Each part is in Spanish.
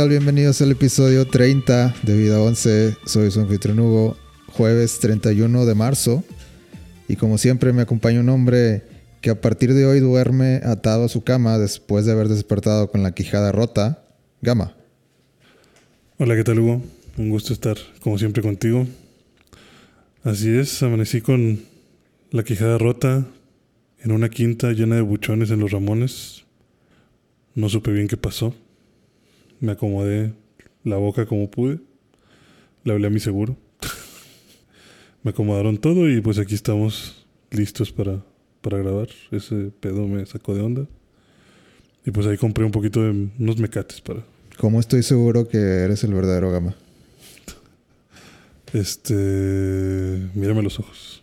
Hola, ¿qué tal? Bienvenidos al episodio 30 de Vida 11. Soy su anfitrión Hugo, jueves 31 de marzo. Y como siempre me acompaña un hombre que a partir de hoy duerme atado a su cama después de haber despertado con la quijada rota. Gama. Hola, ¿qué tal Hugo? Un gusto estar como siempre contigo. Así es, amanecí con la quijada rota en una quinta llena de buchones en los ramones. No supe bien qué pasó. Me acomodé la boca como pude. Le hablé a mi seguro. me acomodaron todo y pues aquí estamos listos para, para grabar. Ese pedo me sacó de onda. Y pues ahí compré un poquito de unos mecates para... ¿Cómo estoy seguro que eres el verdadero Gama? Este... Mírame los ojos.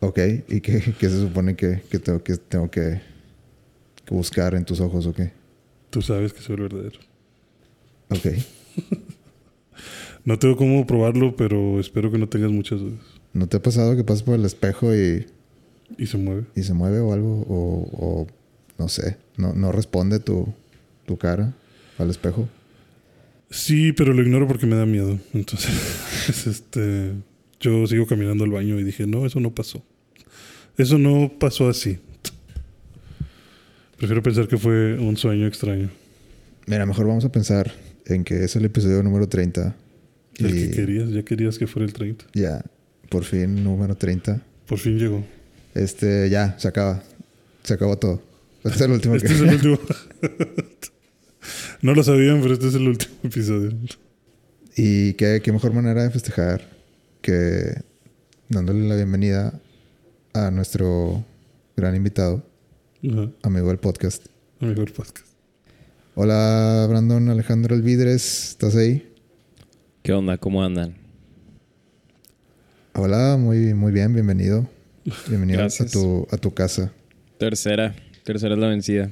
Ok, ¿y qué, qué se supone que, que tengo, que, tengo que, que buscar en tus ojos o qué? Tú sabes que soy el verdadero. Ok. No tengo cómo probarlo, pero espero que no tengas muchas dudas. ¿No te ha pasado que pasas por el espejo y, Y se mueve. y se mueve o algo? O, o no sé, no, no responde tu, tu cara al espejo. Sí, pero lo ignoro porque me da miedo. Entonces, este, yo sigo caminando al baño y dije, no, eso no pasó. Eso no pasó así. Prefiero pensar que fue un sueño extraño. Mira, mejor vamos a pensar en que es el episodio número 30. El y que querías, ya querías que fuera el 30. ya, por fin, número 30. Por fin llegó. Este, ya, se acaba. Se acabó todo. Este es el último Este que... es el último. no lo sabían, pero este es el último episodio. Y qué, qué mejor manera de festejar que dándole la bienvenida a nuestro gran invitado, Ajá, amigo del podcast. el mejor podcast. Hola, Brandon Alejandro Elvidres, ¿estás ahí? ¿Qué onda? ¿Cómo andan? Hola, muy, muy bien, bienvenido. Bienvenido a tu, a tu casa. Tercera. Tercera es la vencida.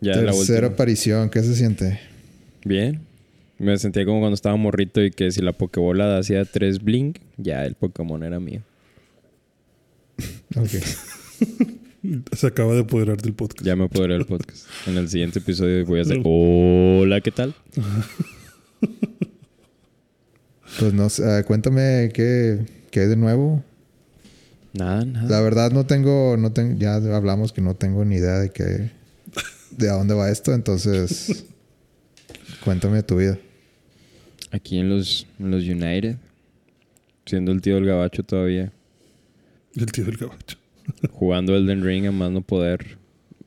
Ya Tercera aparición, ¿qué se siente? Bien. Me sentía como cuando estaba morrito y que si la Pokébola hacía tres blink, ya el Pokémon era mío. Ok. Se acaba de apoderar del podcast. Ya me apoderé del podcast. En el siguiente episodio voy a hacer Hola, ¿qué tal? Pues no sé, ah, cuéntame qué, qué hay de nuevo. Nada, nada. La verdad no tengo, no tengo, ya hablamos que no tengo ni idea de qué, de a dónde va esto, entonces cuéntame de tu vida. Aquí en los, en los United. Siendo el tío del gabacho todavía. El tío del caballo. Jugando Elden Ring a más no poder.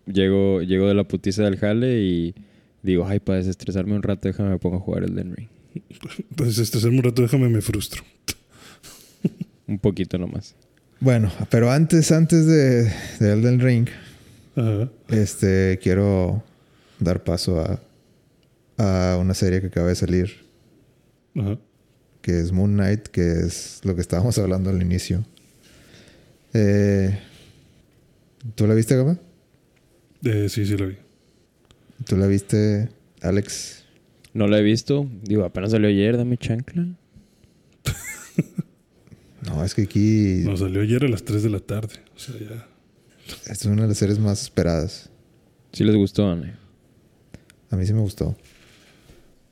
Llego, llego de la putiza del jale y digo, ay, para desestresarme un rato, déjame me pongo a jugar Elden Ring. Pues este un rato, déjame, me frustro. Un poquito nomás. Bueno, pero antes, antes de, de Elden Ring, Ajá. este, quiero dar paso a, a una serie que acaba de salir, Ajá. que es Moon Knight, que es lo que estábamos hablando al inicio. Eh, ¿Tú la viste, Gama? Eh, sí, sí lo vi. ¿Tú la viste, Alex? No la he visto. Digo, apenas salió ayer, dame chancla. No, es que aquí Nos salió ayer a las 3 de la tarde. O sea, ya. esta es una de las series más esperadas. Sí les gustó, Ana. A mí sí me gustó.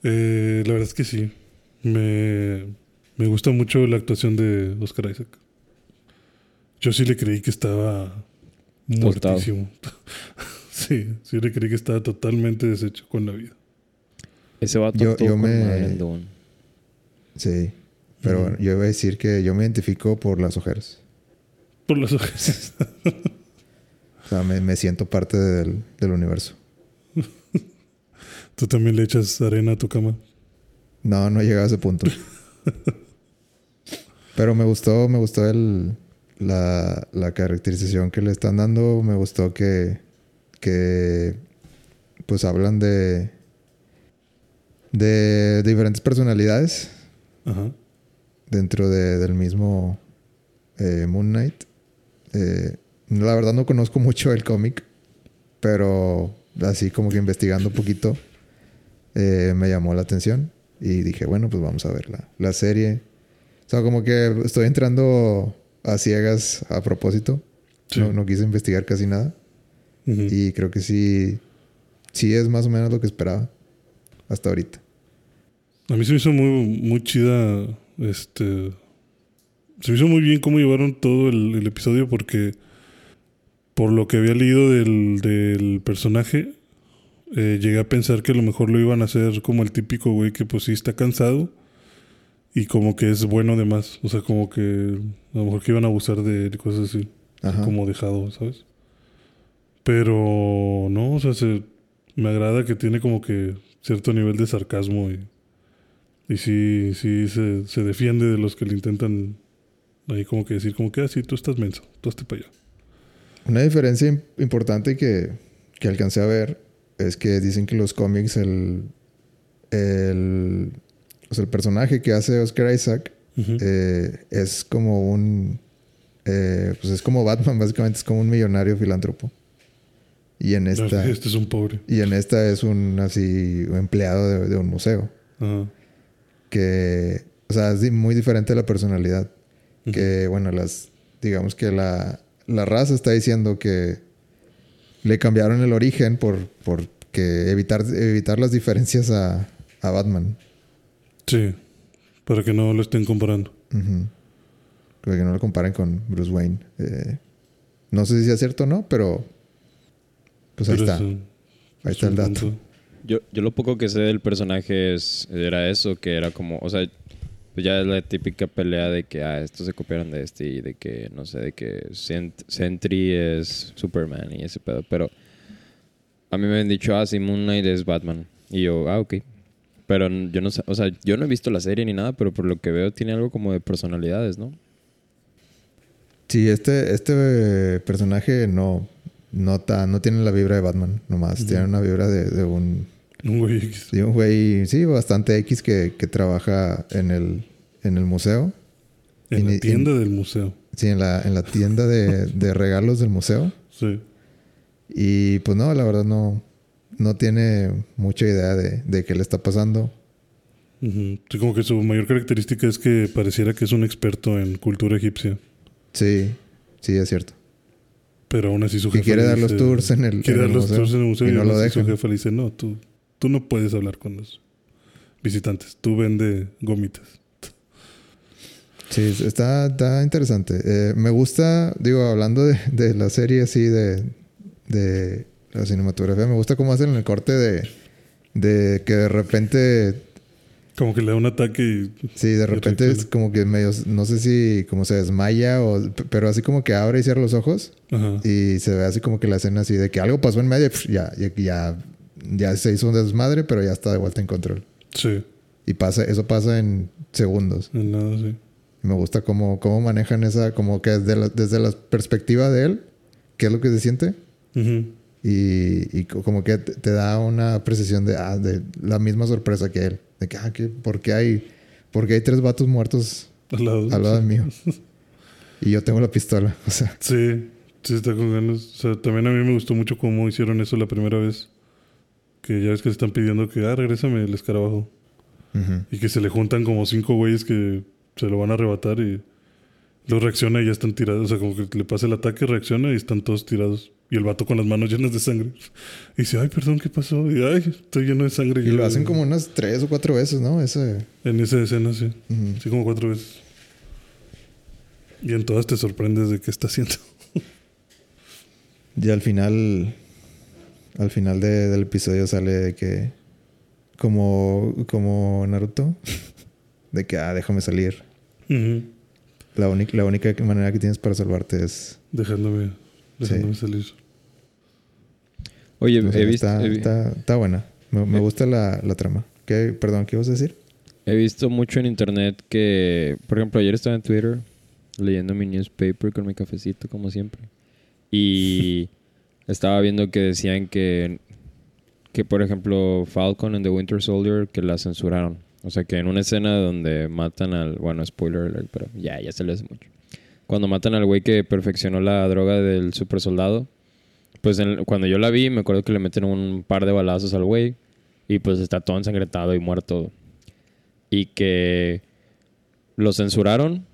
Eh, la verdad es que sí. Me, me gusta mucho la actuación de Oscar Isaac. Yo sí le creí que estaba. Muertísimo. sí, sí le creí que estaba totalmente deshecho con la vida. Ese vato Yo- yo con me-. Sí. Pero bueno, yo iba a decir que yo me identifico por las ojeras. Por las ojeras. O sea, me, me siento parte del, del universo. Tú también le echas arena a tu cama. No, no he llegado a ese punto. Pero me gustó, me gustó el, la, la caracterización que le están dando. Me gustó que, que pues hablan de, de diferentes personalidades Ajá. dentro de- del mismo eh, Moon Knight. Eh, la verdad no conozco mucho el cómic, pero así como que investigando un poquito eh, me llamó la atención y dije, bueno, pues vamos a ver la, la serie. O sea, como que estoy entrando a ciegas a propósito. Sí. No, no quise investigar casi nada. Y creo que sí, sí es más o menos lo que esperaba. hasta ahorita. A mí se me hizo muy, muy chida. Este. Se me hizo muy bien cómo llevaron todo el, el episodio porque. Por lo que había leído del, del personaje. eh, llegué a pensar que a lo mejor lo iban a hacer como el típico güey que pues sí está cansado. Y como que es bueno de más. O sea, como que a lo mejor que iban a abusar de él y cosas así. Ajá. Como dejado, ¿sabes? Pero no, o sea, se, me agrada que tiene como que cierto nivel de sarcasmo y, y sí, sí se, se defiende de los que le intentan ahí como que decir como que así tú estás menso, tú estás para allá. Una diferencia im- importante que, que alcancé a ver es que dicen que los cómics, el, el, o sea, el personaje que hace Oscar Isaac eh, es como un. eh, pues es como Batman, básicamente, es como un millonario filántropo. Y en esta. Este es un pobre. Y en esta es un así un empleado de, de un museo. Que. O sea, es muy diferente la personalidad. Que, bueno, las. Digamos que la, la raza está diciendo que le cambiaron el origen por, por que evitar, evitar las diferencias a, a Batman. Sí, para que no lo estén comparando. Para que no lo comparen con Bruce Wayne. Eh, no sé si sea cierto o no, pero. Pues ahí Pero está. es un- Ahí es está el dato. punto. Yo, yo lo poco que sé del personaje es, era eso, que era como, o sea, pues ya es la típica pelea de que, ah, estos se copiaron de este y de que, no sé, de que Sent- Sentry es Superman y ese pedo, pero a mí me han dicho, ah, sí, Moon Knight es Batman. Y yo, ah, ok. Pero yo no sé, o sea, yo no he visto la serie ni nada, pero por lo que veo tiene algo como de personalidades, ¿no? Sí, este, este eh, personaje no, no, ta- no tiene la vibra de Batman, nomás. Tiene una vibra de, de un, Un güey X. de un güey, sí, bastante X que, que trabaja en el, en el museo. En Y la tienda del museo. Sí, en la, en la tienda de, de regalos del museo. Sí. Y pues no, la verdad no, no tiene mucha idea de, de qué le está pasando. Sí, como que su mayor característica es que pareciera que es un experto en cultura egipcia. Sí, sí, es cierto. Pero aún así su Que jefe quiere le dar los tours en el- Quiere en dar el los museo. tours en el museo Y y, no lo así su jefe le dice, no, tú, tú no puedes hablar con los visitantes. Tú vende gomitas. Sí, está, está interesante. Eh, me gusta, digo, hablando de, de la serie así, de, de la cinematografía, me gusta cómo hacen el corte de, de que de repente, Como que le da un ataque y... sí, de repente es como que medio, no sé si como se desmaya o, pero así como que abre y cierra los ojos Ajá. y se ve así como que la escena así de que algo pasó en medio y ya, ya, ya, ya se hizo un desmadre, pero ya está de vuelta en control. Sí, Y pasa, eso pasa en segundos. en nada, sí. Me gusta cómo, cómo manejan esa, como que desde la, desde la perspectiva de él, qué es lo que se siente. Ujú. Y, y co- como que te, da una precisión de, ah, de la misma sorpresa que él. De que, ah, ¿qué? ¿por, qué hay, por qué hay tres vatos muertos Al lado. al lado mío? y yo tengo la pistola. O sea, Sí, sí está con ganas. O sea, también a mí me gustó mucho cómo hicieron eso la primera vez. Que ya ves que le están pidiendo que, ah, regrésame el escarabajo. Y que se le juntan como cinco güeyes que se lo van a arrebatar y luego reacciona y ya están tirados. O sea, como que le pasa el ataque, reacciona y están todos tirados. Y el vato con las manos llenas de sangre. Y dice, ay, perdón, ¿qué pasó? Y ay, estoy lleno de sangre. y lo hacen como unas tres o cuatro veces, ¿no? Ese. En esa escena, sí. Sí, como cuatro veces. Y en todas te sorprendes de qué está haciendo. Y al final, al final de- del episodio sale de que, como, como Naruto, de que, ah, déjame salir. La, única la única manera que tienes para salvarte es... Dejándome, dejándome salir. Oye, he visto... está, he vi- está, está buena. Me, me Eh. gusta la, la trama. ¿Qué, perdón, ¿qué ibas a decir? He visto mucho en internet que, por ejemplo, ayer estaba en Twitter leyendo mi newspaper con mi cafecito, como siempre. Y estaba viendo que decían que, que, por ejemplo, Falcon and the Winter Soldier, que la censuraron. O sea, que en una escena donde matan al... Bueno, spoiler alert, pero ya, ya se le hace mucho. Cuando matan al güey que perfeccionó la droga del super soldado, pues cuando yo la vi, me acuerdo que le meten un par de balazos al güey y pues está todo ensangrentado y muerto y que lo censuraron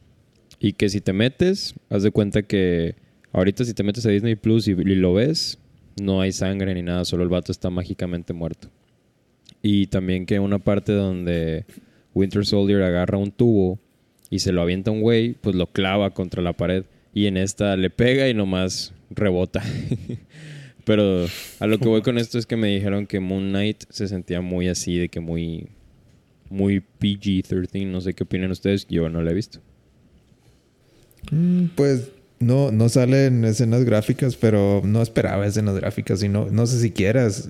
y que si te metes, haz de cuenta que ahorita si te metes a Disney Plus y, y lo ves, no hay sangre ni nada, solo el vato está mágicamente muerto. Y también que una parte donde Winter Soldier agarra un tubo y se lo avienta un güey, pues lo clava contra la pared. Y en esta le pega y nomás rebota. Pero a lo que voy con esto es que me dijeron que Moon Knight se sentía muy así, de que muy, muy PG-13. No sé qué opinan ustedes, yo no la he visto. Mm, pues no, no salen escenas gráficas, pero no esperaba escenas gráficas y no, no sé si quieras.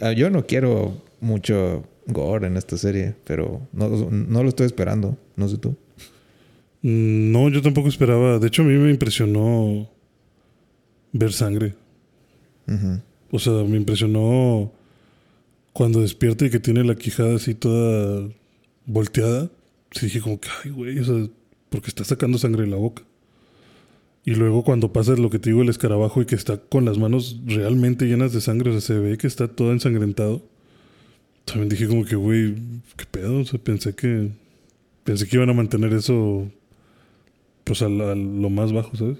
Ah, Yo no quiero mucho gore en esta serie, pero no, no lo estoy esperando. No sé tú. mm, no, yo tampoco esperaba. De hecho, a mí me impresionó ver sangre. O sea, me impresionó cuando despierta y que tiene la quijada así toda volteada. Sí dije como que, ay, güey, o sea, porque está sacando sangre de la boca. Y luego cuando pasa lo que te digo, el escarabajo y que está con las manos realmente llenas de sangre, o sea, se ve que está todo ensangrentado. También dije como que, güey, qué pedo, o sea, pensé que pensé que iban a mantener eso pues a, la- a lo más bajo, ¿sabes?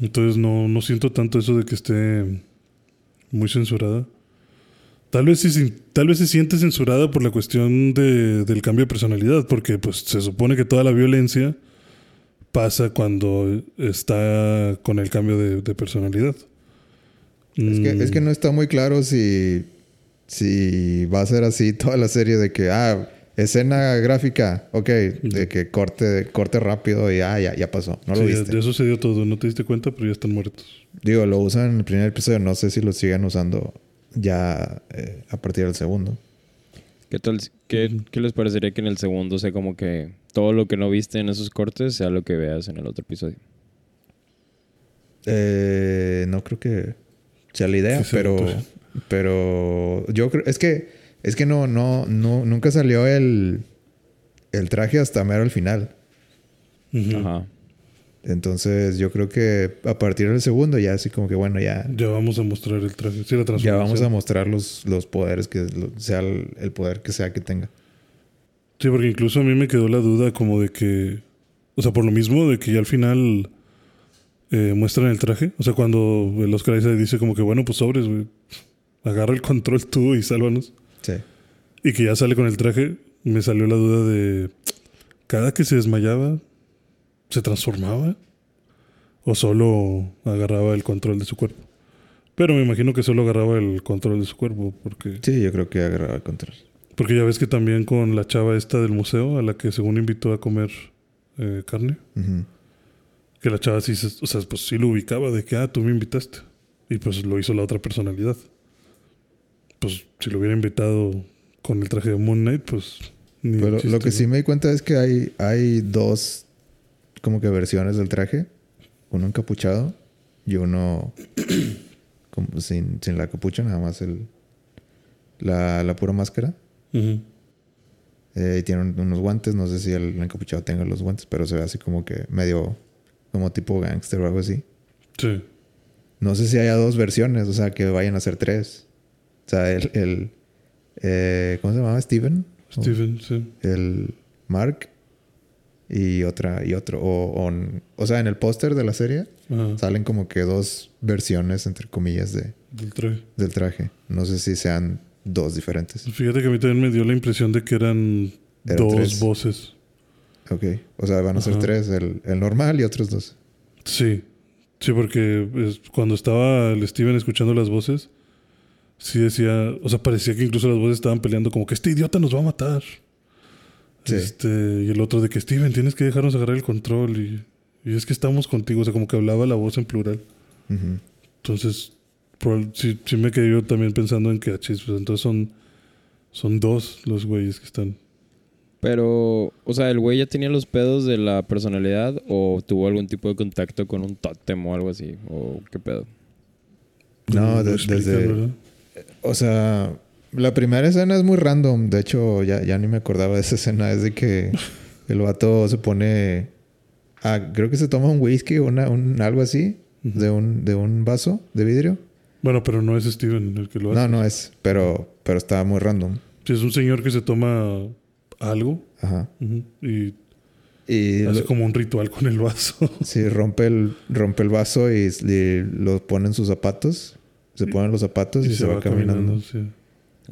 Entonces no, no siento tanto eso de que esté muy censurada. Tal vez, sí- tal vez se siente censurada por la cuestión de- del cambio de personalidad, porque pues se supone que toda la violencia pasa cuando está con el cambio de, de personalidad. Es, que, Mm, es que no está muy claro si, si va a ser así toda la serie de que, ah, escena gráfica, ok, de que corte, corte rápido y ah, ya, ya pasó. No lo sí, ya, viste. ya sucedió todo, no te diste cuenta, pero ya están muertos. Digo, lo usan en el primer episodio, no sé si lo siguen usando ya eh, a partir del segundo. ¿Qué tal? Qué, qué les parecería que en el segundo sea como que todo lo que no viste en esos cortes sea lo que veas en el otro episodio? Eh, no creo que sea la idea, Sí, sí, pero, pues. Pero yo creo, es que, es que no, no, no, nunca salió el, el traje hasta mero al final. Ujú. Ajá. Entonces yo creo que a partir del segundo ya así como que bueno, ya, Ya vamos a mostrar el traje. Sí, la ya vamos a mostrar los, los poderes, que lo- sea el, el poder que sea que tenga. Sí, porque incluso a mí me quedó la duda como de que, o sea, por lo mismo de que ya al final eh, muestran el traje, o sea, cuando el Oscar Isaac dice como que, bueno, pues sobres, güey, agarra el control tú y sálvanos, Sí. y que ya sale con el traje, me salió la duda de, cada que se desmayaba, ¿se transformaba? ¿O solo agarraba el control de su cuerpo? Pero me imagino que solo agarraba el control de su cuerpo, porque... Sí, yo creo que agarraba el control. Porque ya ves que también con la chava esta del museo, a la que según invitó a comer eh, carne, Ujú. que la chava sí, se- o sea, pues sí lo ubicaba de que, ah, tú me invitaste. Y pues lo hizo la otra personalidad. Pues si lo hubiera invitado con el traje de Moon Knight, pues... Ni Pero chiste, lo que ¿no? sí me di cuenta es que hay, hay dos como que versiones del traje. Uno encapuchado y uno como sin, sin la capucha, nada más el la, la pura máscara. Ujú. Eh, y tiene un- unos guantes, no sé si el encapuchado tenga los guantes, pero se ve así como que medio como tipo gangster o algo así. Sí. No sé si haya dos versiones, o sea, que vayan a ser tres. O sea, el, el eh, ¿cómo se llamaba? Steven. O- Steven, sí. el Mark y otra y otro o, o, o sea en el póster de la serie Ajá. salen como que dos versiones entre comillas de, Del traje. del traje no sé si sean dos diferentes Fíjate que a mí también me dio la impresión de que eran Eran dos tres. voces. ok o sea van a ser tres el, el normal y otros dos Sí, sí, porque es- cuando estaba el Steven escuchando las voces, sí decía, o sea, parecía que incluso las voces estaban peleando como que este idiota nos va a matar. Sí. Este, y el otro de que Steven, tienes que dejarnos agarrar el control y, y es que estamos contigo, o sea, como que hablaba la voz en plural. Entonces, sí, sí me quedé yo también pensando en que, ah, chis, pues entonces son, son dos los güeyes que están. Pero, o sea, ¿el güey ya tenía los pedos de la personalidad o tuvo algún tipo de contacto con un tótem o algo así? ¿O qué pedo? no Lo de- desde ¿verdad? O sea la primera escena es muy random de hecho ya, ya ni me acordaba de esa escena es de que el vato se pone ah, creo que se toma un whisky o una, un, algo así de un, de un vaso de vidrio Bueno, pero no es Steven el que lo hace. No, no es, pero, pero está muy random. Sí, es un señor que se toma algo Ajá. y Y hace lo- como un ritual con el vaso. sí, rompe el, rompe el vaso y, y lo pone en sus zapatos. Se ponen los zapatos y, se, va, caminando. sí.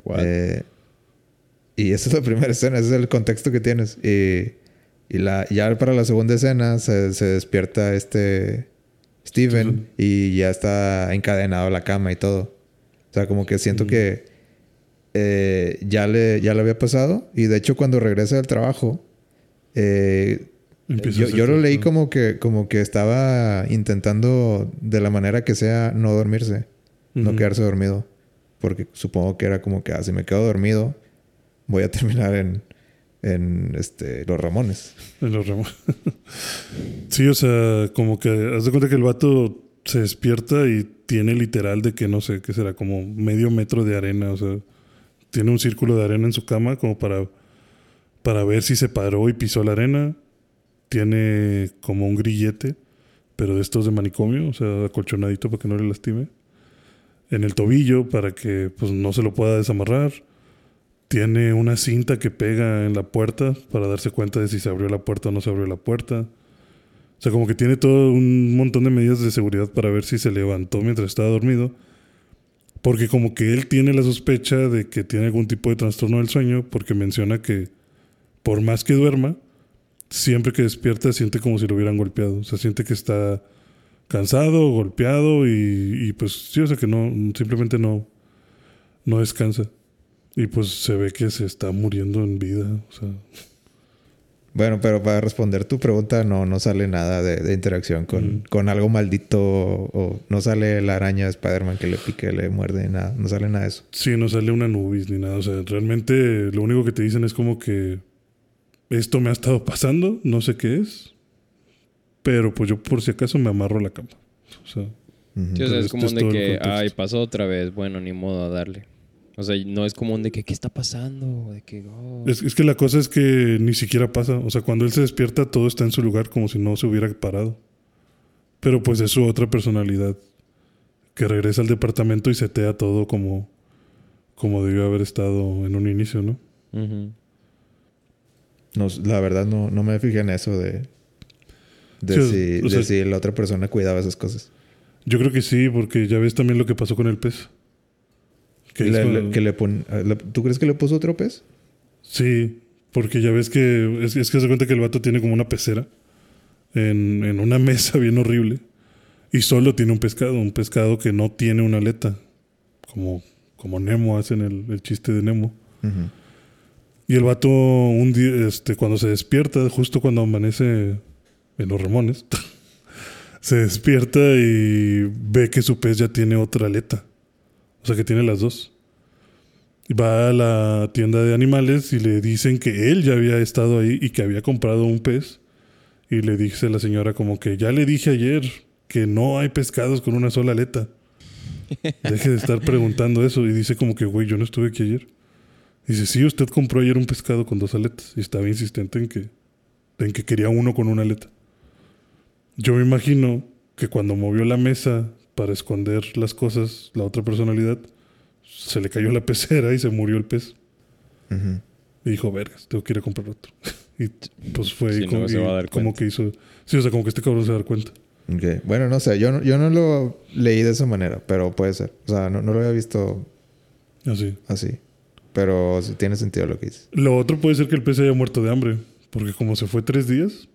What? Eh, y esa es la primera escena, ese es el contexto que tienes. Y, y la, ya para la segunda escena se, se despierta este Steven y ya está encadenado a la cama y todo. O sea, como que siento que eh, ya, le, ya le había pasado. Y de hecho, cuando regresa del trabajo, eh, yo, yo lo leí como que, como que estaba intentando, de la manera que sea, no dormirse, no quedarse dormido. Porque supongo que era como que, ah, si me quedo dormido, voy a terminar en, en este, los Ramones. En los remos. sí, o sea, como que haz de cuenta que el vato se despierta y tiene literal de que no sé, qué será como medio metro de arena, o sea, tiene un círculo de arena en su cama como para para ver si se paró y pisó la arena. Tiene como un grillete, pero de estos de manicomio, o sea, acolchonadito para que no le lastime. En el tobillo para que pues no se lo pueda desamarrar. Tiene una cinta que pega en la puerta para darse cuenta de si se abrió la puerta o no se abrió la puerta. O sea, como que tiene todo un montón de medidas de seguridad para ver si se levantó mientras estaba dormido. Porque como que él tiene la sospecha de que tiene algún tipo de trastorno del sueño porque menciona que por más que duerma, siempre que despierta siente como si lo hubieran golpeado. O sea, siente que está cansado, golpeado y, y pues sí, o sea que no, simplemente no, no descansa. Y pues se ve que se está muriendo en vida. O sea, Bueno, pero para responder tu pregunta, no, no sale nada de, de interacción con, con algo maldito o, o no sale la araña de Spider-Man que le pique, le muerde, nada. No sale nada de eso. sí, no sale una nubis ni nada. O sea, realmente lo único que te dicen es como que esto me ha estado pasando, no sé qué es. Pero pues yo por si acaso me amarro la cama. O sea. Sí, o sea, es este común es de que, ay, pasó otra vez. Bueno, ni modo a darle. O sea, no es común de que, ¿qué está pasando? De que, oh. Es, es que la cosa es que ni siquiera pasa. O sea, cuando él se despierta, todo está en su lugar como si no se hubiera parado. Pero pues es su otra personalidad. Que regresa al departamento y setea todo como, como debió haber estado en un inicio, ¿no? No, la verdad no, no me fijé en eso de, de, Sí, si, o de sea- si la otra persona cuidaba esas cosas. Yo creo que sí, porque ya ves también lo que pasó con el pez. Que Le- hizo- le- que le pon- le- ¿Tú crees que le puso otro pez? Sí, porque ya ves que es, es que se cuenta que el vato tiene como una pecera en, en una mesa bien horrible y solo tiene un pescado, un pescado que no tiene una aleta, como, como Nemo hacen el, el chiste de Nemo. Y el vato un día, este, cuando se despierta, justo cuando amanece en los remones, se despierta y ve que su pez ya tiene otra aleta. O sea que tiene las dos. Va a la tienda de animales y le dicen que él ya había estado ahí y que había comprado un pez. Y le dice la señora como que ya le dije ayer que no hay pescados con una sola aleta. Deje de estar preguntando eso. Y dice como que, güey, yo no estuve aquí ayer. Dice, sí, usted compró ayer un pescado con dos aletas. Y estaba insistente en que, en que quería uno con una aleta. Yo me imagino que cuando movió la mesa para esconder las cosas, la otra personalidad, se le cayó la pecera y se murió el pez. Y dijo, vergas, tengo que ir a comprar otro. y pues fue Sí, y no como, se va a dar como cuenta. que hizo... Sí, o sea, como que este cabrón se va a dar cuenta. Bueno, no sé. Yo no, yo no lo leí de esa manera, pero puede ser. O sea, no, no lo había visto Así. así. Pero sí tiene sentido lo que dices. Lo otro puede ser que el pez haya muerto de hambre. Porque como se fue tres días,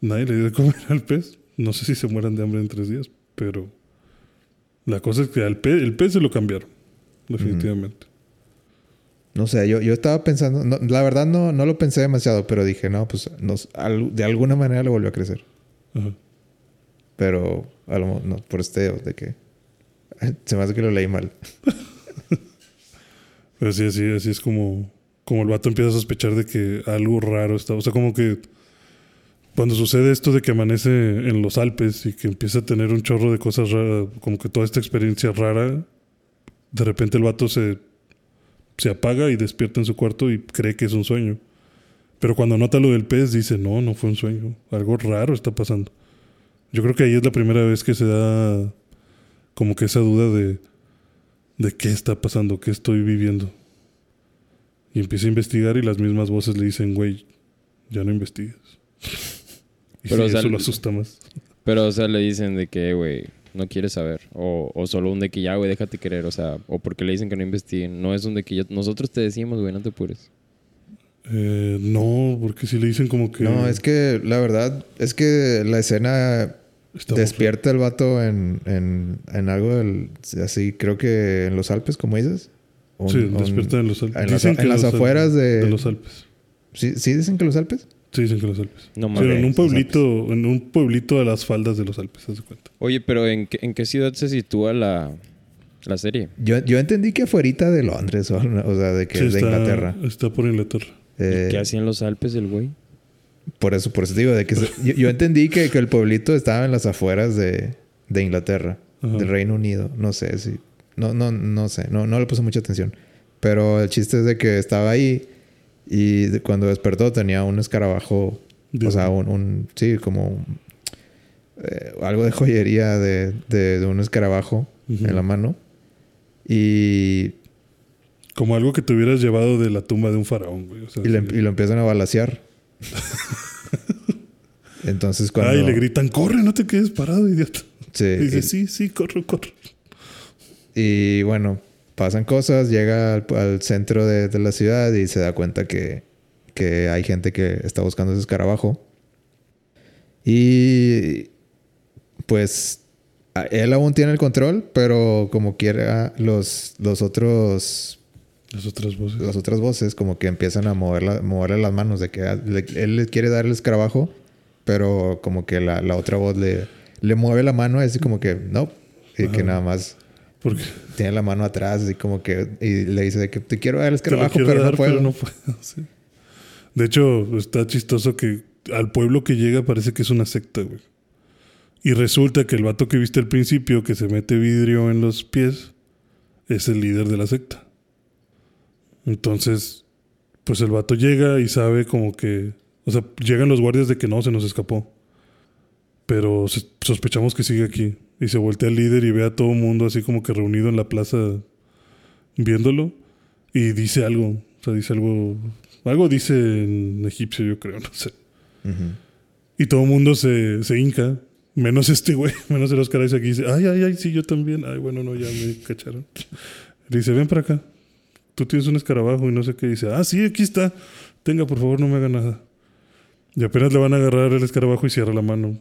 nadie le dio de comer al pez. No sé si se mueran de hambre en tres días, pero la cosa es que al pez, el pez se lo cambiaron. Definitivamente. No sé, yo, yo estaba pensando... no, la verdad no, no lo pensé demasiado, pero dije, no, pues nos- al- de alguna manera le volvió a crecer. Ajá. Pero a lo no, por este de que... Se me hace que lo leí mal. Pero sí, así, así es como, como el vato empieza a sospechar de que algo raro está. O sea, como que cuando sucede esto de que amanece en los Alpes y que empieza a tener un chorro de cosas raras, como que toda esta experiencia rara, de repente el vato se, se apaga y despierta en su cuarto y cree que es un sueño. Pero cuando nota lo del pez, dice, no, no fue un sueño. Algo raro está pasando. Yo creo que ahí es la primera vez que se da como que esa duda de, de qué está pasando, qué estoy viviendo. Y empieza a investigar y las mismas voces le dicen, güey, ya no investigues. Y Pero, sí, o sea, eso lo asusta más. Pero, o sea, le dicen de que, güey, no quiere saber. O, o solo un de que ya, güey, déjate querer. O sea, o porque le dicen que no investiguen. No es un de que ya- nosotros te decimos, güey, no te apures. Eh, no, porque si le dicen como que. No, es que la verdad es que la escena despierta el vato en, en, en algo del, así, creo que en los Alpes, como dices. Un- Sí, un- despierta en los Alpes. en las- Dicen que en las Alpes- afueras de- los Alpes. ¿Sí, sí dicen que los Alpes? Sí, dicen que los Alpes. No Sí, mames. en un pueblito, en un pueblito de las faldas de los Alpes, haz de cuenta. Oye, pero ¿en qué, en qué ciudad se sitúa la, la serie? Yo, yo entendí que afuera de Londres, o, o sea, de que Sí, es de está, Inglaterra. Está por Inglaterra. Eh, ¿Qué hacía en los Alpes el güey? por eso, por eso digo, de que se- yo, yo entendí que, que el pueblito estaba en las afueras de, de Inglaterra, Ajá. del Reino Unido. No sé si. No, no, no sé, no, no le puse mucha atención. Pero el chiste es de que estaba ahí y cuando despertó tenía un escarabajo, o sea, un, un- sí, como eh, algo de joyería de, de- de un escarabajo en la mano. Y, Como algo que te hubieras llevado de la tumba de un faraón, güey. O sea, y, le- sí. y lo empiezan a balasear. Entonces cuando... Ay, le gritan, corre, no te quedes parado, idiota. Sí, Y dice, y- sí, sí, corro, corro. Y bueno, pasan cosas, llega al, al centro de, de la ciudad y se da cuenta que, que hay gente que está buscando ese escarabajo. Y pues él aún tiene el control, pero como quiera, los, los otros, Las otras voces. las otras voces como que empiezan a mover la- moverle las manos de que ah, le- él le quiere dar el escarabajo, pero como que la, la otra voz le, le mueve la mano así como que no, y que nada más Porque tiene la mano atrás y como que y le dice de que te quiero dar el escarabajo, pero dar, no puedo. pero no puedo. sí. De hecho, está chistoso que al pueblo que llega parece que es una secta, güey. Y resulta que el vato que viste al principio, que se mete vidrio en los pies, es el líder de la secta. Entonces, pues el vato llega y sabe como que... O sea, llegan los guardias de que no, se nos escapó. Pero sos- sospechamos que sigue aquí. Y se voltea el líder y ve a todo el mundo así como que reunido en la plaza viéndolo. Y dice algo. O sea, dice algo... Algo dice en egipcio, yo creo, no sé. Ujú. Y todo el mundo se, se hinca. Menos este güey, menos el Oscar Isaac. Y dice, ay, ay, ay, sí, yo también. Ay, bueno, no, ya me cacharon. Le dice, ven para acá. Tú tienes un escarabajo y no sé qué. Dice, ah, sí, aquí está. Tenga, por favor, no me haga nada. Y apenas le van a agarrar el escarabajo y cierra la mano.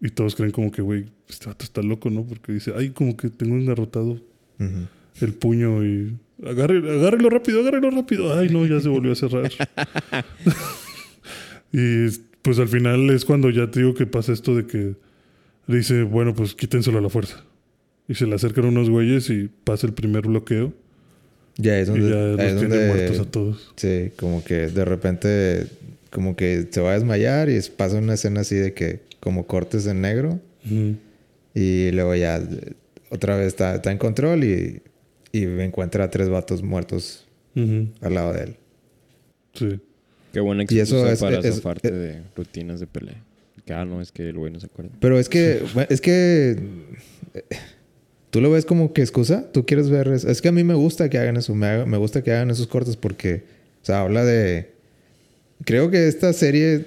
Y todos creen como que, güey, este vato está loco, ¿no? Porque dice, ay, como que tengo engarrotado Ujú. el puño y... Agarre, agárrelo rápido, agárrelo rápido. Ay, no, ya se volvió a cerrar. y pues al final es cuando ya te digo que pasa esto de que le dice, bueno, pues quítenselo a la fuerza. Y se le acercan unos güeyes y pasa el primer bloqueo. Ya es y donde, ya los es tiene donde- muertos a todos. sí, como que de repente como que se va a desmayar y pasa una escena así de que como cortes en negro y luego ya otra vez está, está en control y, y encuentra a tres vatos muertos al lado de él. Sí. Qué buena Y eso excusa es- para es- zafarte es- de rutinas de pelea. Que, ah, no, es que el güey no se acuerda. Pero es que, es que eh, tú lo ves como que excusa. Tú quieres ver. Es, es que a mí me gusta que hagan eso. Me, haga- me gusta que hagan esos cortes porque, o sea, habla de. Creo que esta serie.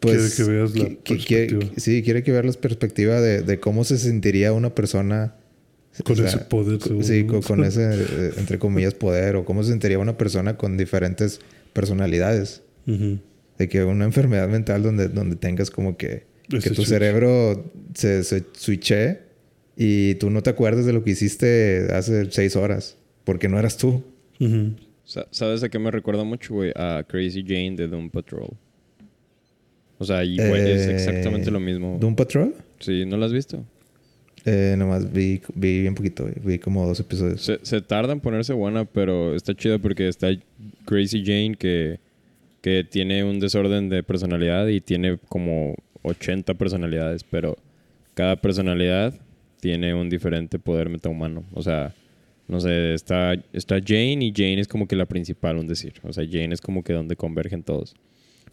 Pues. Quiere que veas la quiere- perspectiva. sí, quiere que veas la perspectiva de, de cómo se sentiría una persona. Con o sea, ese poder, seguro, Sí, con, con ese, eh, entre comillas, poder. O cómo se sentiría una persona con diferentes personalidades. Ujú. De que una enfermedad mental donde, donde tengas como que, que tu switch. cerebro se, se switche y tú no te acuerdas de lo que hiciste hace seis horas porque no eras tú. Ujú. Sa- ¿Sabes a qué me recuerda mucho, güey? A Crazy Jane de Doom Patrol. O sea, y, güey, es Eh, exactamente lo mismo. ¿Doom Patrol? Sí, ¿no lo has visto? Eh, nomás vi, vi bien poquito, vi como dos episodios. Se, se tarda en ponerse buena, pero está chida porque está Crazy Jane que, que tiene un desorden de personalidad y tiene como 80 personalidades, pero cada personalidad tiene un diferente poder metahumano. O sea, no sé, está, está Jane y Jane es como que la principal, un decir. O sea, Jane es como que donde convergen todos.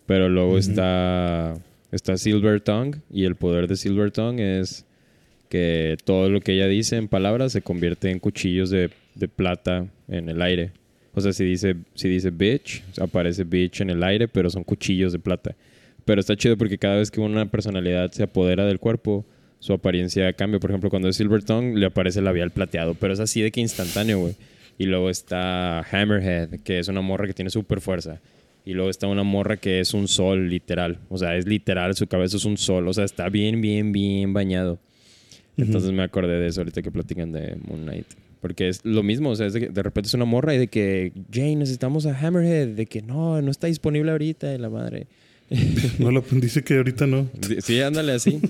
Pero luego está, está Silver Tongue y el poder de Silver Tongue es que todo lo que ella dice en palabras se convierte en cuchillos de, de plata en el aire. O sea, si dice, si dice bitch, aparece bitch en el aire, pero son cuchillos de plata. Pero está chido porque cada vez que una personalidad se apodera del cuerpo, su apariencia cambia. Por ejemplo, cuando es Silver Tongue, le aparece el labial plateado, pero es así de que instantáneo, güey. Y luego está Hammerhead, que es una morra que tiene súper fuerza. Y luego está una morra que es un sol, literal. O sea, es literal, su cabeza es un sol. O sea, está bien, bien, bien bañado. Entonces me acordé de eso ahorita que platican de Moon Knight. Porque es lo mismo, o sea, es de, que de repente es una morra y de que, Jane, necesitamos a Hammerhead. De que no, no está disponible ahorita, y la madre. No, lo, dice que ahorita no. Sí, ándale así.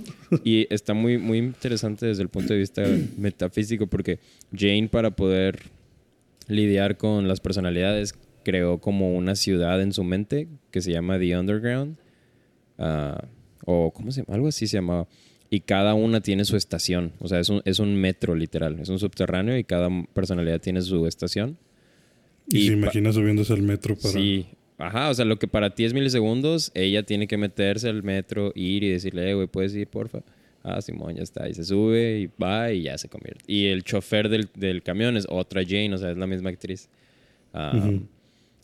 Y está muy, muy interesante desde el punto de vista metafísico porque Jane para poder lidiar con las personalidades creó como una ciudad en su mente que se llama The Underground. ah, o ¿cómo se llama? Algo así se llamaba. Y cada una tiene su estación. O sea, es un, es un metro literal. Es un subterráneo y cada personalidad tiene su estación. Y, Y se imagina subiéndose al metro para... Sí. Ajá, o sea, lo que para ti es milisegundos, ella tiene que meterse al metro, ir y decirle, eh, güey, ¿puedes ir, porfa? Ah, Simón, ya está. Y se sube y va y ya se convierte. Y el chofer del, del camión es otra Jane, o sea, es la misma actriz. Ujú.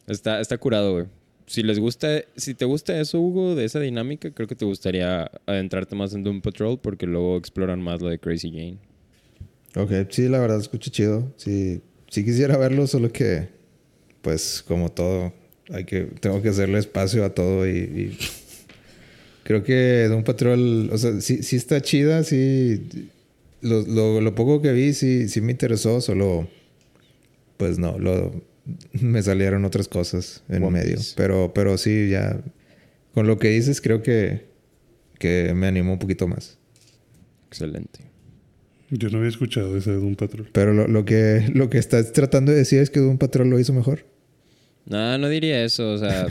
Está, está curado, güey. Si les gusta, si te gusta eso, Hugo, de esa dinámica, creo que te gustaría adentrarte más en Doom Patrol porque luego exploran más lo de Crazy Jane. Ok, sí, la verdad escucha chido. Sí, sí quisiera verlo, solo que, pues, como todo, hay que, tengo que hacerle espacio a todo y, creo que Doom Patrol, o sea, sí, sí está chida, sí. Lo, lo, lo poco que vi, sí, sí me interesó, solo, pues no, lo, me salieron otras cosas en One medio. Piece. Pero, pero sí, ya, con lo que dices, creo que, que me animó un poquito más. Excelente. Yo no había escuchado ese de un patrón. Pero lo, lo que, lo que estás tratando de decir es que Doom Patrol lo hizo mejor. No, no diría eso, o sea,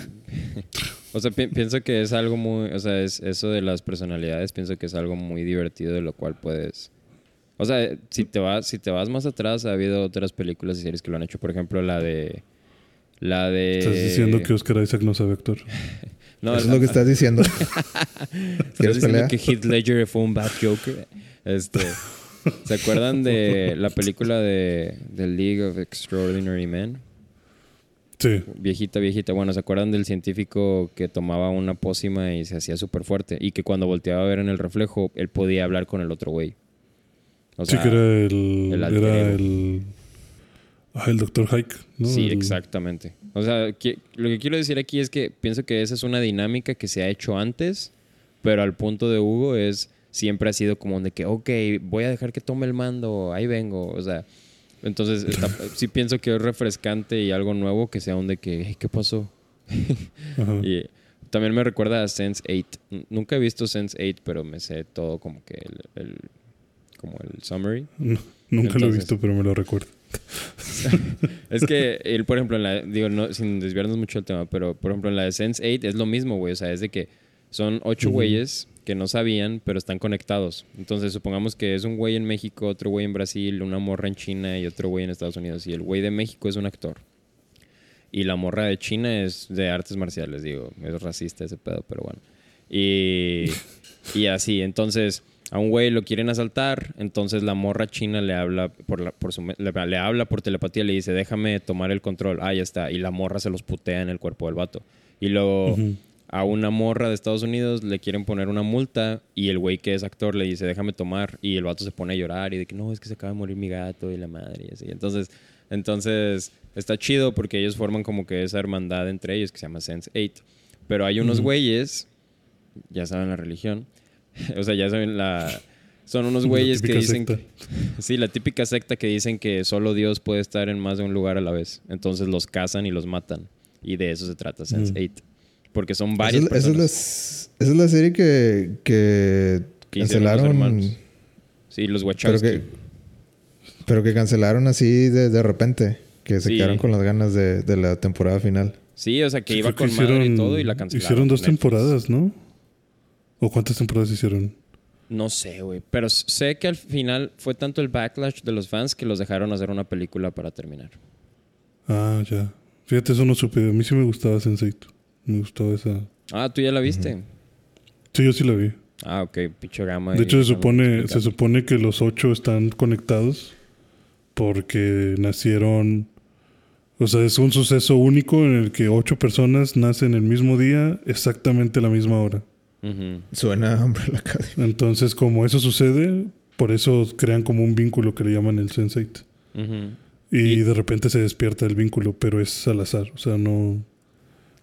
o sea, pi- pienso que es algo muy, o sea, es eso de las personalidades, pienso que es algo muy divertido de lo cual puedes, o sea, si te vas, si te vas más atrás, ha habido otras películas y series que lo han hecho, por ejemplo, la de, la de, Estás diciendo que Oscar Isaac no sabe actuar. no, Eso es lo que estás diciendo. ¿Estás ¿Quieres diciendo que Heath Ledger fue un bad Joker? Este, ¿se acuerdan de la película de The League of Extraordinary Men? Sí. Viejita, viejita. Bueno, ¿se acuerdan del científico que tomaba una pócima y se hacía súper fuerte? Y que cuando volteaba a ver en el reflejo, él podía hablar con el otro güey. O sí, que era el... era el... Ah, el Dr. Hike, ¿no? Sí, El- exactamente. O sea, que- lo que quiero decir aquí es que pienso que esa es una dinámica que se ha hecho antes, pero al punto de Hugo es siempre ha sido como de que, ok, voy a dejar que tome el mando, ahí vengo. O sea, entonces está- sí pienso que es refrescante y algo nuevo que sea un de que, "Hey, ¿qué pasó? Y también me recuerda a Sense 8. N- Nunca he visto Sense 8, pero me sé todo como que el, el- como el summary. No, nunca lo he Entonces- visto, pero me lo recuerdo. Es que él, por ejemplo, en la, digo, no, sin desviarnos mucho del tema, pero por ejemplo en la de Sense 8 es lo mismo, güey. O sea, es de que son ocho Ujú. güeyes que no sabían, pero están conectados. Entonces, supongamos que es un güey en México, otro güey en Brasil, una morra en China y otro güey en Estados Unidos. Y el güey de México es un actor. Y la morra de China es de artes marciales, digo. Es racista ese pedo, pero bueno. Y, y así, entonces a un güey lo quieren asaltar, entonces la morra china le habla por, la, por su, le, le habla por telepatía, le dice, déjame tomar el control. Ah, ya está. Y la morra se los putea en el cuerpo del vato. Y luego a una morra de Estados Unidos le quieren poner una multa y el güey que es actor le dice, déjame tomar. Y el vato se pone a llorar y de que no, es que se acaba de morir mi gato y la madre y así. Entonces, entonces está chido porque ellos forman como que esa hermandad entre ellos que se llama Sense 8. Pero hay unos Ujú. güeyes, ya saben la religión, o sea, ya saben la... Son unos güeyes que típica dicen... secta. Sí, la típica secta que dicen que solo Dios puede estar en más de un lugar a la vez. Entonces los cazan y los matan. Y de eso se trata Sense Mm. 8. Porque son Esa varias es, esa es la, personas. esa es la serie que, que Que hicieron los cancelaron. Sí, los Pero Wachowski. que, pero que cancelaron así de, de repente. Que se Sí. quedaron con las ganas de, de la temporada final. Sí, o sea, que Sí, iba que con madre y todo y la cancelaron. Hicieron dos Netflix. temporadas, ¿no? ¿O cuántas temporadas hicieron? No sé, güey. Pero sé que al final fue tanto el backlash de los fans que los dejaron hacer una película para terminar. Ah, ya. Fíjate, eso no supe. A mí sí me gustaba Sense8. Me gustaba esa... Ah, ¿tú ya la viste? Sí, yo sí la vi. Ah, ok. Picho gama. De hecho, se supone, se supone que los ocho están conectados porque nacieron... O sea, es un suceso único en el que ocho personas nacen el mismo día, exactamente a la misma hora. Ujú. Suena a Umbrella Academy. Entonces, como eso sucede, por eso crean como un vínculo que le llaman el Sensate. Ujú. Y, Y- de repente se despierta el vínculo, pero es al azar. O sea, no.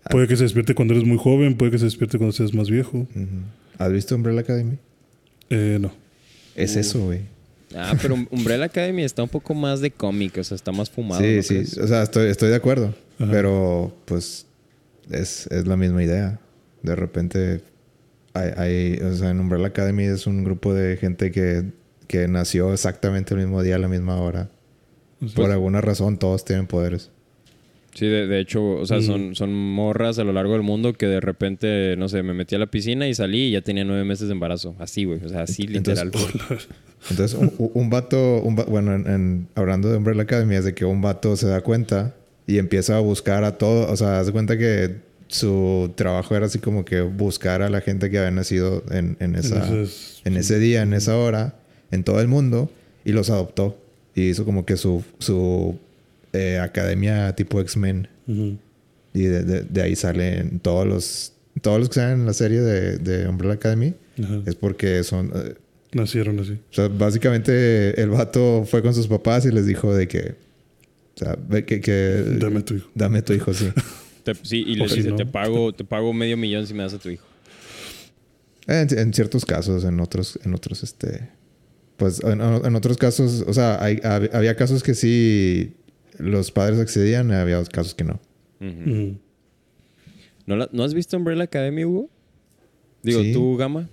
Ah. Puede que se despierte cuando eres muy joven, puede que se despierte cuando seas más viejo. ¿Has visto Umbrella Academy? Eh, no. Es Uh. eso, güey. Ah, pero Umbrella Academy está un poco más de cómic, o sea, está más fumado. Sí, ¿no sí. crees? O sea, estoy, estoy de acuerdo. Ajá. Pero, pues, es, es la misma idea. De repente, hay, hay- o sea, en Umbrella Academy es un grupo de gente que, que nació exactamente el mismo día, a la misma hora. O sea, Por alguna razón, todos tienen poderes. Sí, de, de hecho, o sea, Mm. son, son morras a lo largo del mundo que de repente, no sé, me metí a la piscina y salí y ya tenía nueve meses de embarazo. Así, güey. O sea, así Entonces, literal. Entonces, un, un- un vato, un bueno, en, en- hablando de Umbrella Academy, es de que un vato se da cuenta y empieza a buscar a todo, o sea, hace cuenta que su trabajo era así como que buscar a la gente que había nacido en, en esa, entonces, en ese día, en esa hora, en todo el mundo, y los adoptó. Y hizo como que su, su eh, academia tipo X-Men. Y de, de- de ahí salen todos los, todos los que salen en la serie de, de Umbrella Academy. Ajá. Es porque son... eh, Nacieron así. o sea, básicamente el vato fue con sus papás y les dijo de que... O sea, que... que Dame tu hijo. dame tu hijo, sí. Te- sí, y les Ok, dice, no. te pago, te pago medio millón si me das a tu hijo. En, en ciertos casos, en otros, en otros, este... Pues en, en otros casos, o sea, hay- había casos que sí los padres accedían, había casos que no. ¿No, la- ¿No has visto Umbrella Academy, Hugo? Digo, Sí. tú, Gama.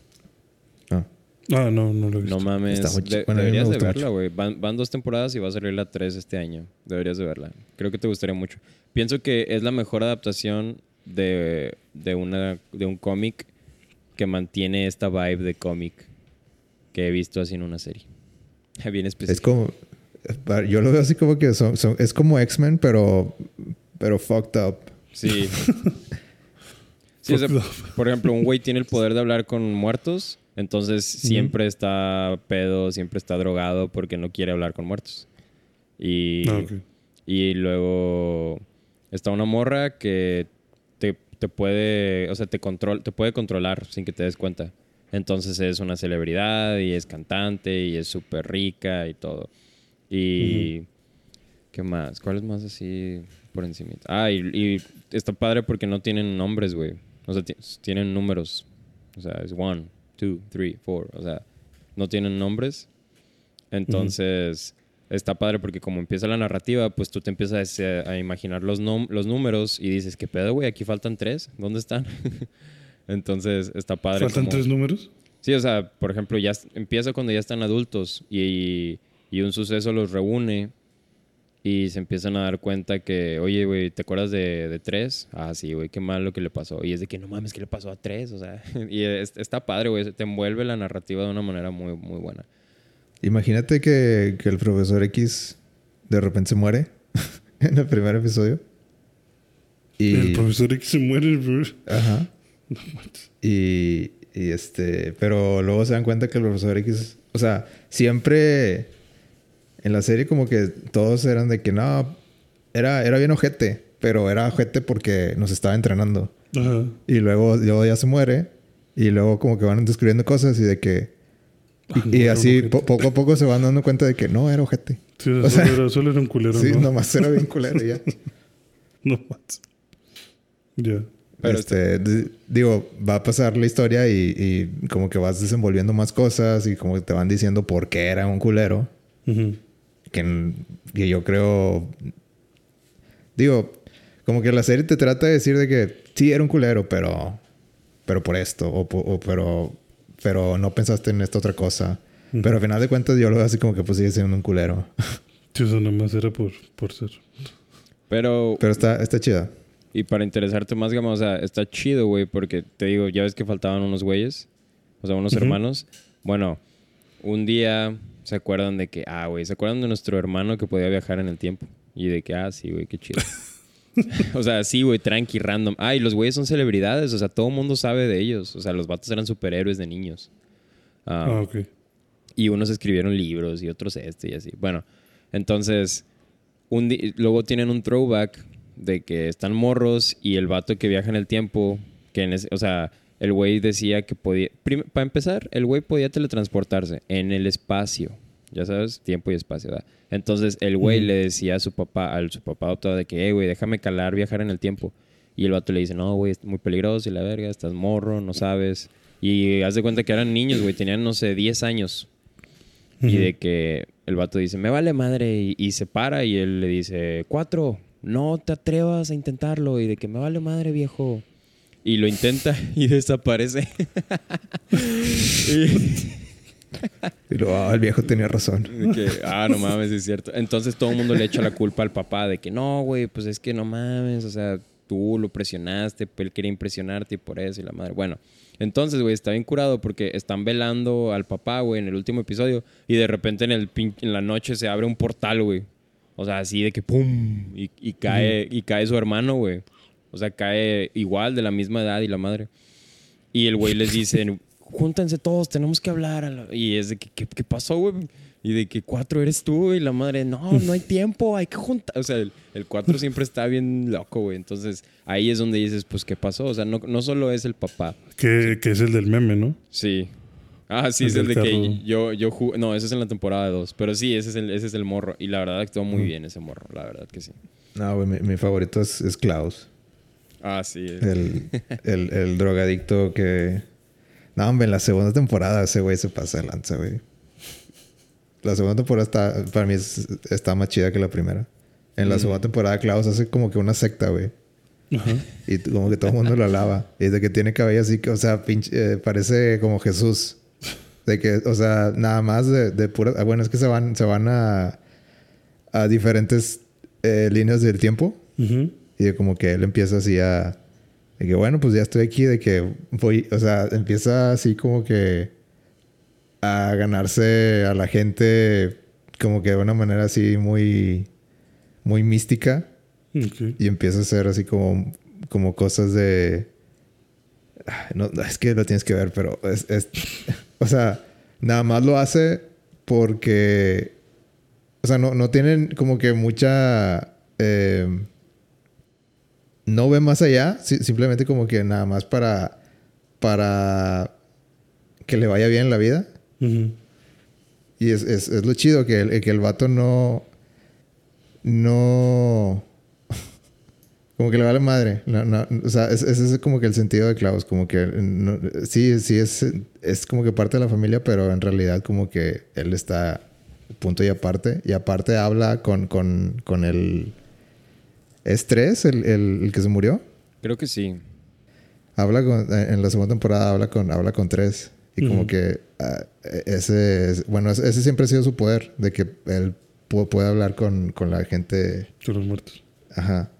Ah, Ah, no, no lo he visto. No mames. Está muy chi- De- bueno, deberías de verla, güey. Van, van dos temporadas y va a salir la tres este año. Deberías de verla. Creo que te gustaría mucho. Pienso que es la mejor adaptación de, de, una, de un cómic que mantiene esta vibe de cómic que he visto así en una serie. Bien es específico. como... Yo lo veo así como que son, son- es como X-Men, pero... Pero fucked up. Sí. Sí, o sea, por ejemplo, un güey tiene el poder de hablar con muertos, entonces siempre está pedo, siempre está drogado porque no quiere hablar con muertos. Y, Ah, y luego está una morra que te, te puede, o sea, te, control, te puede controlar sin que te des cuenta. Entonces es una celebridad y es cantante y es súper rica y todo. Y... ¿Qué más? ¿Cuál es más así por encima? Ah, y, y está padre porque no tienen nombres, güey. O sea, ti- tienen números. O sea, es one, two, three, four. O sea, no tienen nombres. Entonces, está padre porque como empieza la narrativa, pues tú te empiezas a, a imaginar los, números y dices, ¿qué pedo, güey? Aquí faltan tres. ¿Dónde están? Entonces, está padre. ¿Faltan como- tres números? Sí, o sea, por ejemplo, ya empieza cuando ya están adultos y, y un suceso los reúne y se empiezan a dar cuenta que, oye, güey, ¿te acuerdas de, de tres? Ah, sí, güey, qué mal lo que le pasó. Y es de que no mames, ¿qué le pasó a tres? O sea, y es- está padre, güey, te envuelve la narrativa de una manera muy, muy buena. Imagínate que, que el profesor X de repente se muere en el primer episodio. Y, El profesor X se muere, bro. Ajá. No. Y, y este, pero luego se dan cuenta que el profesor X, o sea, siempre en la serie como que todos eran de que no, era, era bien ojete, pero era ojete porque nos estaba entrenando. Ajá. Y luego, luego ya se muere y luego como que van descubriendo cosas y de que... Y, así po- poco a poco se van dando cuenta de que no, era ojete. Sí, o sea, solo, era, solo era un culero, sí, ¿no? nomás era bien culero ya. No manches. Ya. Pero este, digo, va a pasar la historia y, y como que vas desenvolviendo más cosas y como que te van diciendo por qué era un culero. Que, que yo creo... Digo, como que la serie te trata de decir de que sí era un culero, pero... Pero por esto, o pero... Pero no pensaste en esta otra cosa. Pero al final de cuentas yo lo veo así como que pues sigue siendo un culero. Sí, eso nada más era por, por ser. Pero, Pero está, está chida. y para interesarte más, Gama, o sea, está chido, güey, porque te digo, ya ves que faltaban unos güeyes, o sea, unos hermanos. Bueno, un día se acuerdan de que, ah, güey, se acuerdan de nuestro hermano que podía viajar en el tiempo. Y de que, ah, sí, güey, qué chido. o sea, sí, güey, tranqui, random. Ah, y los güeyes son celebridades, o sea, todo el mundo sabe de ellos. O sea, los vatos eran superhéroes de niños. Ah, Ah, ok. y unos escribieron libros y otros este y así. Bueno, entonces, un luego tienen un throwback de que están morros y el vato que viaja en el tiempo, que en ese- o sea, el güey decía que podía. Para empezar, el güey podía teletransportarse en el espacio. Ya sabes, tiempo y espacio, ¿verdad? Entonces el güey le decía a su papá, al su papá adoptado, de que, hey, güey, déjame calar, viajar en el tiempo. Y el vato le dice, no, güey, es muy peligroso y la verga, estás morro, no sabes. Y haz de cuenta que eran niños, güey, tenían, no sé, 10 años. Y de que el vato dice, me vale madre, y, y se para y él le dice, cuatro, no te atrevas a intentarlo. Y de que me vale madre, viejo. Y lo intenta y desaparece. y Y ah, el viejo tenía razón. de que, ah, no mames, es cierto. Entonces todo el mundo le echa la culpa al papá de que no, güey, pues es que no mames, o sea, tú lo presionaste, él quería impresionarte y por eso y la madre. Bueno, entonces, güey, está bien curado porque están velando al papá, güey, en el último episodio y de repente en, el pin- en la noche se abre un portal, güey. O sea, así de que pum, y, y cae, y cae su hermano, güey. O sea, cae igual, de la misma edad y la madre. Y el güey les dice, júntense todos, tenemos que hablar. a la-". Y es de que, ¿qué, qué pasó, güey? Y de que cuatro eres tú y la madre, no, no hay tiempo, hay que juntar. O sea, el, el cuatro siempre está bien loco, güey. Entonces ahí es donde dices, pues, ¿qué pasó? O sea, no, no solo es el papá. Que, que es el del meme, ¿no? Sí. Ah, sí, El es el de del que carro. yo, yo ju- No, ese es en la temporada 2. Pero sí, ese es, el, ese es el morro. Y la verdad actuó muy bien ese morro, la verdad que sí. No, güey, mi, mi favorito es, es Klaus. Ah, sí. El, el, el drogadicto que... No, hombre, en la segunda temporada ese güey se pasa de lanza, güey. La segunda temporada está, para mí es- está más chida que la primera. En la Mm. segunda temporada Klaus hace como que una secta, güey. Ajá. Y como que todo el mundo lo alaba. Y de que tiene cabello así, que, o sea, pinche, eh, parece como Jesús. De que, o sea, nada más de, de pura... ah, Bueno, es que se van, se van a, a diferentes eh, líneas del tiempo. Ujú. Y de como que él empieza así a... De que, bueno, pues ya estoy aquí, de que voy... O sea, empieza así como que... A ganarse a la gente como que de una manera así muy... Muy mística. Y empieza a hacer así como... Como cosas de... No, es que lo tienes que ver, pero es, es- O sea, nada más lo hace porque... O sea, no, no tienen como que mucha... eh, no ve más allá, si- simplemente como que nada más para, para que le vaya bien en la vida. Y es, es, es lo chido que el, que el vato no, no, como que le vale madre. No, no, o sea, es- ese es como que el sentido de Klaus, como que no- sí, sí es, es como que parte de la familia, pero en realidad como que él está punto y aparte. Y aparte habla con, con, con el... ¿Es tres el, el, el que se murió? Creo que sí. Habla con, eh, en la segunda temporada habla con, habla con tres. Y como que ah, ese, es- bueno, ese, siempre ha sido su poder, de que él pu- puede hablar con, con la gente. Con los muertos. Ajá.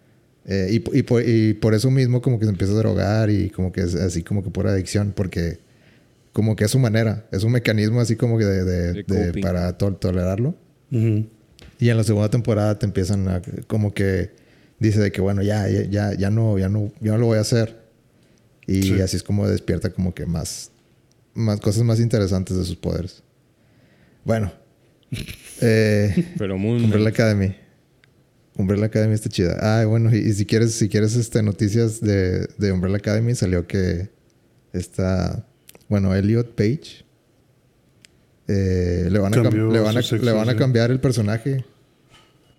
Eh, y, y, por, y por eso mismo como que se empieza a drogar y como que es así como que por adicción, porque como que es su manera, es un mecanismo así como que de, de- De de- coping. para to- tolerarlo. Y en la segunda temporada te empiezan a como que dice de que bueno, ya, ya, ya, ya no, ya no, ya no lo voy a hacer. Y Sí. así es como despierta como que más, más cosas más interesantes de sus poderes. Bueno. Eh, Pero muy... Umbrella Academy. Umbrella Academy está chida. Ah, bueno, y, y si quieres, si quieres este, noticias de, de Umbrella Academy, salió que está, bueno, Elliot Page. eh, le van, a, le, van a, su sexo, le van a sí. cambiar el personaje.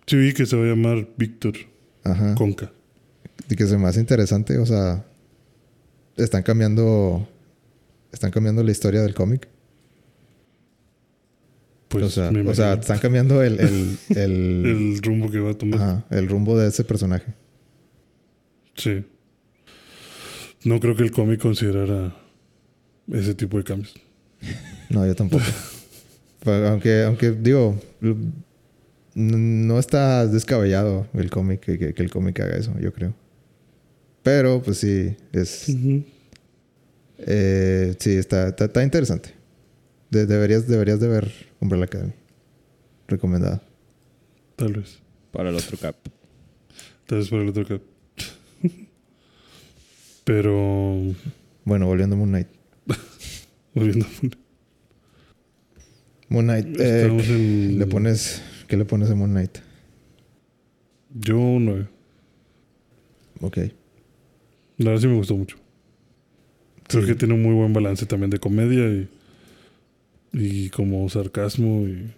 Sí, vi que se va a llamar Víctor Ajá. Conca. Y que se me hace interesante, o sea, están cambiando, están cambiando la historia del cómic. Pues o sea, o están cambiando el, el, el, el rumbo que va a tomar. ajá, el rumbo de ese personaje. Sí. No creo que el cómic considerara ese tipo de cambios. No, yo tampoco. Pero aunque, aunque digo, no está descabellado el cómic, que, que- que el cómic haga eso, yo creo. Pero, pues sí, es... Eh, sí, está, está, está interesante. De- deberías, deberías de ver Umbrella Academy. Recomendada. Tal vez. Para el otro cap. Tal vez para el otro cap. Pero. Bueno, volviendo a Moon Knight. Volviendo. Moon Knight, eh, Estamos en. le pones... ¿Qué le pones a Moon Knight? Yo un 9. Ok. La verdad sí me gustó mucho. Creo Sí. que tiene un muy buen balance también de comedia y, y como sarcasmo y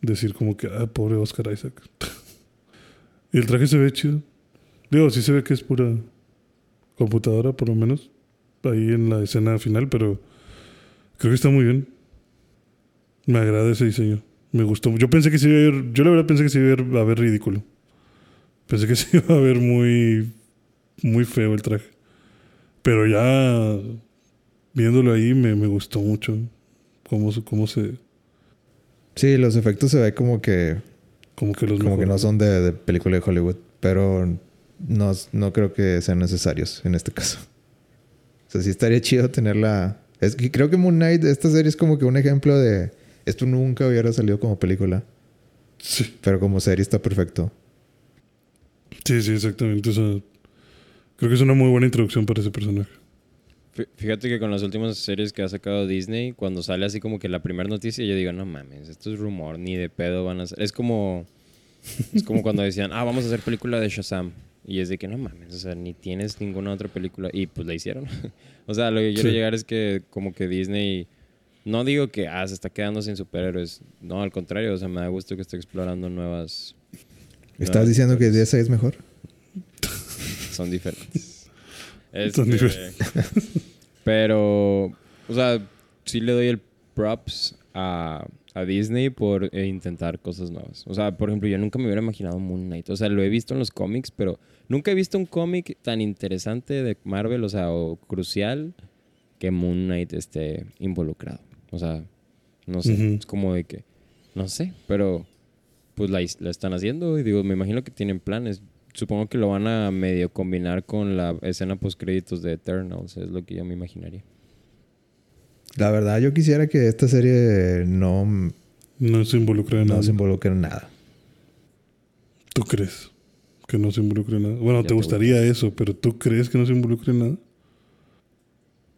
decir como que, ah, pobre Oscar Isaac. y el traje se ve chido. Digo, sí se ve que es pura computadora, por lo menos, ahí en la escena final, pero creo que está muy bien. Me agrada ese diseño. Me gustó. Yo pensé que se iba a ver, yo la verdad pensé que se iba a ver, ridículo. Pensé que se iba a ver muy, muy feo el traje. Pero ya viéndolo ahí me, me gustó mucho cómo, cómo se... Sí, los efectos se ve como que Como que los como que no son de, de película de Hollywood, pero no, no creo que sean necesarios en este caso. O sea, sí estaría chido tenerla. Es que creo que Moon Knight, esta serie es como que un ejemplo de esto nunca hubiera salido como película, Sí, pero como serie está perfecto. sí, sí, exactamente. O sea, creo que es una muy buena introducción para ese personaje. Fí- Fíjate que con las últimas series que ha sacado Disney, cuando sale así como que la primera noticia, yo digo, no mames, esto es rumor, ni de pedo van a ser. Es como, es como cuando decían, ah, vamos a hacer película de Shazam. Y es de que no mames, o sea, ni tienes ninguna otra película. Y pues la hicieron. o sea, lo que quiero Sí. llegar es que como que Disney, no digo que, ah, se está quedando sin superhéroes. No, al contrario, o sea, me da gusto que esté explorando nuevas... ¿Estás nuevas diciendo que. DC es mejor? Son diferentes. Son Este, diferentes. Pero, o sea, sí le doy el props a, a Disney por eh, intentar cosas nuevas. O sea, por ejemplo, yo nunca me hubiera imaginado Moon Knight. O sea, lo he visto en los cómics, pero nunca he visto un cómic tan interesante de Marvel, o sea, o crucial, que Moon Knight esté involucrado. O sea, no sé, es como de que, no sé, pero pues la, la están haciendo y digo, me imagino que tienen planes. Supongo que lo van a medio combinar con la escena post créditos de Eternals, es lo que yo me imaginaría. La verdad, yo quisiera que esta serie no, No se involucra en no nada. se involucre en nada. ¿Tú crees que no se involucre en nada? Bueno, te te gustaría eso, pero ¿tú crees que no se involucre en nada?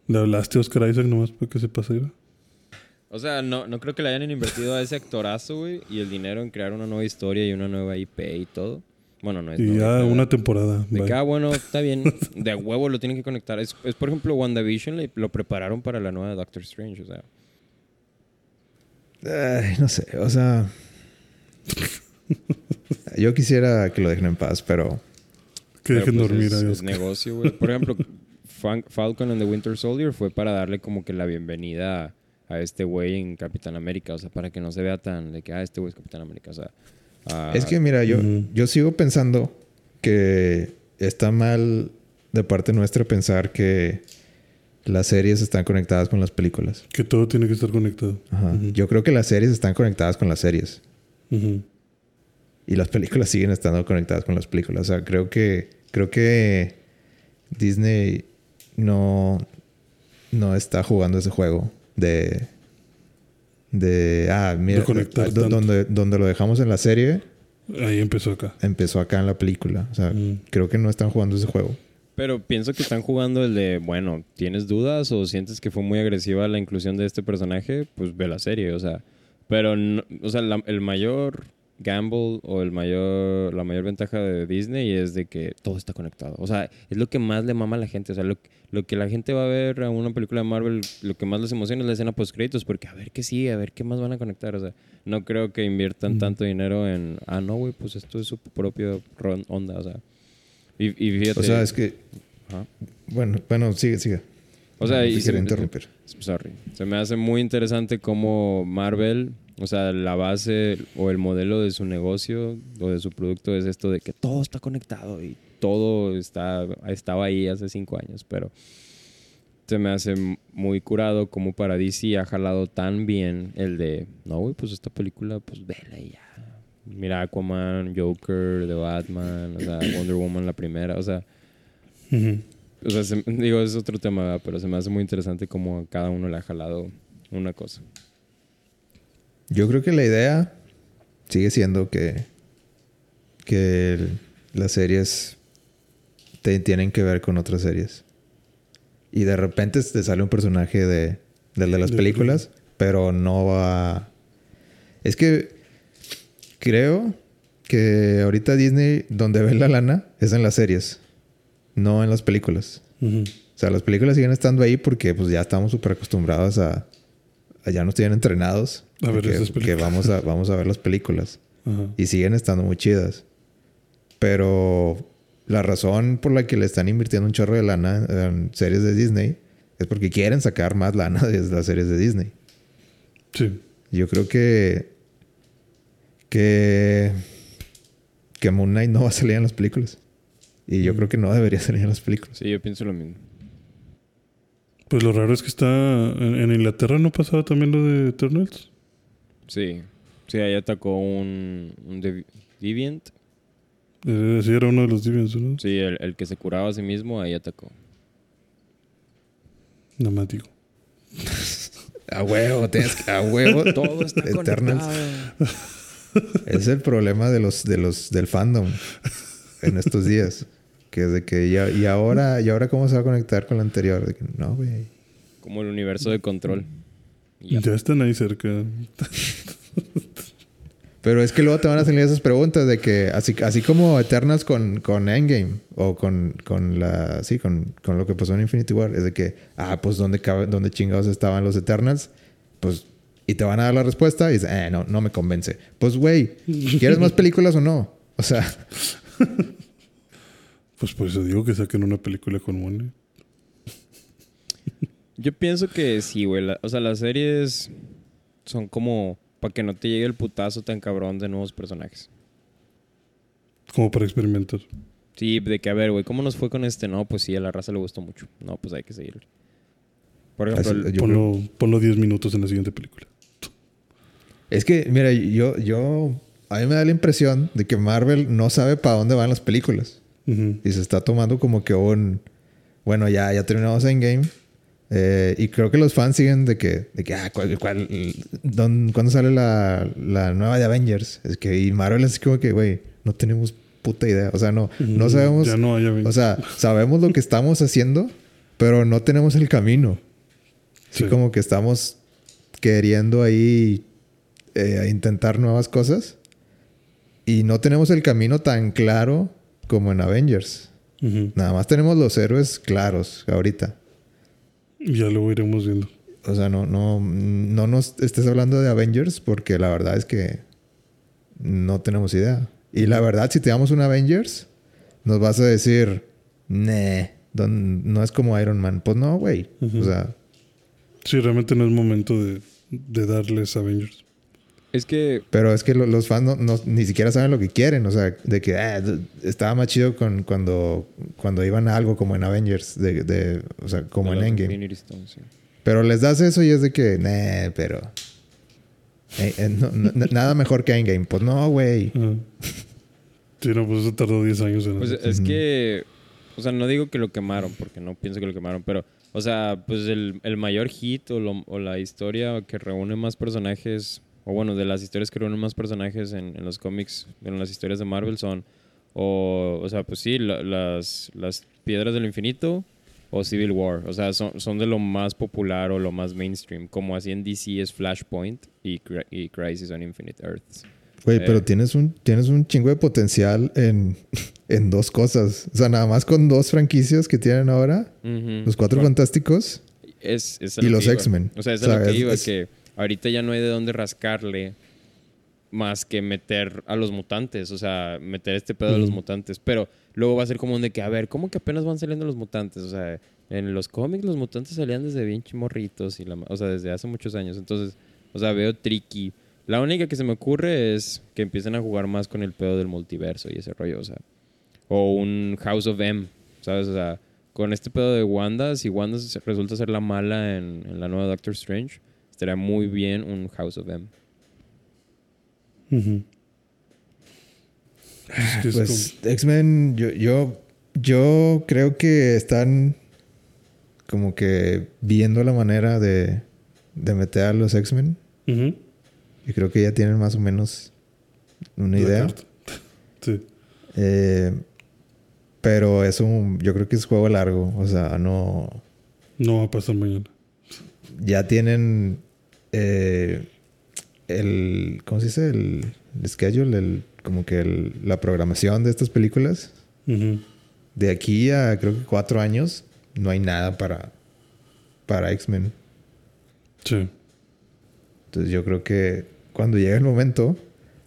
¿Le hablaste a Oscar Isaac nomás para que se pase? O sea, no, no creo que le hayan invertido a ese actorazo, güey, y el dinero en crear una nueva historia y una nueva IP y todo. Bueno, no es Y nueva, ya una temporada. De que, ah, bueno, está bien. De huevo lo tienen que conectar. Es, es, por ejemplo, WandaVision le- lo prepararon para la nueva Doctor Strange. O sea, Ay, no sé, o sea... yo quisiera que lo dejen en paz, pero... Que pero, dejen pues, dormir es, a es negocio, güey. Por ejemplo, Falcon and the Winter Soldier fue para darle como que la bienvenida a este güey en Capitán América. O sea, para que no se vea tan de que, ah, este güey es Capitán América. O sea, ah, Es que mira, yo, yo sigo pensando que está mal de parte nuestra pensar que las series están conectadas con las películas. Que todo tiene que estar conectado. Ajá. Yo creo que las series están conectadas con las series. Ujú. Y las películas siguen estando conectadas con las películas. O sea, creo que, creo que Disney no, no está jugando ese juego de, de ah, mira, De conectar do- tanto. donde, donde lo dejamos en la serie, Ahí empezó acá. empezó acá en la película. O sea, Mm. creo que no están jugando ese juego. Pero pienso que están jugando el de, bueno, ¿tienes dudas o sientes que fue muy agresiva la inclusión de este personaje? Pues ve la serie, o sea. Pero, no- o sea, la- el mayor gamble o el mayor, la mayor ventaja de Disney es de que todo está conectado. O sea, es lo que más le mama a la gente. O sea, lo, lo que la gente va a ver a una película de Marvel, lo que más les emociona es la escena post créditos, porque a ver qué sigue, a ver qué más van a conectar. O sea, no creo que inviertan tanto dinero en, ah, no, güey, pues esto es su propia onda, o sea. Y, y fíjate. O sea, es que, Ajá. bueno, bueno, sigue, sigue. O sea, No y se interrumpir. Sorry. Se me hace muy interesante cómo Marvel, o sea, la base o el modelo de su negocio o de su producto es esto de que todo está conectado y todo está, estaba ahí hace cinco años, pero se me hace muy curado como para DC ha jalado tan bien el de, no, güey, pues esta película, pues vela y ya. Mira Aquaman, Joker, The Batman, o sea, Wonder Woman la primera, o sea, Ujú. o sea, se- digo, es otro tema, ¿verdad? pero se me hace muy interesante cómo cada uno le ha jalado una cosa. Yo creo que la idea sigue siendo que, que el- las series te, tienen que ver con otras series. Y de repente te sale un personaje de, del de las De- películas, pero no va... Es que creo que ahorita Disney, donde ve la lana, es en las series, no en las películas. O sea, las películas siguen estando ahí porque pues ya estamos súper acostumbrados a, a ya nos tienen entrenados. A ver que, esas que películas. vamos a, vamos a ver las películas. Ajá. Y siguen estando muy chidas. Pero la razón por la que le están invirtiendo un chorro de lana en series de Disney es porque quieren sacar más lana de las series de Disney. Sí. Yo creo que. Que. Que Moon Knight no va a salir en las películas. Y yo creo que no debería salir en las películas. Sí, yo pienso lo mismo. Pues lo raro es que está. En, en Inglaterra no pasaba también lo de Eternals. Sí. Sí, ahí atacó un, un Devi- Deviant. Eh, sí, era uno de los Deviants, ¿no? Sí, el, el que se curaba a sí mismo, ahí atacó. Nada más digo. A huevo, tienes que- a huevo. Todo está Eternals. conectado. Es el problema de los, de los, del fandom en estos días. Que es de que ya, y ahora, y ahora cómo se va a conectar con la anterior. De que, no, güey. Como el universo de control. Y Ya. ya. están ahí cerca. Pero es que luego te van a salir esas preguntas de que, así, así como Eternals con, con Endgame, o con, con la, sí, con, con lo que pasó en Infinity War, es de que, ah, pues ¿dónde, cabe- dónde chingados estaban los Eternals? Pues, y te van a dar la respuesta y dices, eh, no, no me convence. Pues, güey, ¿quieres más películas o no? O sea, Pues por eso digo que saquen una película con Moon Yo pienso que sí, güey. la- o sea, las series son como para que no te llegue el putazo tan cabrón de nuevos personajes. Como para experimentar. Sí, de que a ver, güey, ¿cómo nos fue con este? No, pues sí, a la raza le gustó mucho. No, pues hay que seguirle. Por ejemplo, Así- el- Ponlo, ponlo 10 minutos en la siguiente película. es que, mira, yo, yo, a mí me da la impresión de que Marvel no sabe para dónde van las películas. Ujú. Y se está tomando como que un... Bueno, ya, ya terminamos Endgame. Eh, y creo que los fans siguen de que... De que ah, ¿cuál, cuál- dónde- ¿Cuándo sale la, la nueva de Avengers? Es que... Y Marvel es como que, güey, no tenemos puta idea. O sea, no, no sabemos... Ya no Avengers. O sea, sabemos lo que estamos haciendo, pero no tenemos el camino. Así Sí. como que estamos queriendo ahí eh, intentar nuevas cosas. Y no tenemos el camino tan claro como en Avengers. Nada más tenemos los héroes claros ahorita. Ya luego iremos viendo. O sea, no, no, no nos estés hablando de Avengers porque la verdad es que no tenemos idea. Y la verdad, si te damos un Avengers, nos vas a decir, nee, don- no es como Iron Man. Pues no, güey. O sea, Sí, realmente no es momento de, de darles Avengers. Es que pero es que lo- los fans no, no- ni siquiera saben lo que quieren. O sea, de que ah, estaba más chido con, cuando, cuando iban a algo como en Avengers, de, de- o sea, como de en Endgame. Stones, sí. Pero les das eso y es de que, nee, pero. eh, eh, no- no- nada mejor que Endgame. Pues no, güey. Sí, no, pues eso tardó 10 años en Pues es que, o sea, no digo que lo quemaron, porque no pienso que lo quemaron, pero, o sea, pues el, el mayor hit o, lo- o la historia que reúne más personajes, o bueno, de las historias que reúnen más personajes en, en los cómics, en las historias de Marvel son, o, o sea, pues sí, la- las, las piedras del infinito o Civil War, o sea, son, son de lo más popular o lo más mainstream, como así en DC es Flashpoint y, y Crisis on Infinite Earths. Güey, Eh. pero tienes un, tienes un chingo de potencial en, en dos cosas. O sea, nada más con dos franquicias que tienen ahora. Los Cuatro Bueno, Fantásticos. Es, es a Y lo los. X-Men. O sea, es O sea, lo que es- iba, que ahorita ya no hay de dónde rascarle más que meter a los mutantes, o sea, meter este pedo de los Ujú. mutantes. Pero luego va a ser como un de que, a ver, ¿cómo que apenas van saliendo los mutantes? O sea, en los cómics los mutantes salían desde bien chimorritos, y la, o sea, desde hace muchos años. Entonces, o sea, veo tricky. La única que se me ocurre es que empiecen a jugar más con el pedo del multiverso y ese rollo, o sea. O un House of M, ¿sabes? O sea, con este pedo de Wanda, si Wanda resulta ser la mala en, en la nueva Doctor Strange, estaría muy bien un House of M. Ujú. Es que es Pues X-Men, yo, yo, yo creo que están como que viendo la manera de, de meter a los X-Men. como- Ujú. Y creo que ya tienen más o menos una La idea. carta. Sí. Eh, pero es un, yo creo que es juego largo. O sea, no. No va a pasar mañana. Ya tienen eh, el. ¿Cómo se dice? El, el schedule, el, como que el- la programación de estas películas. De aquí a creo que cuatro años. no hay nada para, para X-Men. Sí. Entonces yo creo que cuando llegue el momento,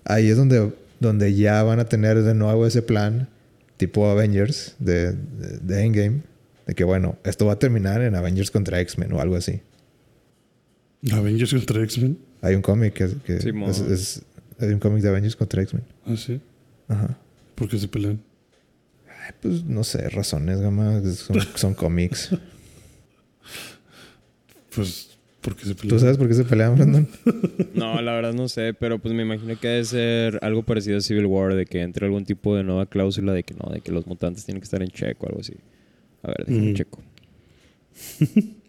ahí es donde, donde ya van a tener de nuevo ese plan tipo Avengers de, de, de Endgame. De que bueno, esto va a terminar en Avengers contra X-Men o algo así. Avengers contra X-Men. Hay un cómic que, que Simón. es, es- hay un cómic de Avengers contra X-Men. Ah, sí. Ajá. ¿Por qué se pelean? Ay, Pues no sé, razones, gama. Son, son cómics. Pues, ¿por qué se ¿Tú pelean? sabes por qué se pelean, Brandon? No, la verdad no sé, pero pues me imagino que debe ser algo parecido a Civil War, de que entre algún tipo de nueva cláusula de que no, de que los mutantes tienen que estar en check o algo así. A ver, déjame Mm. checo.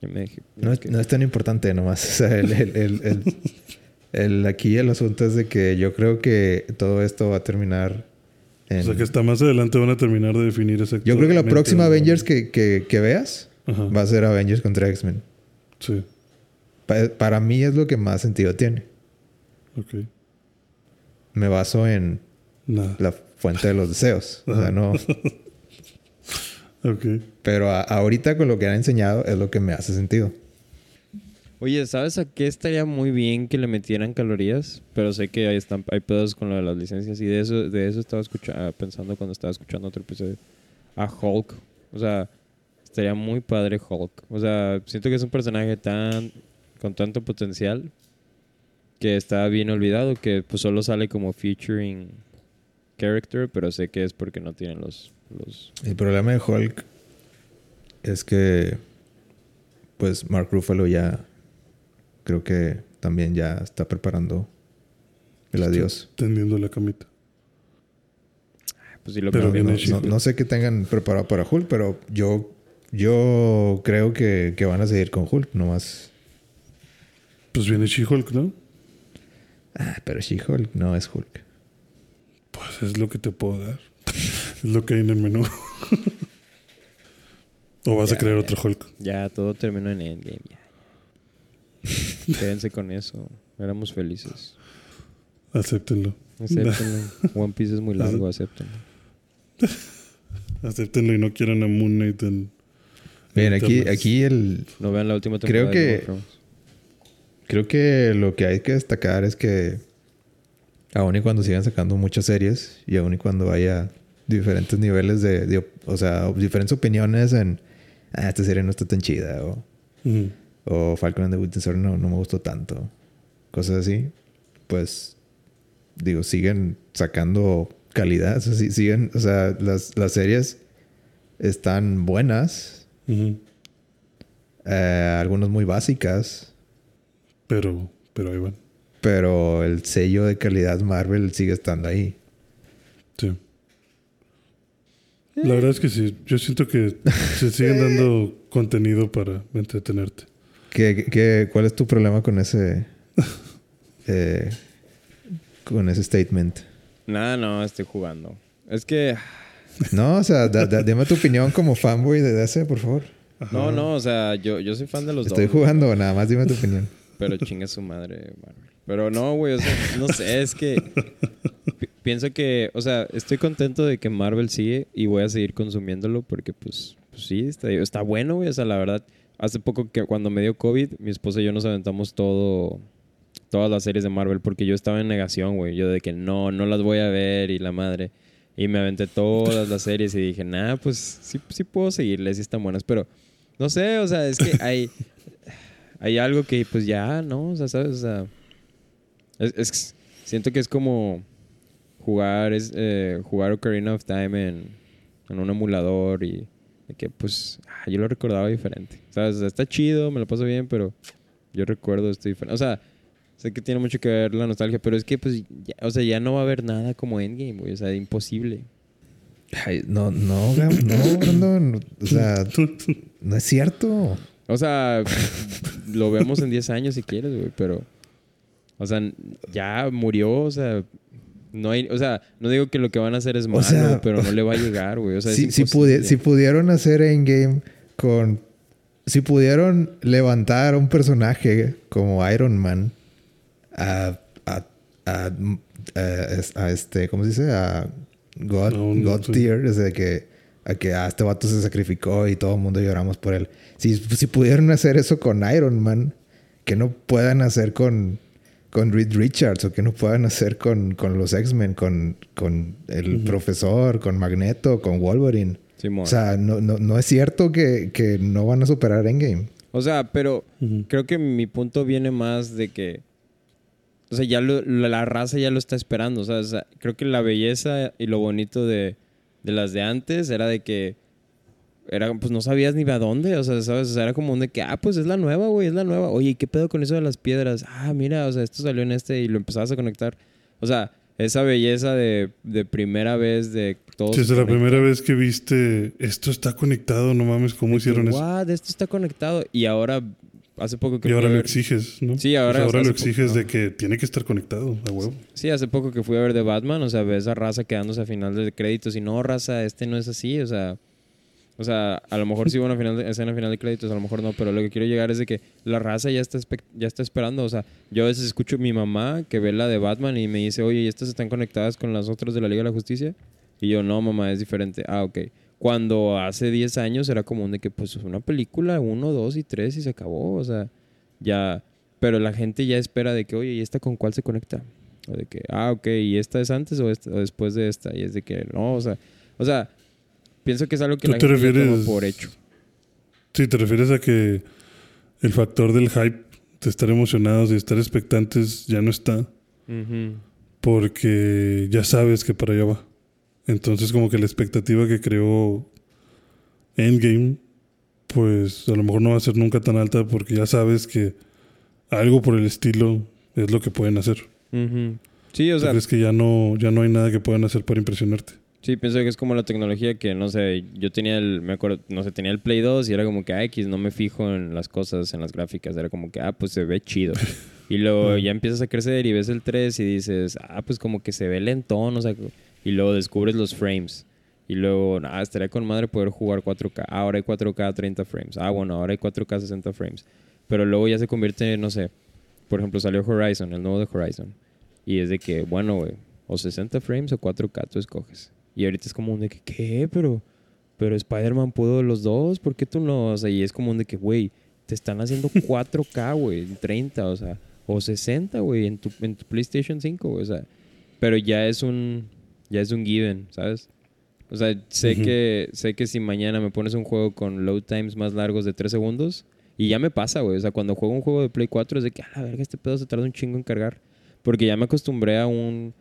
Ya me dije. No es, no es tan importante nomás. O sea, el, el, el, el- el- aquí el asunto es de que yo creo que todo esto va a terminar en... O sea, que hasta más adelante van a terminar de definir exactamente. Yo creo que la próxima Avengers que, que, que veas Ajá. va a ser Avengers contra X-Men. Sí. Pa- para mí es lo que más sentido tiene. Ok. Me baso en Nada. la fuente de los deseos. O sea, no... Ok. Pero a- ahorita con lo que han enseñado es lo que me hace sentido. Oye, ¿sabes a qué estaría muy bien que le metieran calorías? Pero sé que hay, están, hay pedos con lo de las licencias y de eso, de eso estaba escucha- pensando cuando estaba escuchando otro episodio. A Hulk. O sea, estaría muy padre Hulk. O sea, siento que es un personaje tan con tanto potencial que está bien olvidado, que pues solo sale como featuring character, pero sé que es porque no tienen los... los El problema de Hulk es que, pues, Mark Ruffalo ya creo que también ya está preparando el adiós. Tendiendo la camita. pues sí, lo Pero No, no- no sé qué tengan preparado para Hulk, pero yo, yo creo que, que van a seguir con Hulk, nomás. Pues viene She-Hulk, ¿no? Ah, pero She-Hulk no es Hulk. Pues es lo que te puedo dar. es lo que hay en el menú. o vas a crear ya. otro Hulk. Ya, todo terminó en Endgame. Ya. Quédense con eso. Éramos felices. Acéptenlo. Acéptenlo. One Piece es muy largo, acéptenlo. Acéptenlo y no quieran a Moon Knight en... Bien, aquí, aquí el, No vean la última Creo temporada que- of Thrones. Creo que lo que hay que destacar es que aun y cuando sigan sacando muchas series y aun y cuando haya diferentes niveles de, de o sea, diferentes opiniones en ah, esta serie no está tan chida o, o Falcon and the Winter Soldier no, no me gustó tanto, cosas así, pues digo, siguen sacando calidad, o sea, siguen, o sea, las, las series están buenas, eh, algunas muy básicas, Pero, pero ahí van. Pero el sello de calidad Marvel sigue estando ahí. Sí. La verdad es que sí. Yo siento que se siguen dando contenido para entretenerte. ¿Qué, qué, cuál es tu problema con ese eh, con ese statement? Nada, no, estoy jugando. Es que... No, o sea, da- da- dime tu opinión como fanboy de DC, por favor. No, no, o sea, yo, yo soy fan de los Estoy dos. jugando, nada más dime tu opinión. Pero chinga su madre, Marvel. Pero no, güey, o sea, no sé, es que pienso que, o sea, estoy contento de que Marvel sigue y voy a seguir consumiéndolo porque, pues, pues sí, está, bueno, güey. O sea, la verdad, hace poco que cuando me dio COVID, mi esposa y yo nos aventamos todo, todas las series de Marvel porque yo estaba en negación, güey. Yo de que no, no las voy a ver y la madre. Y me aventé todas las series y dije, nah, pues sí, sí puedo seguirles, sí están buenas. Pero, no sé, o sea, es que hay hay algo que pues ya, ¿no? O sea, ¿sabes? O sea, es, es- siento que es como jugar, es, eh, jugar Ocarina of Time en, en un emulador y de que pues ah, yo lo recordaba diferente. ¿Sabes? O sea, está chido, me lo paso bien, pero yo recuerdo esto diferente. O sea, sé que tiene mucho que ver la nostalgia, pero es que pues, ya, o sea, ya no va a haber nada como Endgame, güey. O sea, imposible. Ay, no, no, no, Brandon. O sea, no es cierto. O sea, lo vemos en 10 años si quieres, güey, pero... O sea, ya murió, o sea... No hay, o sea, no digo que lo que van a hacer es malo, sea, pero no le va a llegar, güey. O sea, si, si, pudi- si pudieron hacer Endgame con... Si pudieron levantar a un personaje como Iron Man a... a, a, a- a este... ¿Cómo se dice? A God, un- God sí. tier. Es de que a que ah, este vato se sacrificó y todo el mundo lloramos por él. Si, si pudieron hacer eso con Iron Man, que no puedan hacer con, con Reed Richards o que no puedan hacer con, con los X-Men, con, con el profesor, con Magneto, con Wolverine. Simón. O sea, no, no, no es cierto que, que no van a superar Endgame. O sea, pero creo que mi punto viene más de que. O sea, ya lo- la, la raza ya lo está esperando. O sea, o sea, creo que la belleza y lo bonito de, de las de antes era de que. Era, pues no sabías ni a dónde. O sea, ¿sabes? O sea, era como un de que, ah, pues es la nueva, güey, es la nueva. Oye, ¿y qué pedo con eso de las piedras? Ah, mira, o sea, esto salió en este y lo empezabas a conectar. O sea, esa belleza de, de primera vez de todo. Si es se la primera vez que viste esto está conectado, no mames, ¿cómo hicieron eso? What? Esto está conectado. Y ahora, hace poco que Y ahora lo ver- exiges, ¿no? Sí, ahora ahora lo exiges de que tiene que estar conectado, a huevo. Sí, hace poco que fui a ver de Batman, o sea, ves a raza quedándose a final de créditos y no, raza, este no es así, o sea, o sea, a lo mejor sí una final de, escena final de créditos, a lo mejor no, pero lo que quiero llegar es de que la raza ya está, ya está esperando, o sea, yo a veces escucho a mi mamá que ve la de Batman y me dice, oye, ¿y estas están conectadas con las otras de la Liga de la Justicia? Y yo, no, mamá, es diferente. Ah, ok. Cuando hace 10 años era común de que, pues, una película, uno, dos y tres y se acabó, o sea, ya, pero la gente ya espera de que, oye, ¿y esta con cuál se conecta? O de que, ah, ok, ¿y esta es antes o, o después de esta? Y es de que, no, o sea, o sea, pienso que es algo que ¿Tú la te gente refieres- por hecho. Sí, te refieres a que el factor del hype, de estar emocionados y estar expectantes, ya no está, porque ya sabes que para allá va. Entonces, como que la expectativa que creó Endgame, pues a lo mejor no va a ser nunca tan alta, porque ya sabes que algo por el estilo es lo que pueden hacer. Sí, o O sea, es que ya no, ya no hay nada que puedan hacer para impresionarte. Sí, pienso que es como la tecnología que, no sé, yo tenía el, me acuerdo, no sé, tenía el Play 2 y era como que, ah, X, no me fijo en las cosas, en las gráficas, era como que, ah, pues se ve chido. Y luego ya empiezas a crecer y ves el 3 y dices, ah, pues como que se ve lentón, o sea, y luego descubres los frames. Y luego, ah, estaría con madre poder jugar 4K. Ah, ahora hay 4K 30 frames. Ah, bueno, ahora hay 4K 60 frames. Pero luego ya se convierte, no sé, por ejemplo, salió Horizon, el nuevo de Horizon. Y es de que, bueno, güey, o 60 frames o 4K, tú escoges. Y ahorita es como un de que, ¿qué? Pero, pero Spider-Man pudo los dos, ¿por qué tú no? O sea, y es como un de que, güey, te están haciendo 4K, güey, en 30, o sea, o 60, güey, en tu, en tu PlayStation 5, güey, o sea. Pero ya es un, ya es un given, ¿sabes? O sea, sé, que, sé que si mañana me pones un juego con load times más largos de 3 segundos, y ya me pasa, güey. O sea, cuando juego un juego de Play 4 es de que, a la verga, este pedo se tarda un chingo en cargar. Porque ya me acostumbré a un.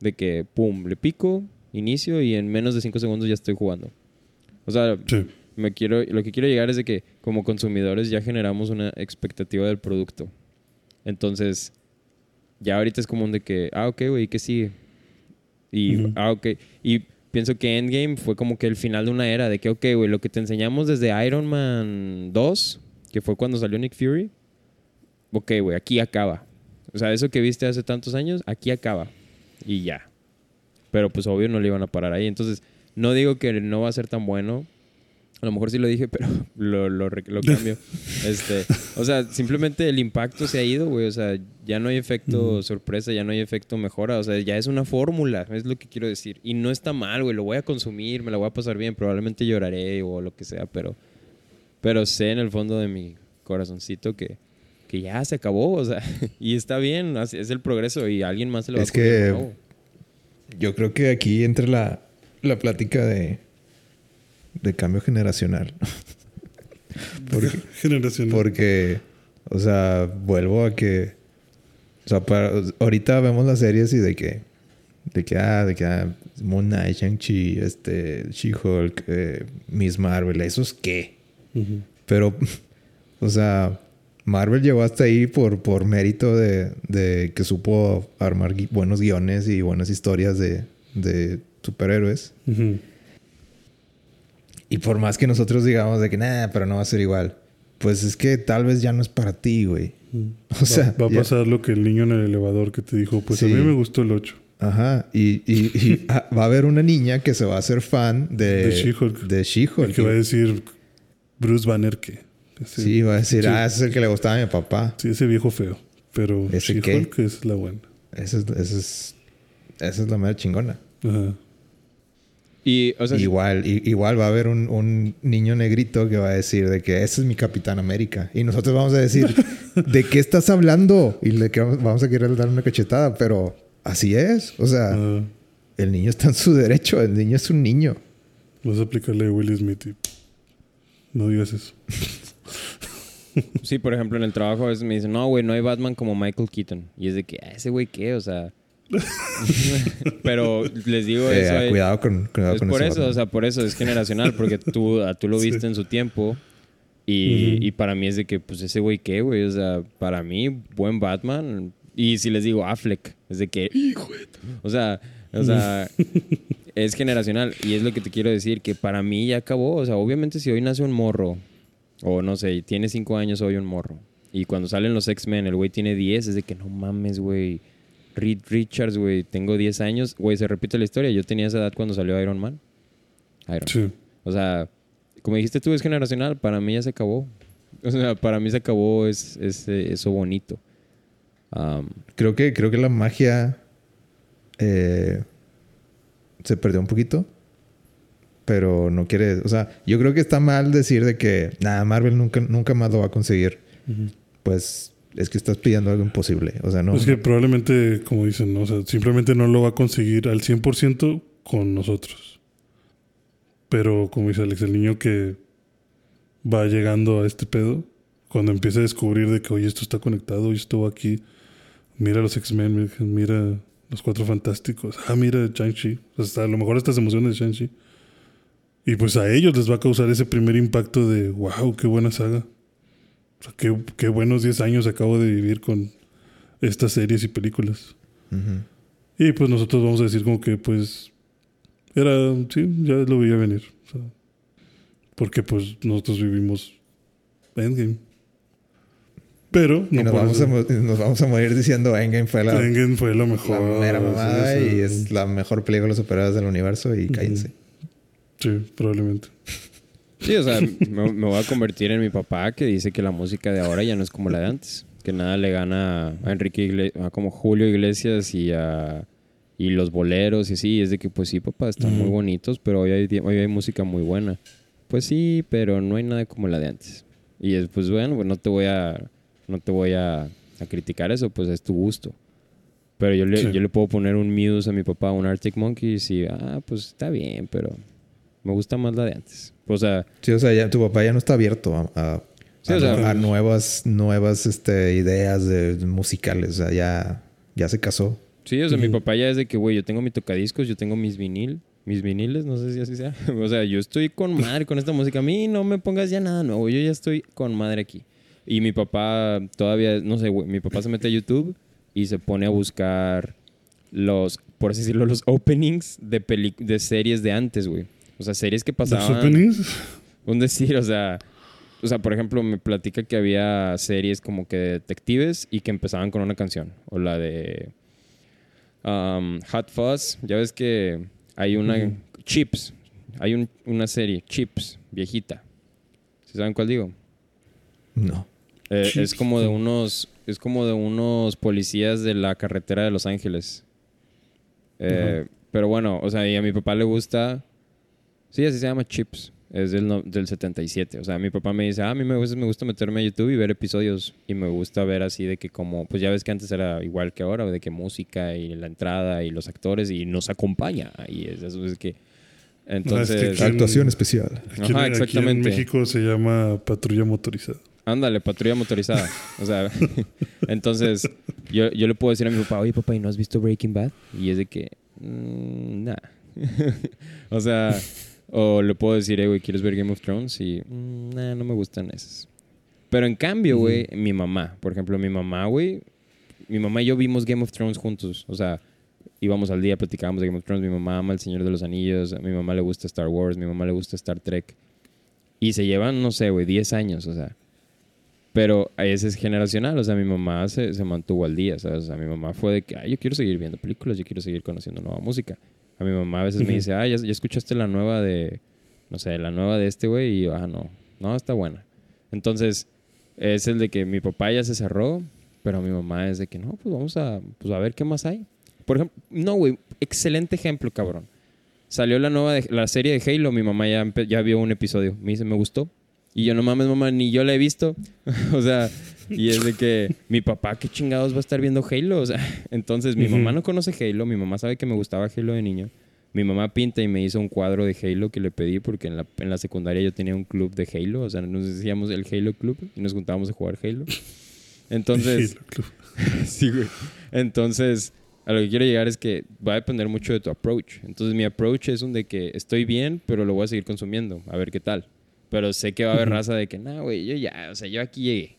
de que, pum, le pico, inicio y en menos de 5 segundos ya estoy jugando. O sea, Sí. me quiero, lo que quiero llegar es de que como consumidores ya generamos una expectativa del producto. Entonces, ya ahorita es como un de que, ah, ok, güey, ¿qué sigue? Y, ah, ok. Y pienso que Endgame fue como que el final de una era, de que, ok, güey, lo que te enseñamos desde Iron Man 2, que fue cuando salió Nick Fury, ok, güey, aquí acaba. O sea, eso que viste hace tantos años, aquí acaba. Y ya. Pero pues obvio no le iban a parar ahí. Entonces, no digo que no va a ser tan bueno. A lo mejor sí lo dije, pero lo, lo, lo cambio. este, o sea, simplemente el impacto se ha ido, güey. O sea, ya no hay efecto sorpresa, ya no hay efecto mejora. O sea, ya es una fórmula, es lo que quiero decir. Y no está mal, güey. Lo voy a consumir, me la voy a pasar bien. Probablemente lloraré o lo que sea, pero, pero sé en el fondo de mi corazoncito que, que ya se acabó. O sea, y está bien, es el progreso y alguien más se le va Es a que-. Yo creo que aquí entra la, la plática de, de cambio generacional. Porque, Generacional. porque, o sea, vuelvo a que, o sea, para- ahorita vemos las series y de que, de que, ah, de que, ah, Moon Knight, Shang-Chi, este, She-Hulk, eh, Miss Marvel, ¿esos qué? Pero, o sea, Marvel llegó hasta ahí por, por mérito de, de que supo armar gui- buenos guiones y buenas historias de, de superhéroes. Y por más que nosotros digamos de que, nada, pero no va a ser igual. Pues es que tal vez ya no es para ti, güey. O sea, va, va a ya- pasar lo que el niño en el elevador que te dijo, pues a mí me gustó el 8. Ajá. Y, y- y, ah, va a haber una niña que se va a hacer fan de, De She-Hulk. She-Hulk. que va a decir Bruce Banner que. Ese, Sí, va a decir, Sí. ah, ese es el que le gustaba a mi papá. sí, ese viejo feo. Pero ¿Ese qué? She-Hulk es la buena. Esa es, esa es, esa es la mera chingona. Ajá. Y, o sea, sí- igual, igual va a haber un, un niño negrito que va a decir de que ese es mi Capitán América. Y nosotros vamos a decir, ¿de qué estás hablando? Y le que vamos a querer dar una cachetada, pero así es. O sea, el niño está en su derecho, el niño es un niño. vas a aplicarle a Will Smith y no digas eso. Sí, por ejemplo, en el trabajo a veces me dicen, no, güey, no hay Batman como Michael Keaton. Y es de que, "Ah, ese güey, ¿qué? O sea... Pero les digo Eh, eso. cuidado con, cuidado es con por eso, Batman. o sea, por eso es generacional, porque tú, a- tú lo Sí. viste en su tiempo. Y, Ujú. y para mí es de que, pues, ese güey, ¿qué, güey? O sea, para mí, buen Batman. Y si les digo Affleck, es de que, hijo de tu-". O sea, o sea, es generacional. Y es lo que te quiero decir, que para mí ya acabó. O sea, obviamente si hoy nace un morro, o no sé, tiene cinco años hoy un morro. Y cuando salen los X-Men, el güey tiene 10, es de que no mames, güey. Reed Richards, güey, tengo 10 años. Güey, se repite la historia. Yo tenía esa edad cuando salió Iron Man. Iron Man. Sí. O sea, como dijiste tú, es generacional. Para mí ya se acabó. O sea, para mí se acabó es, es, eh, eso bonito. Am, Creo que, creo que la magia eh, se perdió un poquito. Pero no quiere. O sea, yo creo que está mal decir de que nada, Marvel nunca, nunca más lo va a conseguir. Pues es que estás pidiendo algo imposible. O sea, no. Es que probablemente, como dicen, ¿no? o sea, simplemente no lo va a conseguir al 100% con nosotros. Pero, como dice Alex, el niño que va llegando a este pedo, cuando empieza a descubrir de que, oye, esto está conectado, y esto va aquí, mira los X-Men, mira, mira los Cuatro Fantásticos, ah, mira Shang-Chi, O sea, a lo mejor estas emociones de Shang-Chi. Y pues a ellos les va a causar ese primer impacto de, wow, qué buena saga. O sea, qué, qué buenos 10 años acabo de vivir con estas series y películas. Y pues nosotros vamos a decir como que pues era, sí, ya lo veía venir. o sea, porque pues nosotros vivimos Endgame. Pero no nos, vamos a, nos vamos a morir diciendo Endgame fue la, Endgame fue la la mejor. mera sí, mamada sí, y es la mejor película superada del universo y cállense. Sí, probablemente. sí, o sea, me, me voy a convertir en mi papá que dice que la música de ahora ya no es como la de antes. Que nada le gana a Enrique Iglesias, a como Julio Iglesias y a y los boleros y así. Es de que, pues sí, papá, están muy bonitos, pero hoy hay, hoy hay música muy buena. Pues sí, pero no hay nada como la de antes. Y es, pues bueno, pues no te voy a, no te voy a, a criticar eso, pues es tu gusto. Pero yo le, Sí. yo le puedo poner un Muse a mi papá, un Arctic Monkeys y, ah, pues está bien, pero me gusta más la de antes. O sea, Sí, o sea, ya, tu papá ya no está abierto a, a- Sí, a o sea, nu- a nuevas, nuevas este, ideas de, musicales. O sea, ya, ya se casó. sí, o sea, mi papá ya es de que, güey, yo tengo mi tocadiscos, yo tengo mis vinil, mis viniles, no sé si así sea. o sea, yo estoy con madre con esta música. A mí no me pongas ya nada nuevo, yo ya estoy con madre aquí. Y mi papá todavía, no sé, güey, mi papá se mete a YouTube y se pone a buscar los, por así decirlo, los openings de, peli de series de antes, güey. O sea, series que ¿Los pasaban. Un decir, o sea, o sea, por ejemplo, me platica que había series como que de detectives y que empezaban con una canción. O la de um, Hot Fuzz. Ya ves que hay una... Chips. Hay un- una serie, Chips, viejita. ¿Sí saben cuál digo? No. Eh, es como de no. unos... Es como de unos policías de la carretera de Los Ángeles. Eh, Pero bueno, o sea, y a mi papá le gusta... Sí, así se llama Chips. Es del, no- del 77. O sea, mi papá me dice, ah, a mí me gusta, me gusta meterme a YouTube y ver episodios. Y me gusta ver así de que como... Pues ya ves que antes era igual que ahora, de que música y la entrada y los actores y nos acompaña. Y es eso es que... Entonces... ¿quién- Actuación especial. Aquí, Ajá, aquí exactamente. en México se llama patrulla motorizada. Ándale, patrulla motorizada. O sea, entonces yo, yo le puedo decir a mi papá, oye papá, ¿y no has visto Breaking Bad? Y es de que, mm, nah. o sea, o le puedo decir, eh, güey, ¿quieres ver Game of Thrones? Y, "Mm, nah, no me gustan esas. Pero en cambio, güey, mi mamá, por ejemplo, mi mamá, güey, mi mamá y yo vimos Game of Thrones juntos. O sea, íbamos al día, platicábamos de Game of Thrones. Mi mamá ama El Señor de los Anillos. A mi mamá le gusta Star Wars. Mi mamá le gusta Star Trek. Y se llevan, no sé, güey, 10 años, o sea. Pero ese es generacional, o sea, mi mamá se, se mantuvo al día, ¿sabes? O sea, mi mamá fue de que, ay, yo quiero seguir viendo películas, yo quiero seguir conociendo nueva música. A mi mamá a veces me dice, ay, ya, ya escuchaste la nueva de, no sé, la nueva de este güey, y yo, ah, no, no, está buena. Entonces, es el de que mi papá ya se cerró, pero mi mamá es de que, no, pues vamos a, pues a ver qué más hay. Por ejemplo, no, güey, excelente ejemplo, cabrón. salió la nueva, de- la serie de Halo, mi mamá ya, ya vio un episodio. Me dice, me gustó. Y yo, no mames, mamá, ni yo la he visto. o sea, y es de que mi papá, ¿qué chingados va a estar viendo Halo? O sea, entonces mi Ujú. mamá no conoce Halo, mi mamá sabe que me gustaba Halo de niño. Mi mamá pinta y me hizo un cuadro de Halo que le pedí porque en la, en la secundaria yo tenía un club de Halo, o sea, nos decíamos el Halo Club y nos juntábamos a jugar Halo. Entonces, Halo Club. sí, güey. Entonces, a lo que quiero llegar es que va a depender mucho de tu approach. Entonces, mi approach es un de que estoy bien, pero lo voy a seguir consumiendo, a ver qué tal. Pero sé que va a haber raza de que, no, güey, yo ya, o sea, yo aquí llegué.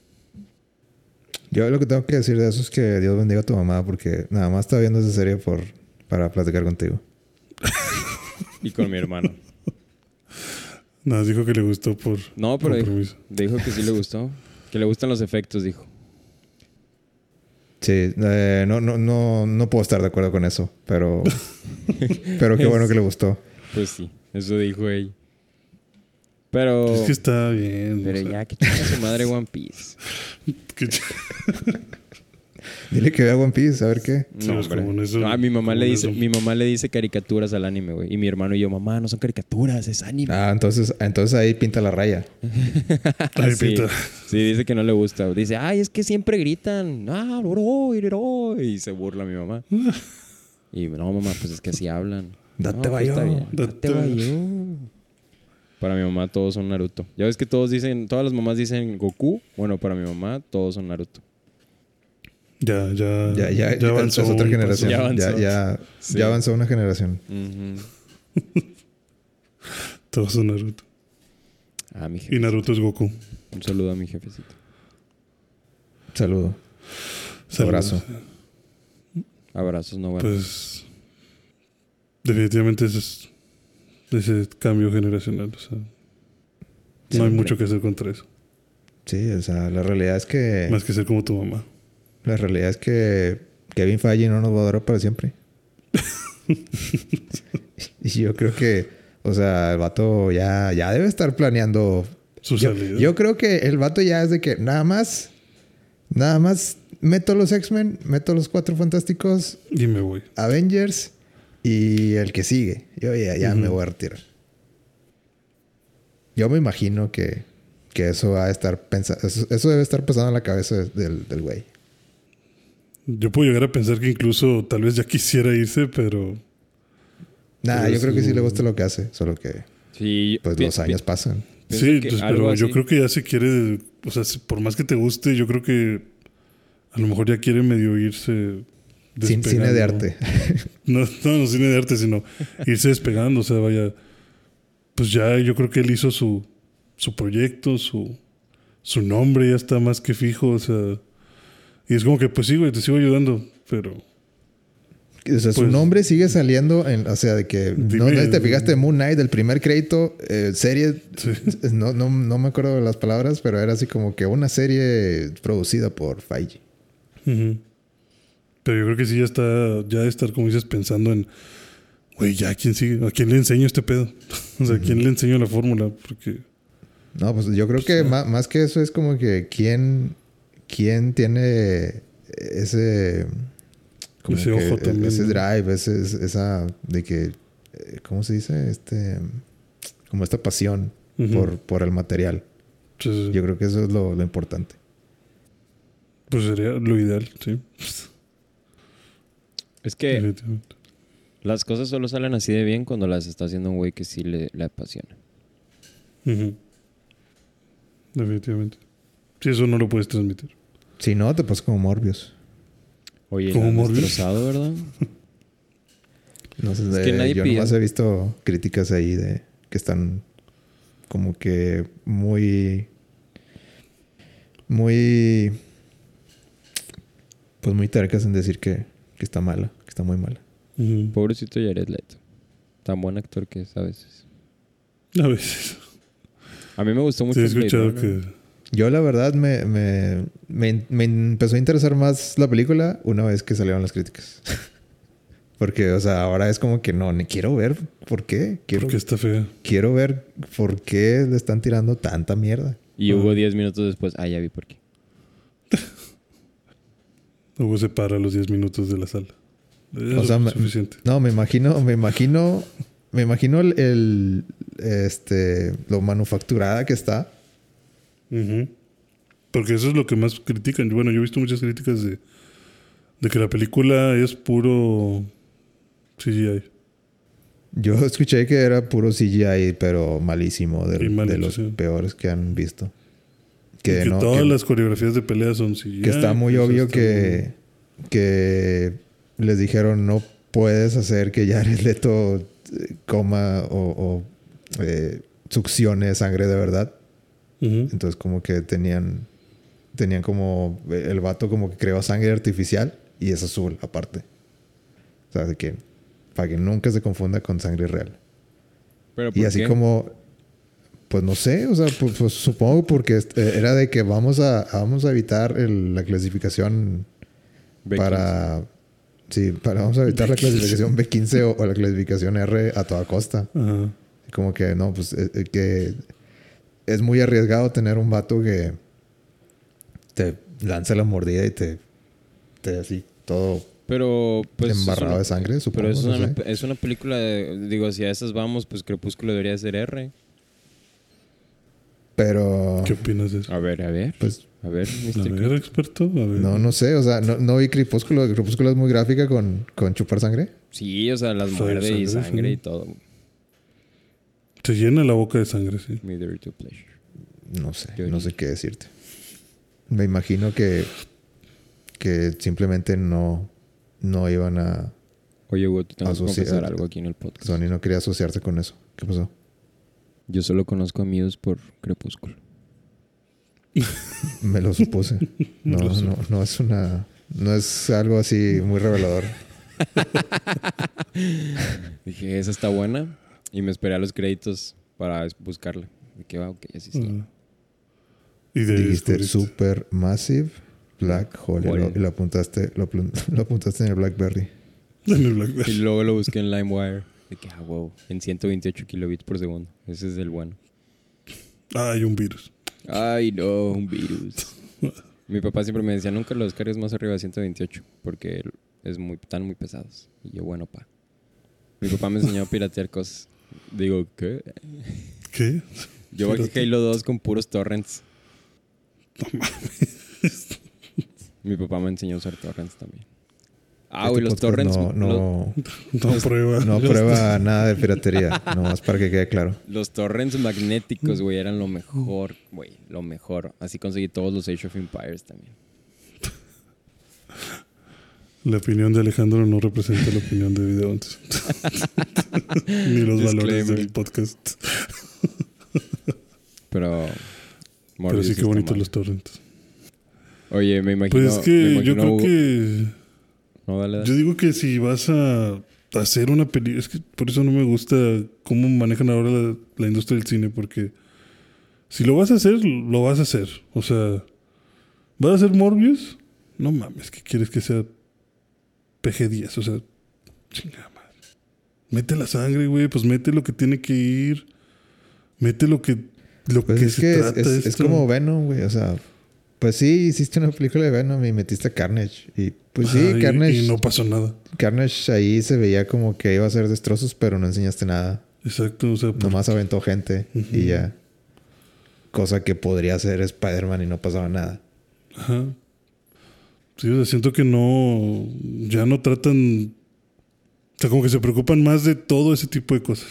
Yo lo que tengo que decir de eso es que Dios bendiga a tu mamá porque nada más está viendo esa serie por, para platicar contigo. Y con mi hermano. Nada, dijo que le gustó por No, pero dijo que sí le gustó. Que le gustan los efectos, dijo. Sí, eh, no, no, no, no puedo estar de acuerdo con eso, pero, pero qué bueno que le gustó. Pues sí, eso dijo ella. Pero, Es que está bien. pero o sea, ya, que chinga su madre One Piece. Dile que vea One Piece, a ver qué. No, pues, en eso- Ah, mi mamá le dice, eso. mi mamá le dice caricaturas al anime, güey. Y mi hermano y yo, mamá, no son caricaturas, es anime. Ah, entonces, entonces ahí pinta la raya. Ay, sí, pita. sí, dice que no le gusta. Dice, ay, es que siempre gritan. Ah, oro, oro", Y se burla mi mamá. Y no, mamá, pues es que así hablan. Date no, pues. Date Date. Para mi mamá todos son Naruto. Ya ves que todos dicen, todas las mamás dicen Goku. Bueno, para mi mamá todos son Naruto. Ya, ya. Ya, ya, ya avanzó es otra generación. Ya avanzó. ya, Sí. ya avanzó una generación. Todos son Naruto. Ah, mi Y jefe. Naruto es Goku. Un saludo a mi jefecito. Saludo. Saludos. Abrazo. Abrazos, no bueno. Pues. Definitivamente es. Ese cambio generacional. O sea, no hay mucho que hacer contra eso. Sí, o sea, la realidad es que Más que ser como tu mamá. la realidad es que Kevin Feige no nos va a durar para siempre. y yo creo que, o sea, el vato ya, ya debe estar planeando. Su Yo, salida. yo creo que el vato ya es de que nada más, nada más meto los X-Men, meto los Cuatro Fantásticos, Y me voy. Avengers y el que sigue. Yo ya, ya me voy a retirar. Yo me imagino que, que eso va a estar pensando, eso, eso debe estar pasando en la cabeza del, del güey. Yo puedo llegar a pensar que incluso tal vez ya quisiera irse, pero. Nah, Pero yo creo que sí le gusta lo que hace, solo que Sí, pues los años pasan. Sí, pues, pero yo creo que ya se quiere. O sea, por más que te guste, yo creo que a lo mejor ya quiere medio irse. Sin cine de arte. No, no, no cine de arte, sino irse despegando. O sea, vaya. Pues ya yo creo que él hizo su, su proyecto, su, su nombre ya está más que fijo. O sea. Y es como que, pues sí, güey, te sigo ayudando, pero. O sea, su Pues- nombre sigue saliendo en, o sea, de que no, Dime- no te fijaste Moon Knight, el primer crédito, eh, serie, Sí. no, no, no me acuerdo de las palabras, pero era así como que una serie producida por Feige. Ujú. Pero yo creo que sí ya está, ya de estar, como dices, pensando en, güey, ya, ¿quién sigue? ¿A quién le enseño este pedo? o sea, ¿a quién le enseño la fórmula? Porque, No, pues yo creo que ma- más, que eso es como que quién, quién tiene ese, como Ese que ojo también, ese drive, ese, esa de que, eh, ¿cómo se dice? Este, como esta pasión por, por el material. Yo creo que eso es lo, lo importante. pues sería lo ideal, sí. Es que las cosas solo salen así de bien cuando las está haciendo un güey que sí le, le apasiona. Definitivamente. Sí, eso no lo puedes transmitir. Si no, te pasas como Morbius. Oye, ¿Como Morbius? destrozado, ¿verdad? No sé, Es de- que nadie yo pide. nomás he visto críticas ahí de que están como que muy muy pues muy tercas en decir que, que está mala, que está muy mala. Pobrecito Jared Leto. Tan buen actor que es a veces. A veces. A mí me gustó mucho Sí, he Blade escuchado Runner. que... Yo la verdad me, me, me, me empezó a interesar más la película una vez que salieron las críticas. Porque, o sea, ahora es como que no, ni quiero ver por qué. Quiero, Porque está fea. quiero ver por qué le están tirando tanta mierda. Y hubo 10 minutos después. Ah, ya vi por qué. Luego se para a los 10 minutos de la sala. Es O sea, me- suficiente. No, me imagino, me imagino me imagino el, el, este, lo manufacturada que está. Porque eso es lo que más critican. Bueno, yo he visto muchas críticas de, de que la película es puro CGI. Yo escuché que era puro CGI, pero malísimo, de, los peores que han visto. Que, que no, todas que- las coreografías de pelea son CGI. que está muy obvio está que, que les dijeron no puedes hacer que Jared Leto eh, coma o, o, eh, succione sangre de verdad. Entonces como que tenían tenían como el vato como que creó sangre artificial y es azul aparte. O sea, de que para que nunca se confunda con sangre real. Pero Y ¿por así qué? como, pues no sé, o sea, pues, pues, supongo porque este, era de que vamos a, vamos a evitar el- la clasificación B15. para, sí, para, vamos a evitar la clasificación B15 o, o la clasificación R a toda costa. Ajá. Como que no, pues eh, eh, que es muy arriesgado tener un vato que te lanza la mordida y te, te así todo Pero, pues. es embarrado una- de sangre, supongo. Pero es no una, sé. es una película de. Digo, si a esas vamos, pues Crepúsculo debería ser R. Pero, ¿Qué opinas de eso? A ver, a ver. pues A ver, A ver, experto. A ver. No, no sé, o sea, no, no vi Crepúsculo. Crepúsculo es muy gráfica con, con chupar sangre. Sí, o sea, las Sangre, muerde y sangre, sí. y todo. Se llena la boca de sangre, sí. Mi dirty pleasure. No sé, Yo no sé qué decirte. Me imagino que, que simplemente no, no iban a. Oye, Hugo, te tengo que confesar algo aquí en el podcast. Sony no quería asociarse con eso. ¿Qué pasó? Yo solo conozco a Muse por Crepúsculo. Me lo supuse. No, no, no es una. No es algo así muy revelador. Dije, esa está buena. Y me esperé a los créditos para buscarla. Y que, ah, ok, así está. Y de ahí Dijiste. Super Massive Black Hole. y lo- Hole. Y lo apuntaste, lo, lo apuntaste en el Blackberry. En el Blackberry. Y luego lo busqué en LimeWire. De que, ah, wow, en 128 kilobits por segundo. Ese es el bueno. Hay un virus. Ay, no, un virus. Mi papá siempre me decía, nunca lo descargues más arriba de 128 porque es muy, están muy pesados. Y yo, bueno, pa. Mi papá me enseñó a piratear cosas. Digo, ¿qué? ¿Qué? Yo bajé Halo 2 con puros torrents. Mi papá me enseñó a usar torrents también. Ah, Este güey, los torrents. No, no, No prueba. no prueba nada de piratería. Nomás para que quede claro. Los torrents magnéticos, güey, eran lo mejor, güey, lo mejor. Así conseguí todos los Age of Empires también. La opinión de Alejandro no representa la opinión de Video 11. Ni los valores del podcast. Pero. Pero sí que bonitos los torrents. Oye, me imagino. Pues es me que yo imagino creo Hugo- que. No, dale, dale. Yo digo que si vas a hacer una película. Es que por eso no me gusta cómo manejan ahora la, la industria del cine. Porque si lo vas a hacer, lo vas a hacer. O sea, ¿vas a hacer Morbius? No mames, ¿qué quieres que sea PG-10? O sea, chingada madre. Mete la sangre, güey. Pues mete lo que tiene que ir. Mete lo que. Lo Pues que es se que es, trata es- es esto. como Venom, güey. O sea, pues sí, hiciste una película de Venom y metiste Carnage. Y pues sí, y- Carnage, y no pasó nada. Carnage ahí se veía como que iba a hacer destrozos, pero no enseñaste nada. Exacto. O sea, por- Nomás aventó gente y ya. Cosa que podría hacer Spider-Man y no pasaba nada. Ajá. Sí, o sea, siento que no. Ya no tratan. O sea, como que se preocupan más de todo ese tipo de cosas.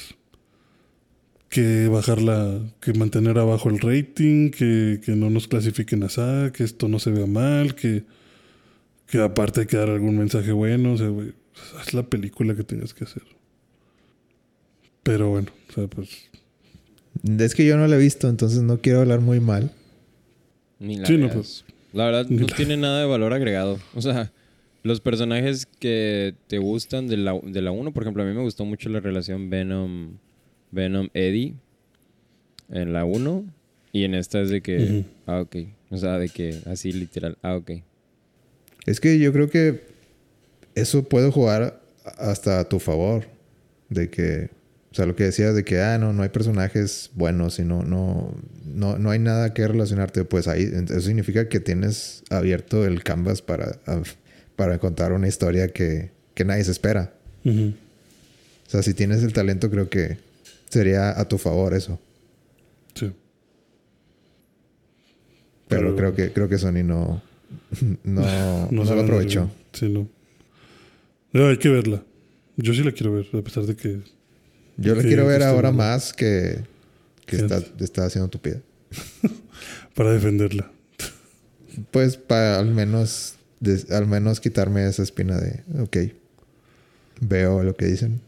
Que bajar la. Que mantener abajo el rating, que, que no nos clasifiquen así, que esto no se vea mal, que. Que aparte hay que dar algún mensaje bueno. O sea, güey, haz la película que tengas que hacer. Pero bueno, o sea, pues. Es que yo no la he visto, entonces no quiero hablar muy mal. Ni la Sí, no, pues. La verdad, Ni no la- tiene nada de valor agregado. O sea, los personajes que te gustan de la, de la 1, por ejemplo, a mí me gustó mucho la relación Venom, Venom Eddie en la 1 y en esta es de que, ah, ok. O sea, de que así literal, ah, ok. Es que yo creo que eso puede jugar hasta a tu favor. De que, o sea, lo que decías de que, ah, no, no hay personajes buenos y no, no, no, no hay nada que relacionarte. Pues ahí, eso significa que tienes abierto el canvas para, a- para contar una historia que, que nadie se espera. O sea, si tienes el talento, creo que sería a tu favor eso. Sí. Pero, Pero- creo que creo que Sony no no, no, se lo aprovechó. Sí, no. No, hay que verla. Yo sí la quiero ver, a pesar de que. Yo la que- quiero ver ahora más que, que está, está haciendo tu pie. Para defenderla. Pues para al menos al menos quitarme esa espina de ok. Veo lo que dicen,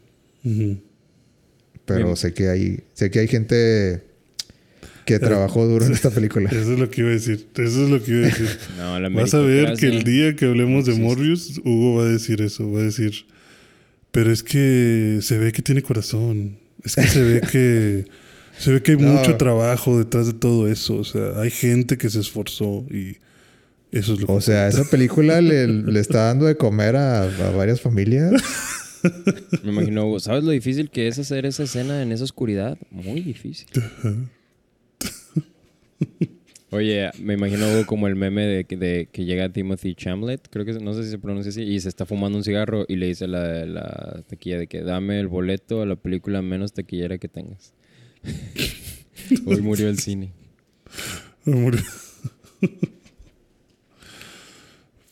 pero Bien. sé que hay sé que hay gente que trabajó duro en esta película. Eso es lo que iba a decir. Eso es lo que iba a decir. No, la Vas a ver que el día que hablemos de. Morbius, Hugo va a decir eso. Va a decir, pero es que se ve que tiene corazón. Es que se ve que se ve que hay No. mucho trabajo detrás de todo eso. O sea, hay gente que se esforzó y eso es lo que O sea, esa película le, le está dando de comer a, a varias familias. Me imagino, ¿sabes lo difícil que es hacer esa escena en esa oscuridad? Muy difícil. Oye, me imagino como el meme de, que- de que llega Timothy Chamlet, creo que no sé si se pronuncia así, y se está fumando un cigarro y le dice la taquilla de que dame el boleto a la película menos taquillera que tengas. Hoy murió el cine. Murió.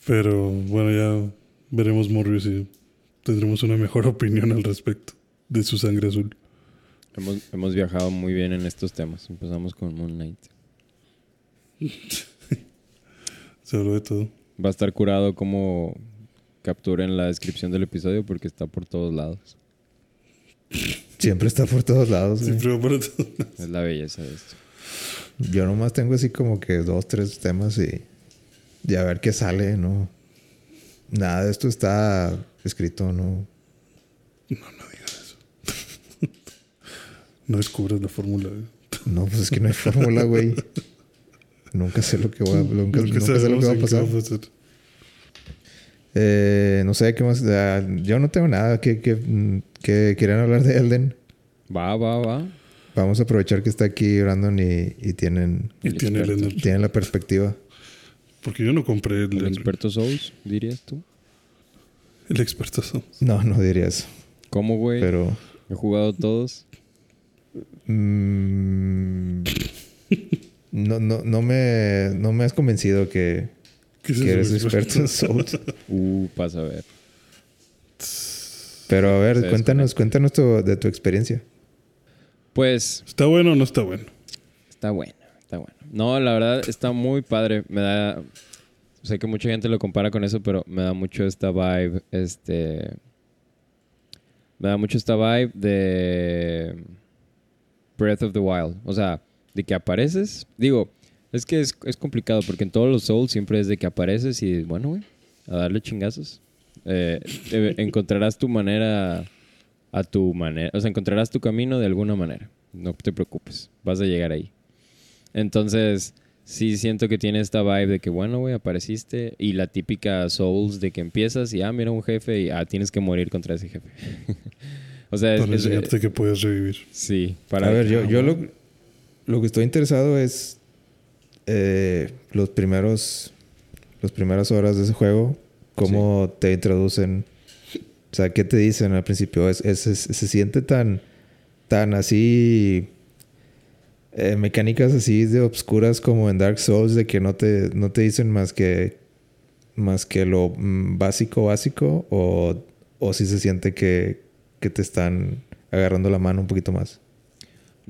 Pero bueno, ya veremos Morbius y tendremos una mejor opinión al respecto de su sangre azul. Hemos, hemos viajado muy bien en estos temas. Empezamos con Moon Knight. Se habló de todo. Va a estar curado como captura en la descripción del episodio porque está por todos lados. Siempre está por todos lados. Siempre va para todo. Es la belleza de esto. Yo nomás tengo así como que dos, tres temas y, y a ver qué sale, ¿no? Nada de esto está escrito, ¿no? No descubres la fórmula. güey. No, pues es que no hay fórmula, güey. Nunca sé lo que va, nunca, nunca sé lo que va a pasar. va a pasar. Eh, no sé qué más. ah, yo no tengo nada que, que, que quieran hablar de Elden. Va, va, va. Vamos a aprovechar que está aquí Brandon y, y tienen, Y tiene tienen la perspectiva. Porque yo no compré el, El experto Souls, dirías tú. El experto son. No, no diría eso. ¿Cómo, güey? Pero. He jugado todos. mm, no, no, no, me, no me has convencido que, ¿Qué es que eres experto? experto en Souls. Uh, pasa a ver. Pero a ver, Se cuéntanos, cuéntanos tu- de tu experiencia. Pues ¿Está bueno o no está bueno? está bueno, está bueno. No, la verdad está muy padre. Me da. Sé que mucha gente lo compara con eso, pero me da mucho esta vibe. Este. Me da mucho esta vibe de. Breath of the Wild. O sea, de que apareces. Digo, es que es, es complicado porque en todos los Souls siempre es de que apareces y bueno, güey, a darle chingazos. Eh, eh, encontrarás tu manera a tu manera. O sea, encontrarás tu camino de alguna manera. No te preocupes, vas a llegar ahí. Entonces, sí siento que tiene esta vibe de que, bueno, güey, apareciste. Y la típica Souls de que empiezas y, ah, mira un jefe y, ah, tienes que morir contra ese jefe. o sea, es, Para es- enseñarte que puedes revivir. sí, para... a ver, yo, yo lo, lo que estoy interesado es eh, los primeros, las primeras horas de ese juego, cómo te introducen, o sea, qué te dicen al principio, es, es- es- se siente tan, tan así, eh, mecánicas así de obscuras como en Dark Souls, de que no te, no te dicen más que, más que lo mm, básico, básico, o, o si se siente que, que te están agarrando la mano un poquito más.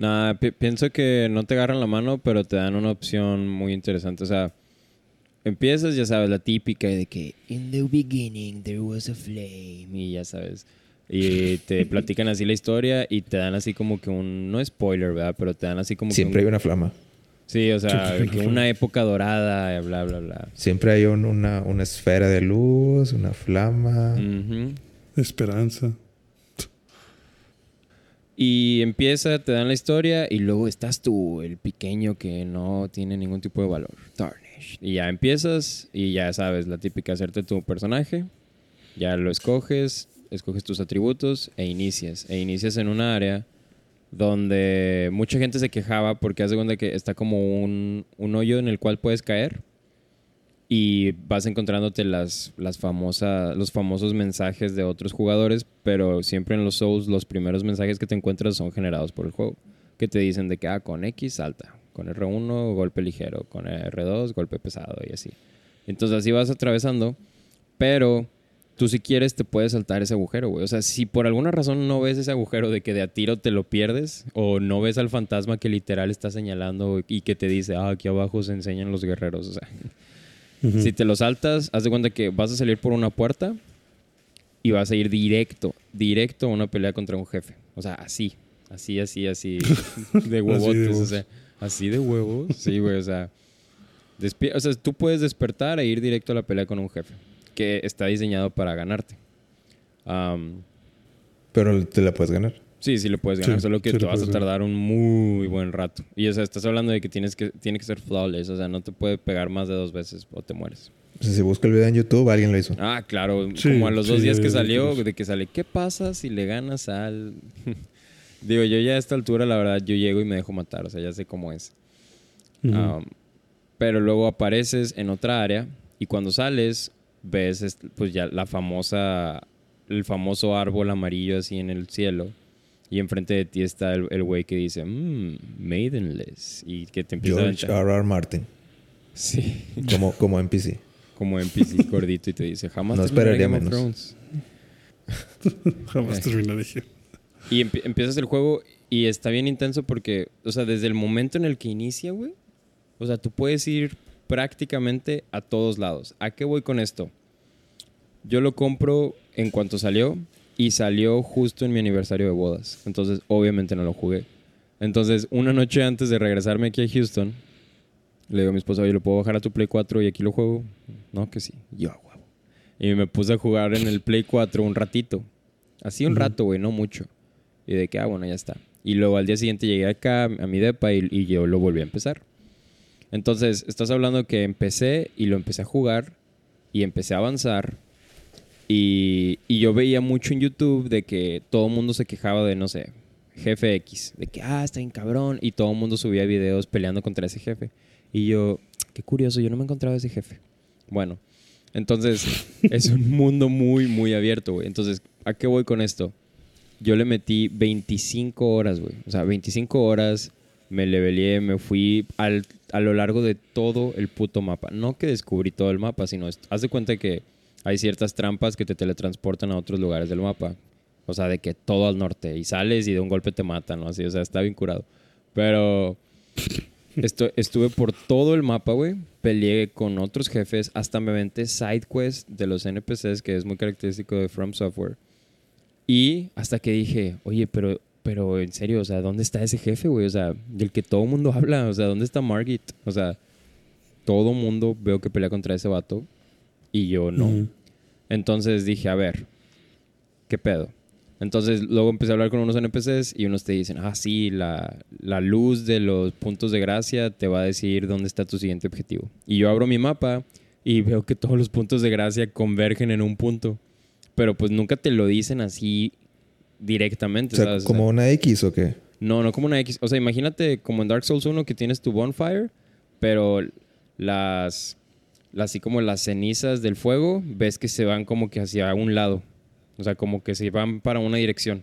Nah, pi- pienso que no te agarran la mano, pero te dan una opción muy interesante. O sea, empiezas, ya sabes, la típica de que in the beginning there was a flame y ya sabes. Y te platican así la historia y te dan así como que un, no spoiler, ¿verdad? Pero te dan así como Siempre que hay un, una flama. Sí, o sea, una que flama. una época dorada, bla, bla, bla. Siempre hay un- una, una esfera de luz, una flama. Ujú. Esperanza. Y empieza, te dan la historia y luego estás tú, el pequeño que no tiene ningún tipo de valor. Tarnish. Y ya empiezas y ya sabes, la típica, hacerte tu personaje. Ya lo escoges, escoges tus atributos e inicias. E inicias en un área donde mucha gente se quejaba porque hace cuenta que está como un, un hoyo en el cual puedes caer. Y vas encontrándote las, las famosas, los famosos mensajes de otros jugadores, pero siempre en los Souls los primeros mensajes que te encuentras son generados por el juego, que te dicen de que ah, con X salta, con R1 golpe ligero, con R2 golpe pesado y así. Entonces así vas atravesando, pero tú si quieres te puedes saltar ese agujero, güey. O sea, si por alguna razón no ves ese agujero de que de a tiro te lo pierdes, o no ves al fantasma que literal está señalando y que te dice, ah, aquí abajo se enseñan los guerreros, o sea... Si te lo saltas, haz de cuenta que vas a salir por una puerta y vas a ir directo, directo a una pelea contra un jefe. O sea, así, así, así, así, de huevotes, o sea, así de huevos. Sí, güey, o sea, o sea, tú puedes despertar e ir directo a la pelea con un jefe que está diseñado para ganarte. Pero te la puedes ganar. Sí, sí le puedes ganar, solo que te vas a tardar un muy buen rato. Y o sea, estás hablando de que tienes que tiene que ser flawless, o sea, no te puede pegar más de dos veces o te mueres. O sea, si busca el video en YouTube, alguien lo hizo. Ah, claro, como a los dos días que salió, de que sale, ¿qué pasa si le ganas al Digo, yo ya a esta altura, la verdad, yo llego y me dejo matar, o sea, ya sé cómo es. pero luego apareces en otra área y cuando sales, ves pues ya la famosa, el famoso árbol amarillo así en el cielo y enfrente de ti está el güey que dice, mmm, Maidenless. Y que te empieza George a... R. R. Martin. Sí. Como, como NPC. Como NPC gordito y te dice, jamás no esperaría menos. jamás eh. terminaría. Y empiezas el juego y está bien intenso porque, o sea, desde el momento en el que inicia, güey, o sea, tú puedes ir prácticamente a todos lados. ¿A qué voy con esto? Yo lo compro en cuanto salió y salió justo en mi aniversario de bodas. Entonces, obviamente no lo jugué. Entonces, una noche antes de regresarme aquí a Houston, le digo a mi esposa, oye, ¿lo puedo bajar a tu Play 4 y aquí lo juego? No, que sí. Yo, huevo. Y me puse a jugar en el Play 4 un ratito. Así un rato, güey, no mucho. Y de que, ah, bueno, ya está. Y luego al día siguiente llegué acá a mi depa y, y yo lo volví a empezar. Entonces, estás hablando que empecé y lo empecé a jugar y empecé a avanzar y, yo veía mucho en YouTube de que todo el mundo se quejaba de, no sé, jefe X. De que, ah, está bien cabrón. Y todo el mundo subía videos peleando contra ese jefe. Y yo, qué curioso, yo no me encontraba ese jefe. Bueno, entonces es un mundo muy, muy abierto, güey. Entonces, ¿a qué voy con esto? Yo le metí 25 horas, güey. O sea, 25 horas me leveleé, me fui al, a lo largo de todo el puto mapa. No que descubrí todo el mapa, sino haz de cuenta que hay ciertas trampas que te teletransportan a otros lugares del mapa. O sea, de que todo al norte y sales y de un golpe te matan, ¿no? Así, o sea, está bien curado. Pero esto, estuve por todo el mapa, güey. Peleé con otros jefes. Hasta me aventé side quest de los NPCs, que es muy característico de From Software. Y hasta que dije, oye, pero, pero en serio, o sea, ¿dónde está ese jefe, güey? O sea, del que todo el mundo habla. O sea, ¿dónde está Margit? O sea, todo mundo veo que pelea contra ese vato y yo no. Entonces dije, a ver, ¿qué pedo? Entonces luego empecé a hablar con unos NPCs y unos te dicen, ah, sí, la, la, luz de los puntos de gracia te va a decir dónde está tu siguiente objetivo. Y yo abro mi mapa y veo que todos los puntos de gracia convergen en un punto. Pero pues nunca te lo dicen así directamente. O sea, ¿como una X o qué? No, no como una X. O sea, imagínate como en Dark Souls 1 que tienes tu bonfire, pero las así como las cenizas del fuego, ves que se van como que hacia un lado. O sea, como que se van para una dirección.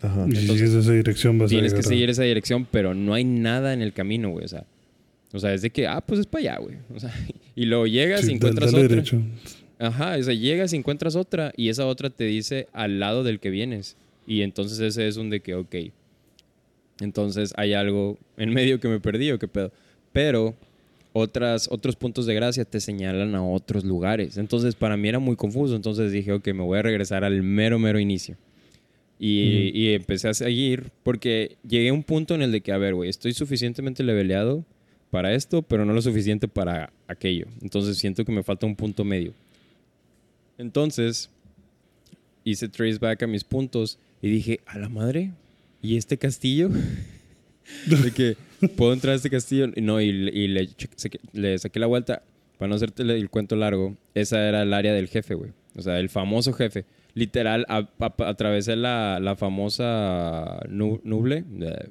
Ajá. y si sigues esa dirección vas Tienes que seguir esa dirección, pero no hay nada en el camino, güey. O sea, o sea, es de que, ah, pues es para allá, güey. O sea, y luego llegas y encuentras otra. Derecho. Ajá, o sea, llegas y encuentras otra y esa otra te dice al lado del que vienes. Y entonces ese es un de que, ok. Entonces hay algo en medio que me perdí o qué pedo. Pero otras, otros puntos de gracia te señalan a otros lugares. Entonces, para mí era muy confuso. Entonces dije, ok, me voy a regresar al mero, mero inicio. Y, y empecé a seguir porque llegué a un punto en el de que, a ver, güey, estoy suficientemente leveleado para esto, pero no lo suficiente para aquello. Entonces siento que me falta un punto medio. Entonces, hice trace back a mis puntos y dije, a la madre, ¿y este castillo? de que puedo entrar a este castillo. Y no, y, le, saqué la vuelta. Para no hacerte el cuento largo, esa era el área del jefe, güey. O sea, el famoso jefe. Literal, a- a- atravesé la, la famosa nu- nuble,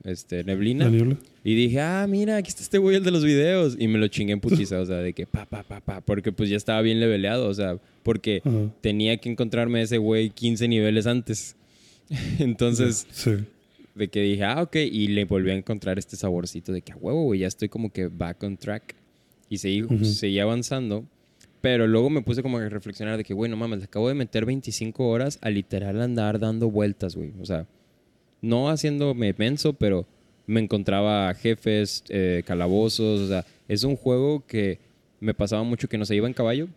este, neblina. ¿La? Y dije, ah, mira, aquí está este güey, el de los videos. Y me lo chingué en putiza, o sea, de que pa, pa, pa, pa. Porque pues ya estaba bien leveleado, o sea, porque Ajá. tenía que encontrarme ese güey 15 niveles antes. Entonces, Sí. De que dije, ah, ok. Y le volví a encontrar este saborcito de que a huevo, güey, ya estoy como que back on track. Y seguí, seguí avanzando. Pero luego me puse como a reflexionar de que, güey, no mames, le acabo de meter 25 horas a literal andar dando vueltas, güey. O sea, no haciéndome menso, pero me encontraba jefes, eh, calabozos. O sea, es un juego que me pasaba mucho que no se iba en caballo.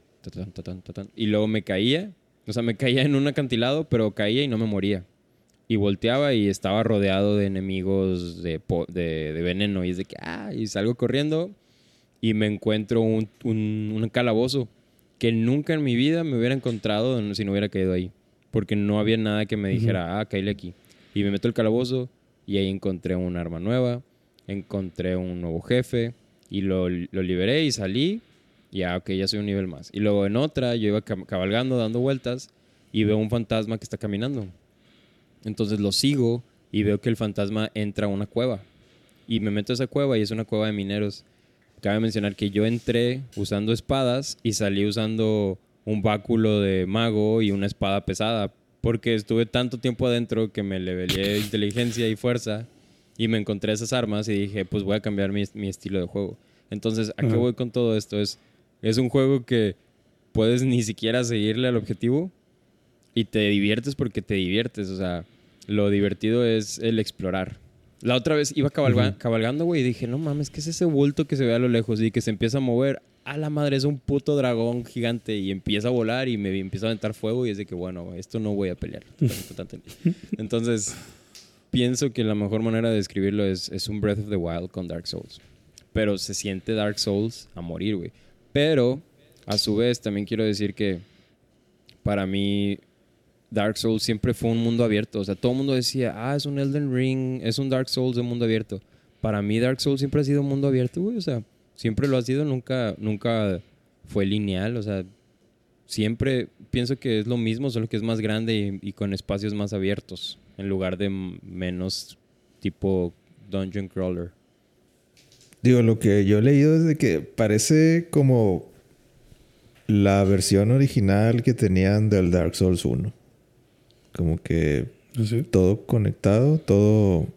y luego me caía. O sea, me caía en un acantilado, pero caía y no me moría. Y volteaba y estaba rodeado de enemigos de, de, de veneno. Y es de que, ah, y salgo corriendo y me encuentro un, un, un calabozo que nunca en mi vida me hubiera encontrado si no hubiera caído ahí. Porque no había nada que me dijera, ah, caíle aquí. Y me meto al calabozo y ahí encontré un arma nueva, encontré un nuevo jefe y lo, lo liberé y salí. Y ah, ok, ya soy un nivel más. Y luego en otra, yo iba cab- cabalgando, dando vueltas y veo un fantasma que está caminando. Entonces lo sigo y veo que el fantasma entra a una cueva. Y me meto a esa cueva y es una cueva de mineros. Cabe mencionar que yo entré usando espadas y salí usando un báculo de mago y una espada pesada. Porque estuve tanto tiempo adentro que me leveleé inteligencia y fuerza y me encontré esas armas y dije, pues voy a cambiar mi, mi estilo de juego. Entonces, ¿a qué voy con todo esto? Es, es un juego que puedes ni siquiera seguirle al objetivo y te diviertes porque te diviertes. O sea, lo divertido es el explorar. La otra vez iba cabalga- Ujú. cabalgando, güey, y dije, no mames, ¿qué es ese bulto que se ve a lo lejos y que se empieza a mover? A la madre, es un puto dragón gigante y empieza a volar y me empieza a aventar fuego y es de que, bueno, esto no voy a pelear. Entonces, pienso que la mejor manera de describirlo es, es un Breath of the Wild con Dark Souls. Pero se siente Dark Souls a morir, güey. Pero, a su vez, también quiero decir que para mí Dark Souls siempre fue un mundo abierto. O sea, todo el mundo decía, ah, es un Elden Ring, es un Dark Souls de mundo abierto. Para mí Dark Souls siempre ha sido un mundo abierto, güey. O sea, siempre lo ha sido, nunca, nunca fue lineal. O sea, siempre pienso que es lo mismo, solo que es más grande y, con espacios más abiertos, en lugar de menos tipo dungeon crawler. Digo, lo que yo he leído es de que parece como la versión original que tenían del Dark Souls 1. Como que ¿Así? todo conectado, todo.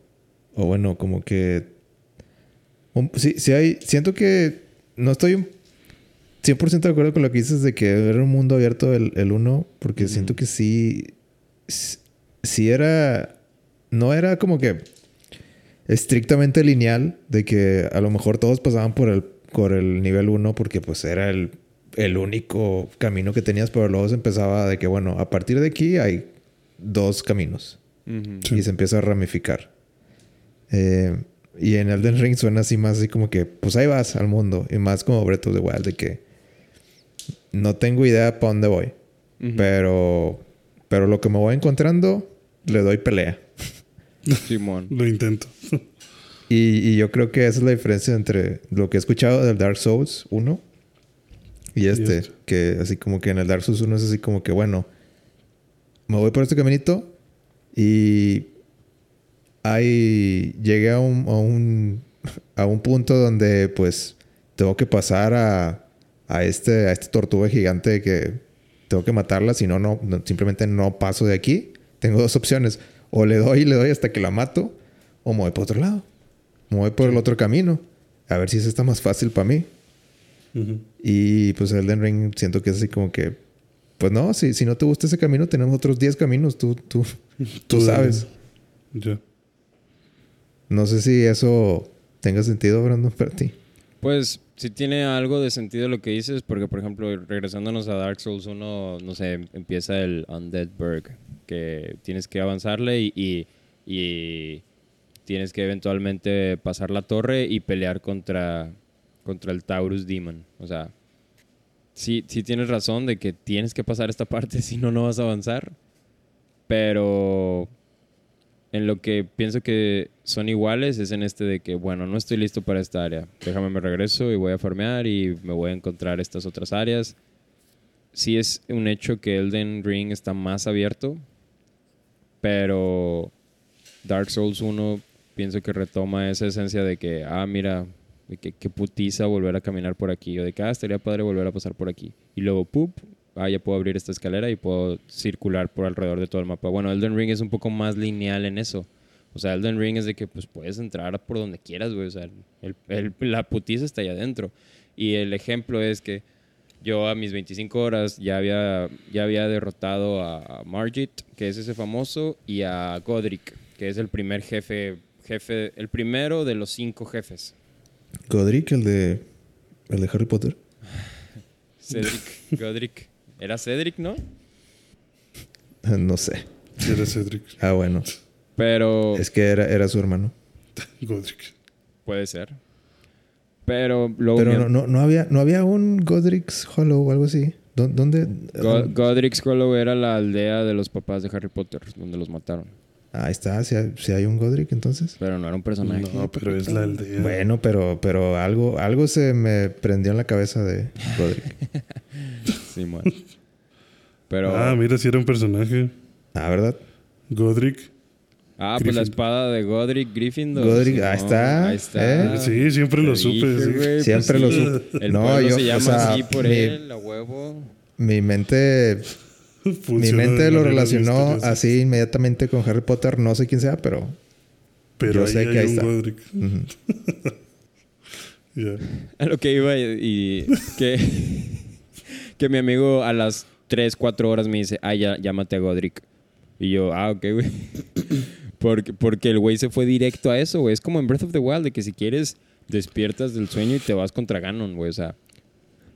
O bueno, como que. sí, sí hay. Siento que. No estoy un 100% de acuerdo con lo que dices de que era un mundo abierto el, el 1, porque siento que sí. Sí era. No era como que estrictamente lineal, de que a lo mejor todos pasaban por el, por el nivel 1 porque pues era el, el único camino que tenías, pero luego se empezaba de que, bueno, a partir de aquí hay dos caminos y se empieza a ramificar. Eh, y en Elden Ring suena así más así como que, pues ahí vas al mundo, y más como Breath of the Wild, de que no tengo idea para dónde voy, pero, pero lo que me voy encontrando, le doy pelea. Simón. Lo intento. Y, y yo creo que esa es la diferencia entre lo que he escuchado del Dark Souls 1 y este. este. Que así como que en el Dark Souls 1 es así como que, bueno, me voy por este caminito y ahí llegué a un, a un, a un punto donde pues tengo que pasar a, a, este, a este tortuga gigante que tengo que matarla, si no, no, simplemente no paso de aquí. Tengo dos opciones. O le doy y le doy hasta que la mato, o me voy por otro lado. Me voy por el otro camino. A ver si eso está más fácil para mí. Ujú. Y pues Elden Ring siento que es así como que... Pues no, si, si no te gusta ese camino, tenemos otros 10 caminos. Tú, tú, tú sabes. Ya. No sé si eso tenga sentido, Brandon, para ti. Pues sí tiene algo de sentido lo que dices, porque por ejemplo, regresándonos a Dark Souls 1, no sé, empieza el Undead Burg, que tienes que avanzarle y, y, y tienes que eventualmente pasar la torre y pelear contra, contra el Taurus Demon. O sea, sí, sí tienes razón de que tienes que pasar esta parte, si no, no vas a avanzar. Pero en lo que pienso que son iguales es en este de que, bueno, no estoy listo para esta área. Déjame me regreso y voy a farmear y me voy a encontrar estas otras áreas. sí es un hecho que Elden Ring está más abierto, pero Dark Souls 1 pienso que retoma esa esencia de que, ah, mira, de que, putiza volver a caminar por aquí, o de que, ah, estaría padre volver a pasar por aquí. Y luego, ¡pup! Ah, ya puedo abrir esta escalera y puedo circular por alrededor de todo el mapa. Bueno, Elden Ring es un poco más lineal en eso. O sea, Elden Ring es de que pues puedes entrar por donde quieras, güey. O sea, el- el- la putiza está allá adentro. Y el ejemplo es que yo a mis 25 horas ya había, ya había derrotado a Margit, que es ese famoso, y a Godric, que es el primer jefe, jefe, el primero de los cinco jefes. Godric, el de. El de Harry Potter. Cedric, Godric. Era Cedric, ¿no? No sé. Si era Cedric. Ah, bueno. Pero Es que era, era su hermano. Godric. puede ser. Pero luego Pero no, no, no había, no había un Godric's Hollow o algo así. ¿Dó- ¿Dónde? Go- Godric's Hollow era la aldea de los papás de Harry Potter, donde los mataron. Ahí está, si hay, si hay un Godric entonces. Pero no era un personaje. No, pero es la aldea. Bueno, pero, pero algo, algo se me prendió en la cabeza de Godric. Simón. Pero. Ah, mira, si era un personaje. ah, ¿verdad? Godric. Ah, pues la espada de Godric Gryffindor. Godric, ahí está, Ahí está. ¿eh? Sí, siempre lo supe, sí. güey, Siempre pues lo sí. supe. El No, yo, se o llama sea, así por mi- él, a huevo. Mi mente, mi mente lo relacionó así inmediatamente con Harry Potter. No sé quién sea, pero Pero yo ahí sé hay que ahí un está. A lo que iba y, y que, que mi amigo a las 3, 4 horas me dice, ah, ya, llámate a Godric. Y yo, ah, ok, güey. porque, porque el güey se fue directo a eso, güey. Es como en Breath of the Wild, de que si quieres, despiertas del sueño y te vas contra Ganon, güey. O sea,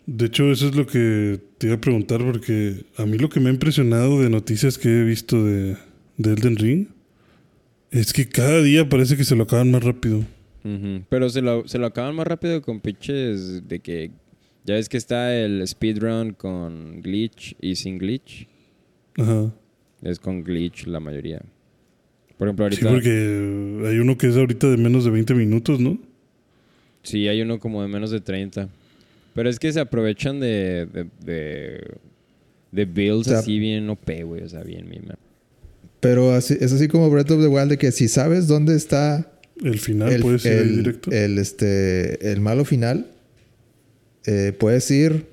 De hecho, eso es lo que te iba a preguntar, porque a mí lo que me ha impresionado de noticias que he visto de, de Elden Ring es que cada día parece que se lo acaban más rápido. pero se lo, se lo acaban más rápido con pitches de que... Ya ves que está el speedrun con glitch y sin glitch. Ajá. Es con glitch la mayoría. Por ejemplo, Sí, ahorita... porque hay uno que es ahorita de menos de 20 minutos, ¿no? Sí, hay uno como de menos de 30. Pero es que se aprovechan de, de, de, de builds O sea, así bien OP, güey. O sea, bien mima. Pero así, es así como Breath of the Wild de que si sabes dónde está El final el, puede ser ahí el- directo. el, este, el malo final, eh, puedes ir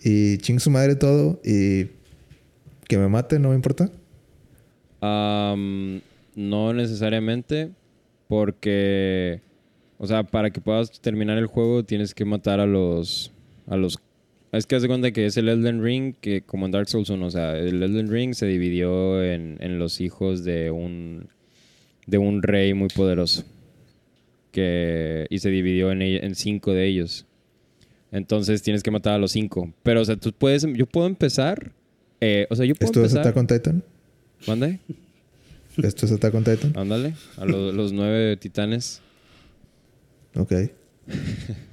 y ching su madre todo y que me mate, no me importa. Am, no necesariamente, porque, o sea, para que puedas terminar el juego tienes que matar a los, a los, es que haz de cuenta que es el Elden Ring, que como en Dark Souls 1, o sea, el Elden Ring se dividió en, en los hijos de un, de un rey muy poderoso, que, y se dividió en, en cinco de ellos. Entonces tienes que matar a los cinco. Pero, o sea, tú puedes, yo puedo empezar, eh, o sea, yo puedo ¿Esto es empezar. Attack on Titan? ¿Mande? ¿Esto es Attack on Titan? Ándale, a lo- los nueve titanes. Ok.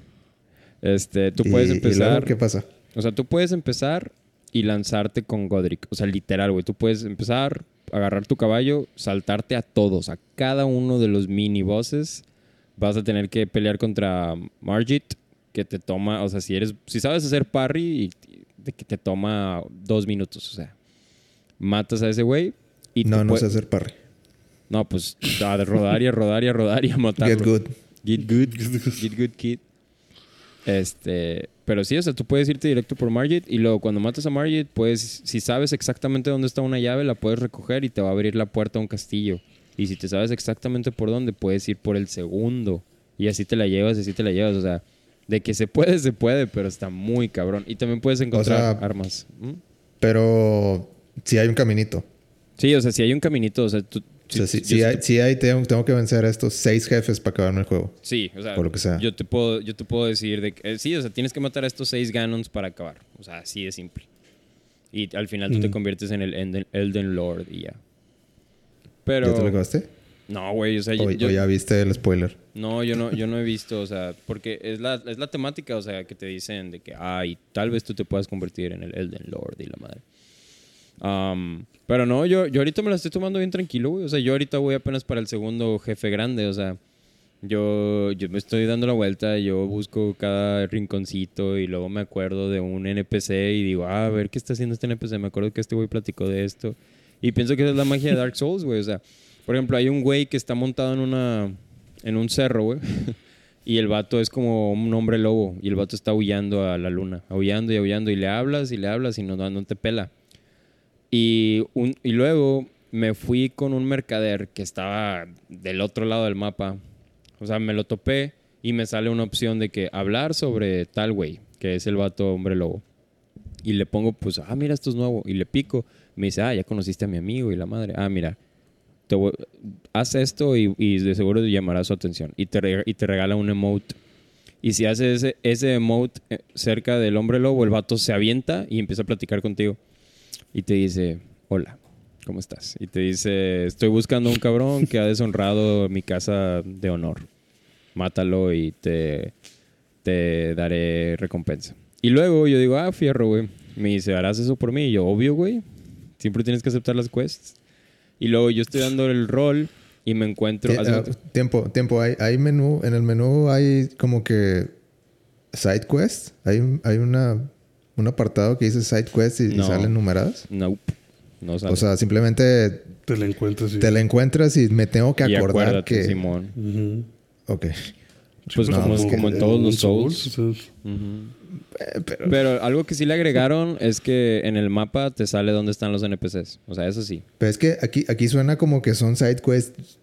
Este, tú puedes ¿Y empezar. luego qué pasa? O sea, tú puedes empezar y lanzarte con Godric. O sea, literal, güey. Tú puedes empezar, agarrar tu caballo, saltarte a todos, a cada uno de los mini bosses. Vas a tener que pelear contra Margit, que te toma, o sea, si eres, si sabes hacer parry, y, de que te toma dos minutos. O sea, matas a ese güey y No, te no sé hacer parry. No, pues a rodar y a rodar y a rodar y a matarlo. Get good. Get good. Get good, kid. Este, pero sí, o sea, tú puedes irte directo por Margit y luego cuando matas a Margit, puedes, si sabes exactamente dónde está una llave, la puedes recoger y te va a abrir la puerta a un castillo. Y si te sabes exactamente por dónde, puedes ir por el segundo. Y así te la llevas, y así te la llevas. O sea, de que se puede, se puede, pero está muy cabrón. Y también puedes encontrar sea, armas. ¿Mm? Pero si hay un caminito. Sí, o sea, si hay un caminito, o sea, tú... O sea, si, si hay, te- si hay tengo, tengo que vencer a estos seis jefes para acabarme el juego. Sí, o sea, Por lo que sea. Yo te puedo, yo te puedo decir de que, eh, sí, o sea, tienes que matar a estos seis Ganons para acabar. O sea, así de simple. Y al final tú te Mm. conviertes en el Elden, Elden Lord y ya. Pero. ¿Ya te lo acabaste? No, güey, o sea, O, yo, o ya viste el spoiler. no, yo no, yo no he visto, o sea, porque es la, es la temática, o sea, que te dicen de que, ay, tal vez tú te puedas convertir en el Elden Lord y la madre. Am, pero no, yo, yo ahorita me la estoy tomando bien tranquilo, güey. O sea, yo ahorita voy apenas para el segundo jefe grande, o sea, Yo, yo me estoy dando la vuelta, yo busco cada rinconcito y luego me acuerdo de un NPC y digo, ah, a ver qué está haciendo este NPC. Me acuerdo que este güey platicó de esto. Y pienso que esa es la magia de Dark Souls, güey. O sea, por ejemplo, hay un güey que está montado en una en un cerro, güey. Y el vato es como un hombre lobo. Y el vato está aullando a la luna. Aullando y aullando. Y le hablas y le hablas y no, no te pela. Y, luego me fui con un mercader que estaba del otro lado del mapa. O sea, me lo topé y me sale una opción de que hablar sobre tal güey, que es el vato hombre lobo. Y le pongo, pues, ah, mira, esto es nuevo. Y le pico. Me dice, ah, ya conociste a mi amigo y la madre. Ah, mira, te haz esto y, de seguro llamará su atención. Y te, y te regala un emote. Y si haces ese, ese emote eh, cerca del hombre lobo, el vato se avienta y empieza a platicar contigo. Y te dice, hola, ¿cómo estás? Y te dice, estoy buscando un cabrón que ha deshonrado mi casa de honor. Mátalo y te, te daré recompensa. Y luego yo digo, ah, fierro, güey. Me dice, ¿harás eso por mí? Y yo, obvio, güey. Siempre tienes que aceptar las quests. Y luego yo estoy dando el rol y me encuentro... Ah, tiempo, tiempo. Hay, hay menú, en el menú hay como que side quest. Hay, hay una, un apartado que dice side quest y, salen numeradas. No, no O sea, simplemente... Te la encuentras y... Te la encuentras y me tengo que acordar que... Simón. Ok. Pues, pues como, en todos los Souls. Eh, pero... algo que sí le agregaron es que en el mapa te sale dónde están los NPCs. O sea, eso sí. Pero es que aquí, aquí suena como que son side quests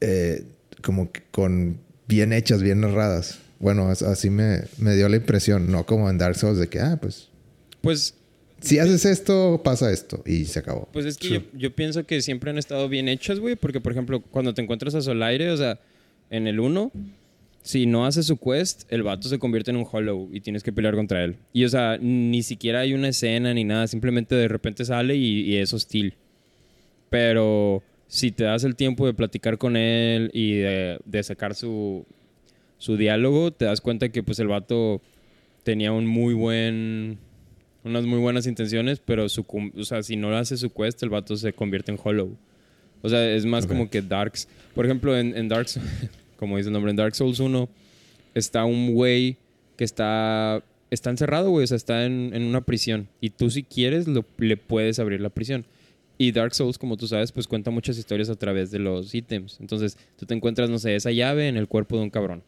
eh, como que con bien hechas, bien narradas. Bueno, así me, me, dio la impresión, no como en Dark Souls de que, ah, pues. Pues. Si haces esto, pasa esto y se acabó. Pues es que yo, yo, pienso que siempre han estado bien hechas, güey, porque por ejemplo, cuando te encuentras a Solaire, o sea, en el 1 si no hace su quest, el vato se convierte en un hollow y tienes que pelear contra él. Y o sea, ni siquiera hay una escena ni nada, simplemente de repente sale y, es hostil. Pero si te das el tiempo de platicar con él y de, sacar su, su diálogo, te das cuenta que pues el vato tenía un muy buen unas muy buenas intenciones, pero su, o sea, si no hace su quest, el vato se convierte en hollow. O sea, es más como que Darks. Por ejemplo, en, en Darks, como dice el nombre, en Dark Souls 1 está un güey que está, está encerrado, güey, o sea, está en, una prisión. Y tú si quieres le puedes abrir la prisión. Y Dark Souls, como tú sabes, pues cuenta muchas historias a través de los ítems. Entonces, tú te encuentras, no sé, esa llave en el cuerpo de un cabrón.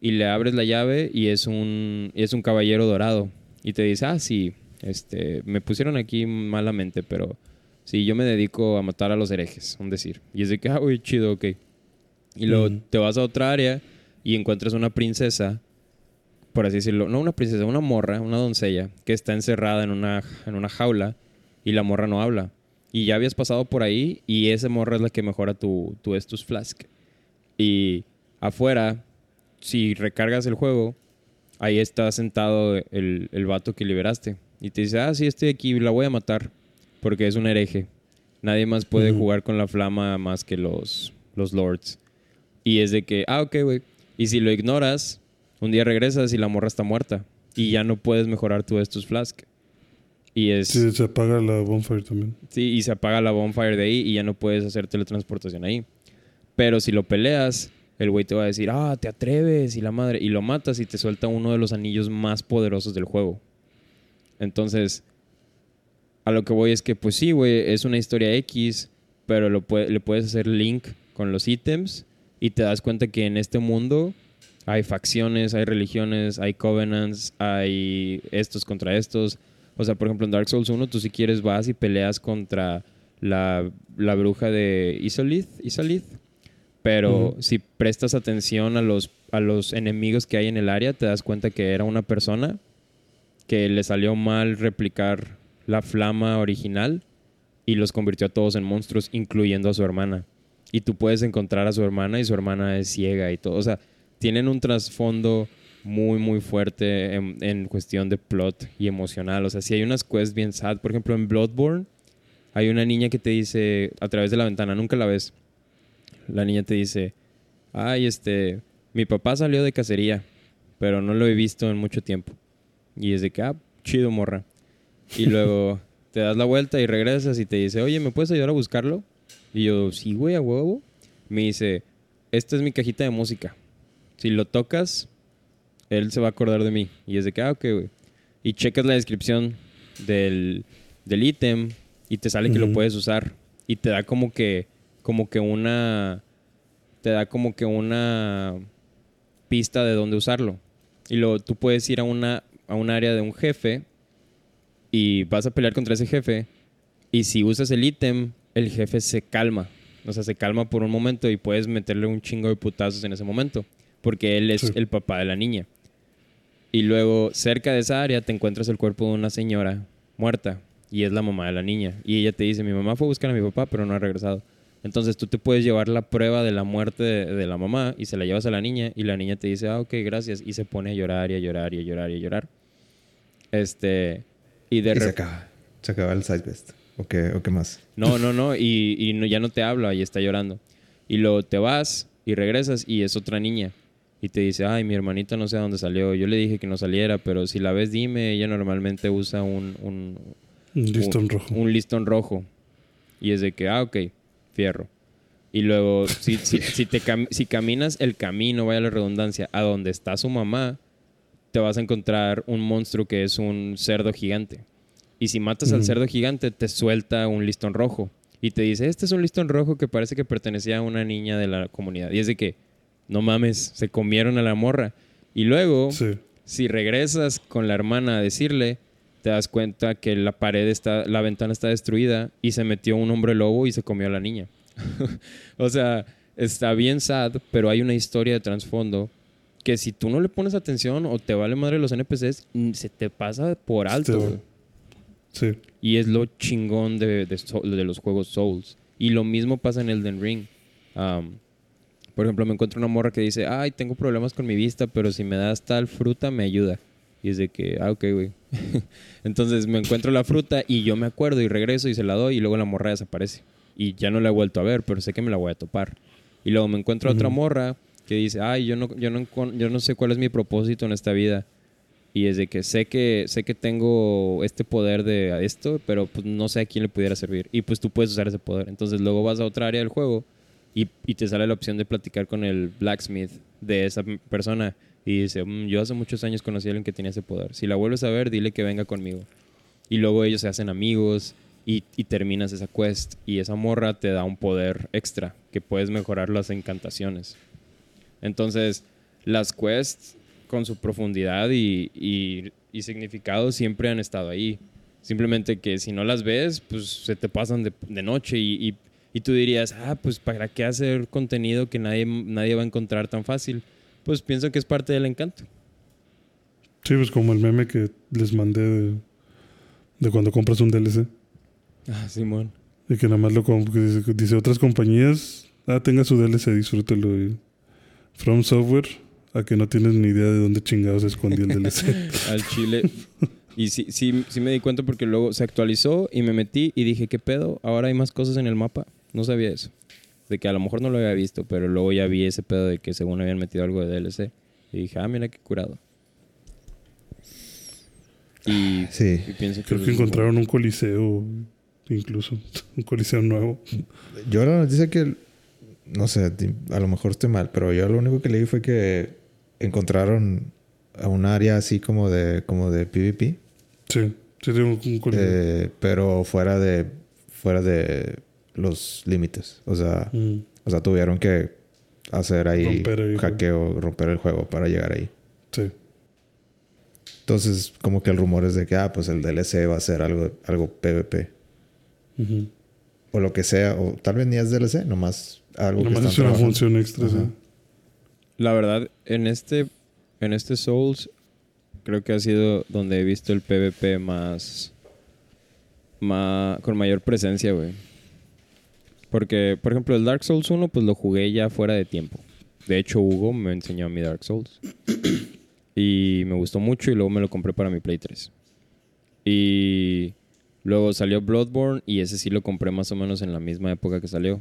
Y le abres la llave y es un, es un caballero dorado. Y te dice, ah, sí, este, me pusieron aquí malamente, pero sí, yo me dedico a matar a los herejes, un decir. Y es de que, ah, güey, chido, ok. Y luego te vas a otra área y encuentras una princesa, por así decirlo, no una princesa, una morra, una doncella, que está encerrada en una, en una jaula y la morra no habla. Y ya habías pasado por ahí y esa morra es la que mejora tu, tu Estus Flask. Y afuera, si recargas el juego, ahí está sentado el, el vato que liberaste. Y te dice, ah, sí, estoy aquí, la voy a matar porque es un hereje. Nadie más puede jugar con la flama más que los, los lords. Y es de que, ah, ok, güey. Y si lo ignoras, un día regresas y la morra está muerta. Y ya no puedes mejorar tu estos flask. Y es... Sí, se apaga la bonfire también. Sí, y se apaga la bonfire de ahí y ya no puedes hacer teletransportación ahí. Pero si lo peleas, el güey te va a decir, ah, te atreves y la madre. Y lo matas y te suelta uno de los anillos más poderosos del juego. Entonces, a lo que voy es que, pues sí, güey, es una historia X, pero lo le puedes hacer link con los ítems y te das cuenta que en este mundo hay facciones, hay religiones, hay covenants, hay estos contra estos. O sea, por ejemplo, en Dark Souls 1, tú si quieres vas y peleas contra la, bruja de Isolith, Isolith. Pero si prestas atención a los, a los enemigos que hay en el área, te das cuenta que era una persona que le salió mal replicar la flama original y los convirtió a todos en monstruos, incluyendo a su hermana y tú puedes encontrar a su hermana y su hermana es ciega y todo. O sea, tienen un trasfondo muy, muy fuerte en, cuestión de plot y emocional. O sea, si hay unas quests bien sad. Por ejemplo, en Bloodborne hay una niña que te dice a través de la ventana, nunca la ves. La niña te dice, ay, este, mi papá salió de cacería, pero no lo he visto en mucho tiempo. Y es de que, ah, chido, morra. Y luego te das la vuelta y regresas y te dice, oye, ¿me puedes ayudar a buscarlo? Y yo, sí, güey, a huevo. Me dice, esta es mi cajita de música. Si lo tocas, él se va a acordar de mí. Y es de que, ah, ok, güey. Y checas la descripción del del ítem y te sale que lo puedes usar. Y te da como que, como que una, te da como que una pista de dónde usarlo. Y luego tú puedes ir a una, a un área de un jefe y vas a pelear contra ese jefe. Y si usas el ítem, el jefe se calma. O sea, se calma por un momento y puedes meterle un chingo de putazos en ese momento. Porque él es Sí. el papá de la niña. Y luego, cerca de esa área, te encuentras el cuerpo de una señora muerta. Y es la mamá de la niña. Y ella te dice, mi mamá fue a buscar a mi papá, pero no ha regresado. Entonces tú te puedes llevar la prueba de la muerte de, de la mamá y se la llevas a la niña y la niña te dice, ah, ok, gracias. Y se pone a llorar y a llorar y a llorar y a llorar. Este... Y de Y se repente... acaba. Se acaba el side best. ¿O qué, o qué más? No, no, no. Y, y no- ya no te habla y está llorando. Y luego te vas y regresas y es otra niña. Y te dice, ay, mi hermanita no sé a dónde salió. Yo le dije que no saliera, pero si la ves, dime. Ella normalmente usa un, un, Un listón un- rojo. Un listón rojo. Y es de que, ah, ok, fierro. Y luego, si, si, si, te cam- si caminas el camino, vaya la redundancia, a donde está su mamá, te vas a encontrar un monstruo que es un cerdo gigante. Y si matas al cerdo gigante, te suelta un listón rojo. Y te dice, este es un listón rojo que parece que pertenecía a una niña de la comunidad. Y es de que, no mames, se comieron a la morra. Y luego, Sí. si regresas con la hermana a decirle, te das cuenta que la pared está, la ventana está destruida y se metió un hombre lobo y se comió a la niña. o sea, está bien sad, pero hay una historia de trasfondo que si tú no le pones atención o te vale madre los NPCs, se te pasa por alto. güey. Sí. Y es lo chingón de, de, los juegos Souls. Y lo mismo pasa en Elden Ring. Um, por ejemplo, me encuentro una morra que dice, ay, tengo problemas con mi vista, pero si me das tal fruta me ayuda. Y es de que, ah, ok, güey. Entonces me encuentro la fruta y yo me acuerdo y regreso y se la doy y luego la morra desaparece. Y ya no la he vuelto a ver, pero sé que me la voy a topar. Y luego me encuentro a otra morra que dice, ay, yo no, yo, no, yo no sé cuál es mi propósito en esta vida. Y es de que sé que sé que tengo este poder de esto, pero pues no sé a quién le pudiera servir. Y pues tú puedes usar ese poder. Entonces luego vas a otra área del juego y, y te sale la opción de platicar con el blacksmith de esa persona. Y dice, "Mm, yo hace muchos años conocí a alguien que tenía ese poder. Si la vuelves a ver, dile que venga conmigo. Y luego ellos se hacen amigos y, y terminas esa quest. Y esa morra te da un poder extra que puedes mejorar las encantaciones. Entonces, las quests con su profundidad y, y- y significado siempre han estado ahí. Simplemente que si no las ves, pues se te pasan de, de noche y, y- tú dirías, ah, pues ¿para qué hacer contenido que nadie, nadie va a encontrar tan fácil? Pues pienso que es parte del encanto. Sí, pues como el meme que les mandé de, de cuando compras un DLC. Ah, Simón. Y que nada más lo dice, dice otras compañías, ah, tenga su DLC, disfrútelo. Y From Software, a que no tienes ni idea de dónde chingados se escondió el DLC. Al chile. Y sí, sí, sí me di cuenta porque luego se actualizó y me metí y dije, ¿qué pedo? Ahora hay más cosas en el mapa. No sabía eso. De que a lo mejor no lo había visto, pero luego ya vi ese pedo de que según habían metido algo de DLC. Y dije, ah, mira qué curado. Y, Sí. y pienso que... Creo que encontraron un coliseo, incluso, un coliseo nuevo. Yo la noticia que... No sé, a lo mejor estoy mal, pero yo lo único que leí fue que encontraron a un área así como de, como de PvP. Sí, sí, tiene un, eh, pero fuera de... Fuera de los límites. O sea... Mm, O sea, tuvieron que hacer ahí Romper hackeo, romper el juego para llegar ahí. sí. Entonces, como que el rumor es de que, ah, pues el DLC va a ser algo, algo PvP. O lo que sea. O tal vez ni es DLC, nomás algo Nomás que es una trabajando. función extra, sí. La verdad, en este, en este Souls, creo que ha sido donde he visto el PvP más, más con mayor presencia, güey. Porque, por ejemplo, el Dark Souls 1, pues lo jugué ya fuera de tiempo. De hecho, Hugo me enseñó mi Dark Souls. y me gustó mucho y luego me lo compré para mi Play 3. Y luego salió Bloodborne y ese sí lo compré más o menos en la misma época que salió.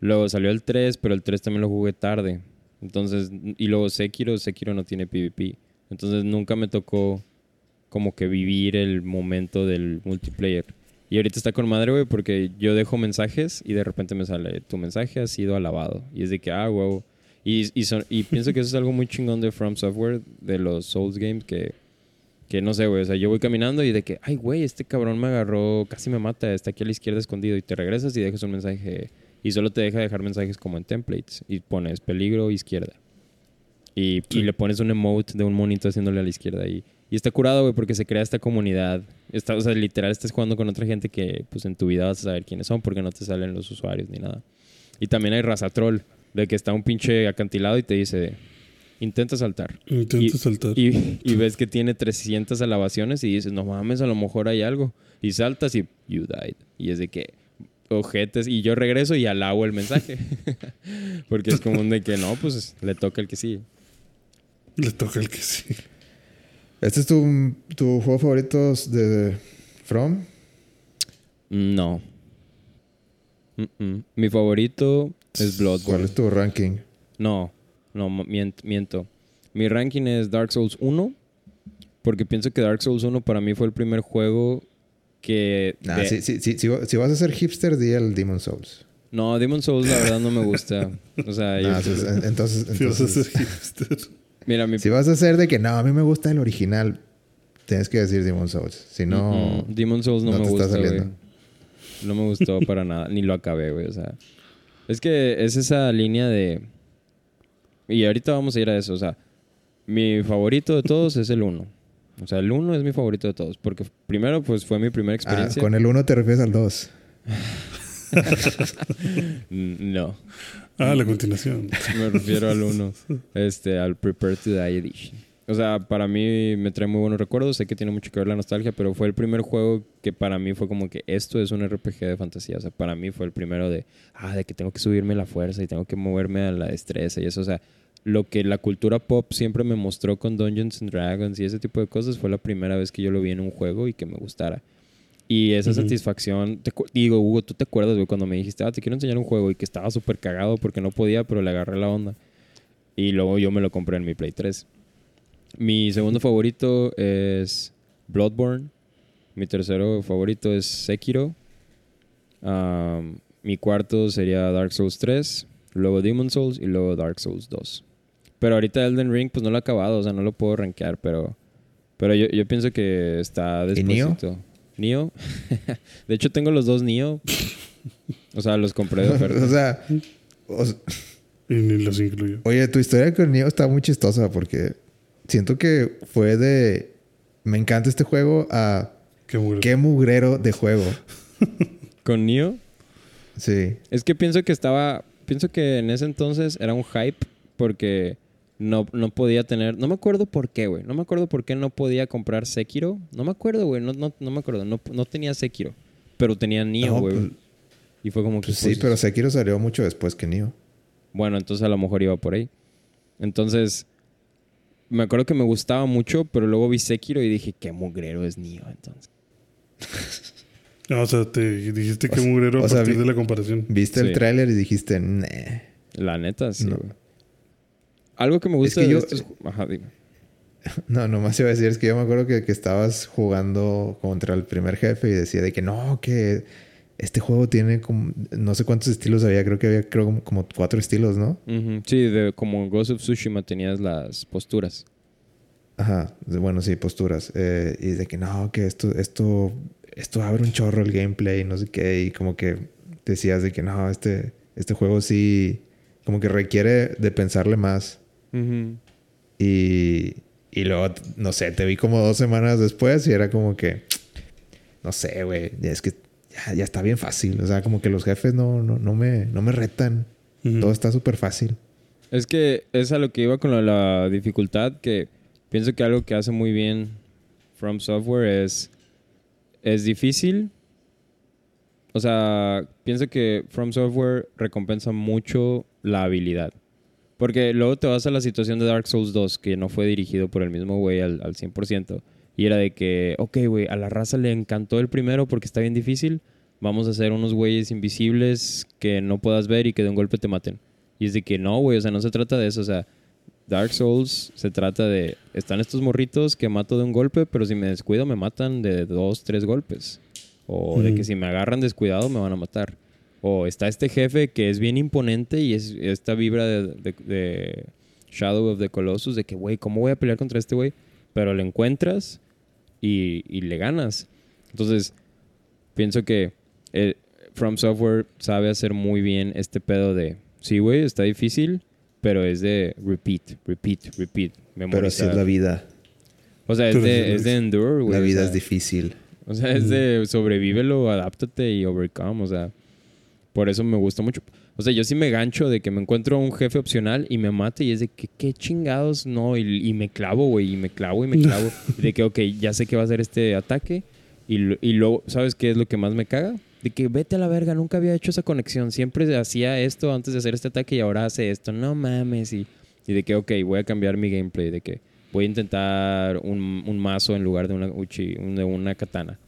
Luego salió el 3, pero el 3 también lo jugué tarde. Entonces, y luego Sekiro, Sekiro no tiene PvP. Entonces nunca me tocó como que vivir el momento del multiplayer. Y ahorita está con madre, güey, porque yo dejo mensajes y de repente me sale, tu mensaje ha sido alabado. Y es de que, ah, wow. Y, y, son- y pienso que eso es algo muy chingón de From Software, de los Souls Games, que, que no sé, güey. O sea, yo voy caminando y de que, ay, güey, este cabrón me agarró, casi me mata, está aquí a la izquierda escondido. Y te regresas y dejas un mensaje. Y solo te deja dejar mensajes como en templates. Y pones peligro izquierda. Y, Sí. y le pones un emote de un monito haciéndole a la izquierda. Y, y está curado, güey, porque se crea esta comunidad. Está, o sea, literal, estás jugando con otra gente que, pues, en tu vida vas a saber quiénes son porque no te salen los usuarios ni nada. Y también hay raza troll, de que está un pinche acantilado y te dice, intenta saltar. Intenta Y- saltar. Y, y ves que tiene 300 alabaciones y dices, no mames, a lo mejor hay algo. Y saltas y, you died. Y es de que, ojetes. Y yo regreso y alabo el mensaje. porque es como un de que no, pues le toca el que sigue. Le toca el que sí. ¿Este es tu, tu juego favorito de From? No. Mi favorito es ¿Cuál Bloodborne. es tu ranking? No, no, miento. Mi ranking es Dark Souls 1. Porque pienso que Dark Souls 1 para mí fue el primer juego que... Nah, de- si, si, si, si, si vas a ser hipster, di el Demon Souls. No, Demon Souls la verdad no me gusta. O sea, yo- entonces, en- entonces, Si vas a ser hipster. mira, mi... si vas a ser de que no, a mí me gusta el original, tienes que decir Demon Souls. Si no, Demon Souls no, no me gusta. No me gustó para nada. Ni lo acabé, güey. O sea... Es que es esa línea de... Y ahorita vamos a ir a eso. O sea, mi favorito de todos es el 1. O sea, el 1 es mi favorito de todos. Porque primero, pues fue mi primera Ah, experiencia. con el 1 te refieres al 2. Mm, No. Ah, la continuación. Me refiero al 1. Este, al Prepare to Die Edition. O sea, para mí me trae muy buenos recuerdos. Sé que tiene mucho que ver la nostalgia, pero fue el primer juego que para mí fue como que esto es un RPG de fantasía. O sea, para mí fue el primero de, ah, de que tengo que subirme la fuerza y tengo que moverme a la destreza y eso. O sea, lo que la cultura pop siempre me mostró con Dungeons and Dragons y ese tipo de cosas fue la primera vez que yo lo vi en un juego y que me gustara. Y esa satisfacción, te digo, Hugo, ¿tú te acuerdas, güey, cuando me dijiste, ah, te quiero enseñar un juego y que estaba súper cagado porque no podía, pero le agarré la onda? Y luego yo me lo compré en mi Play 3. Mi segundo favorito es Bloodborne. Mi tercero favorito es Sekiro. Mi cuarto sería Dark Souls 3. Luego Demon Souls y luego Dark Souls 2. Pero ahorita Elden Ring, pues no lo he acabado, o sea, no lo puedo rankear, pero, pero yo, yo pienso que está después. Nio. de hecho, tengo los dos Nio. O sea, los compré de oferta. o sea, o Y ni los incluyo. oye, tu historia con Neo está muy chistosa porque siento que fue de me encanta este juego a Qué mugre. qué mugrero de juego. Con Nio, Sí. Es que pienso que estaba. Pienso que en ese entonces era un hype porque no, no podía tener. No me acuerdo por qué, güey. No me acuerdo por qué no podía comprar Sekiro. No me acuerdo, güey. No, no, no me acuerdo. No, no tenía Sekiro. Pero tenía Nio, No, güey. pues- y fue como que. Pues sí, pues, pero Sekiro salió mucho después que Neo. Bueno, entonces a lo mejor iba por ahí. Entonces. Me acuerdo que me gustaba mucho, pero luego vi Sekiro y dije, qué mugrero es Nio, entonces. O sea, te dijiste O sea- mugrero a o sea, partir vi- de la comparación. Viste Sí. el tráiler y dijiste, nah. La neta, sí, No. Algo que me gusta que de yo- estos. Ajá, dime. No, nomás iba a decir, es que yo me acuerdo que, que estabas jugando contra el primer jefe y decía de que no, que este juego tiene como, no sé cuántos estilos había, creo que había creo como, como cuatro estilos, ¿no? Sí, de, como Ghost of Tsushima tenías las posturas. Ajá, bueno, sí, posturas. Eh, y de que no, que esto, esto, esto abre un chorro el gameplay, no sé qué, y como que decías de que no, este, este juego sí, como que requiere de pensarle más. Y, y luego, no sé, te vi como dos semanas después y era como que, no sé, güey, es que ya, ya está bien fácil. O sea, como que los jefes no, no, no, me, no me retan. Todo está súper fácil. Es que es a lo que iba con la, la dificultad, que pienso que algo que hace muy bien From Software es, es difícil. O sea, pienso que From Software recompensa mucho la habilidad. Porque luego te vas a la situación de Dark Souls 2, que no fue dirigido por el mismo güey al, al 100%. Y era de que, ok, güey, a la raza le encantó el primero porque está bien difícil. Vamos a hacer unos güeyes invisibles que no puedas ver y que de un golpe te maten. Y es de que no, güey, o sea, no se trata de eso. O sea, Dark Souls se trata de, están estos morritos que mato de un golpe, pero si me descuido me matan de dos, tres golpes. O de que si me agarran descuidado me van a matar. O está este jefe que es bien imponente y es esta vibra de, de- de Shadow of the Colossus de que, güey, ¿cómo voy a pelear contra este güey? Pero lo encuentras y, y le ganas. Entonces, pienso que eh, From Software sabe hacer muy bien este pedo de, sí, güey, está difícil, pero es de repeat, repeat, repeat. Pero así memorizar. es la vida. O sea, es Pero de, es endure, güey. La o vida sea, es difícil. O sea, es de sobrevívelo, adáptate y overcome. O sea, por eso me gusta mucho. O sea, yo sí me gancho de que me encuentro un jefe opcional y me mate y es de que qué chingados no. Y, y me clavo, güey, y me clavo y me clavo. Y de que, ok, ya sé que va a ser este ataque. Y, y luego, ¿sabes qué es lo que más me caga? De que vete a la verga, nunca había hecho esa conexión. Siempre hacía esto antes de hacer este ataque y ahora hace esto. No mames. Y, y de que, ok, voy a cambiar mi gameplay. De que voy a intentar un, un mazo en lugar de una, uchi, de una katana.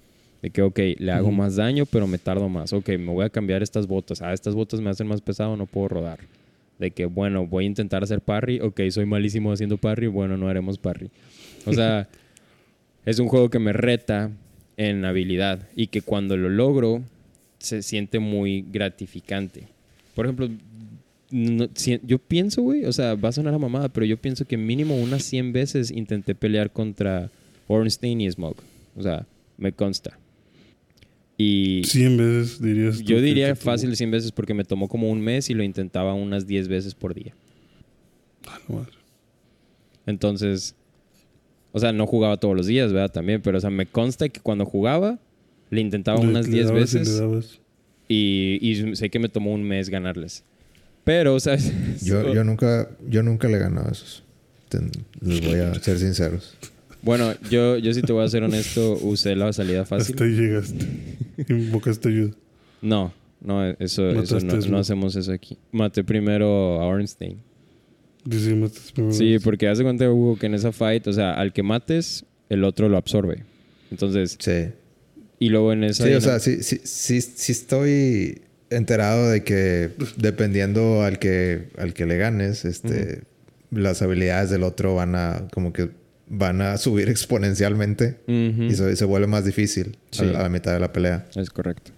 De que, ok, le hago más daño, pero me tardo más. Ok, me voy a cambiar estas botas. Ah, estas botas me hacen más pesado, no puedo rodar. De que, bueno, voy a intentar hacer parry. Ok, soy malísimo haciendo parry. Bueno, no haremos parry. O sea, es un juego que me reta en habilidad y que cuando lo logro se siente muy gratificante. Por ejemplo, no- si- yo pienso, güey, o sea, va a sonar a mamada, pero yo pienso que mínimo unas 100 veces intenté pelear contra Ornstein y Smog. O sea, me consta. Y 100 veces dirías. yo diría fácil 100 veces porque me tomó como un mes y lo intentaba unas 10 veces por día. Ah, no madre. Entonces, o sea, no jugaba todos los días, ¿verdad? También, pero o sea, me consta que cuando jugaba le intentaba Le- unas le 10 dabas y le veces y, y sé que me tomó un mes ganarles. Pero, ¿sabes? Yo, yo nunca, yo nunca le he ganado a esos. Ten- les voy a ser sinceros. Bueno, yo, yo sí te voy a ser honesto, usé la salida fácil. Hasta ahí llegaste. Invocaste ayuda. No, no, eso, eso no, no hacemos eso aquí. Maté primero a Ornstein. Matas primero. Sí, porque hace cuenta, Hugo, que en esa fight, o sea, al que mates, el otro lo absorbe. Entonces, Sí. y luego en esa... Sí, o sea, sí, sí, sí, sí estoy enterado de que dependiendo al que, al que le ganes, este, las habilidades del otro van a, como que van a subir exponencialmente y se, se vuelve más difícil a la- a la mitad de la pelea. Es correcto.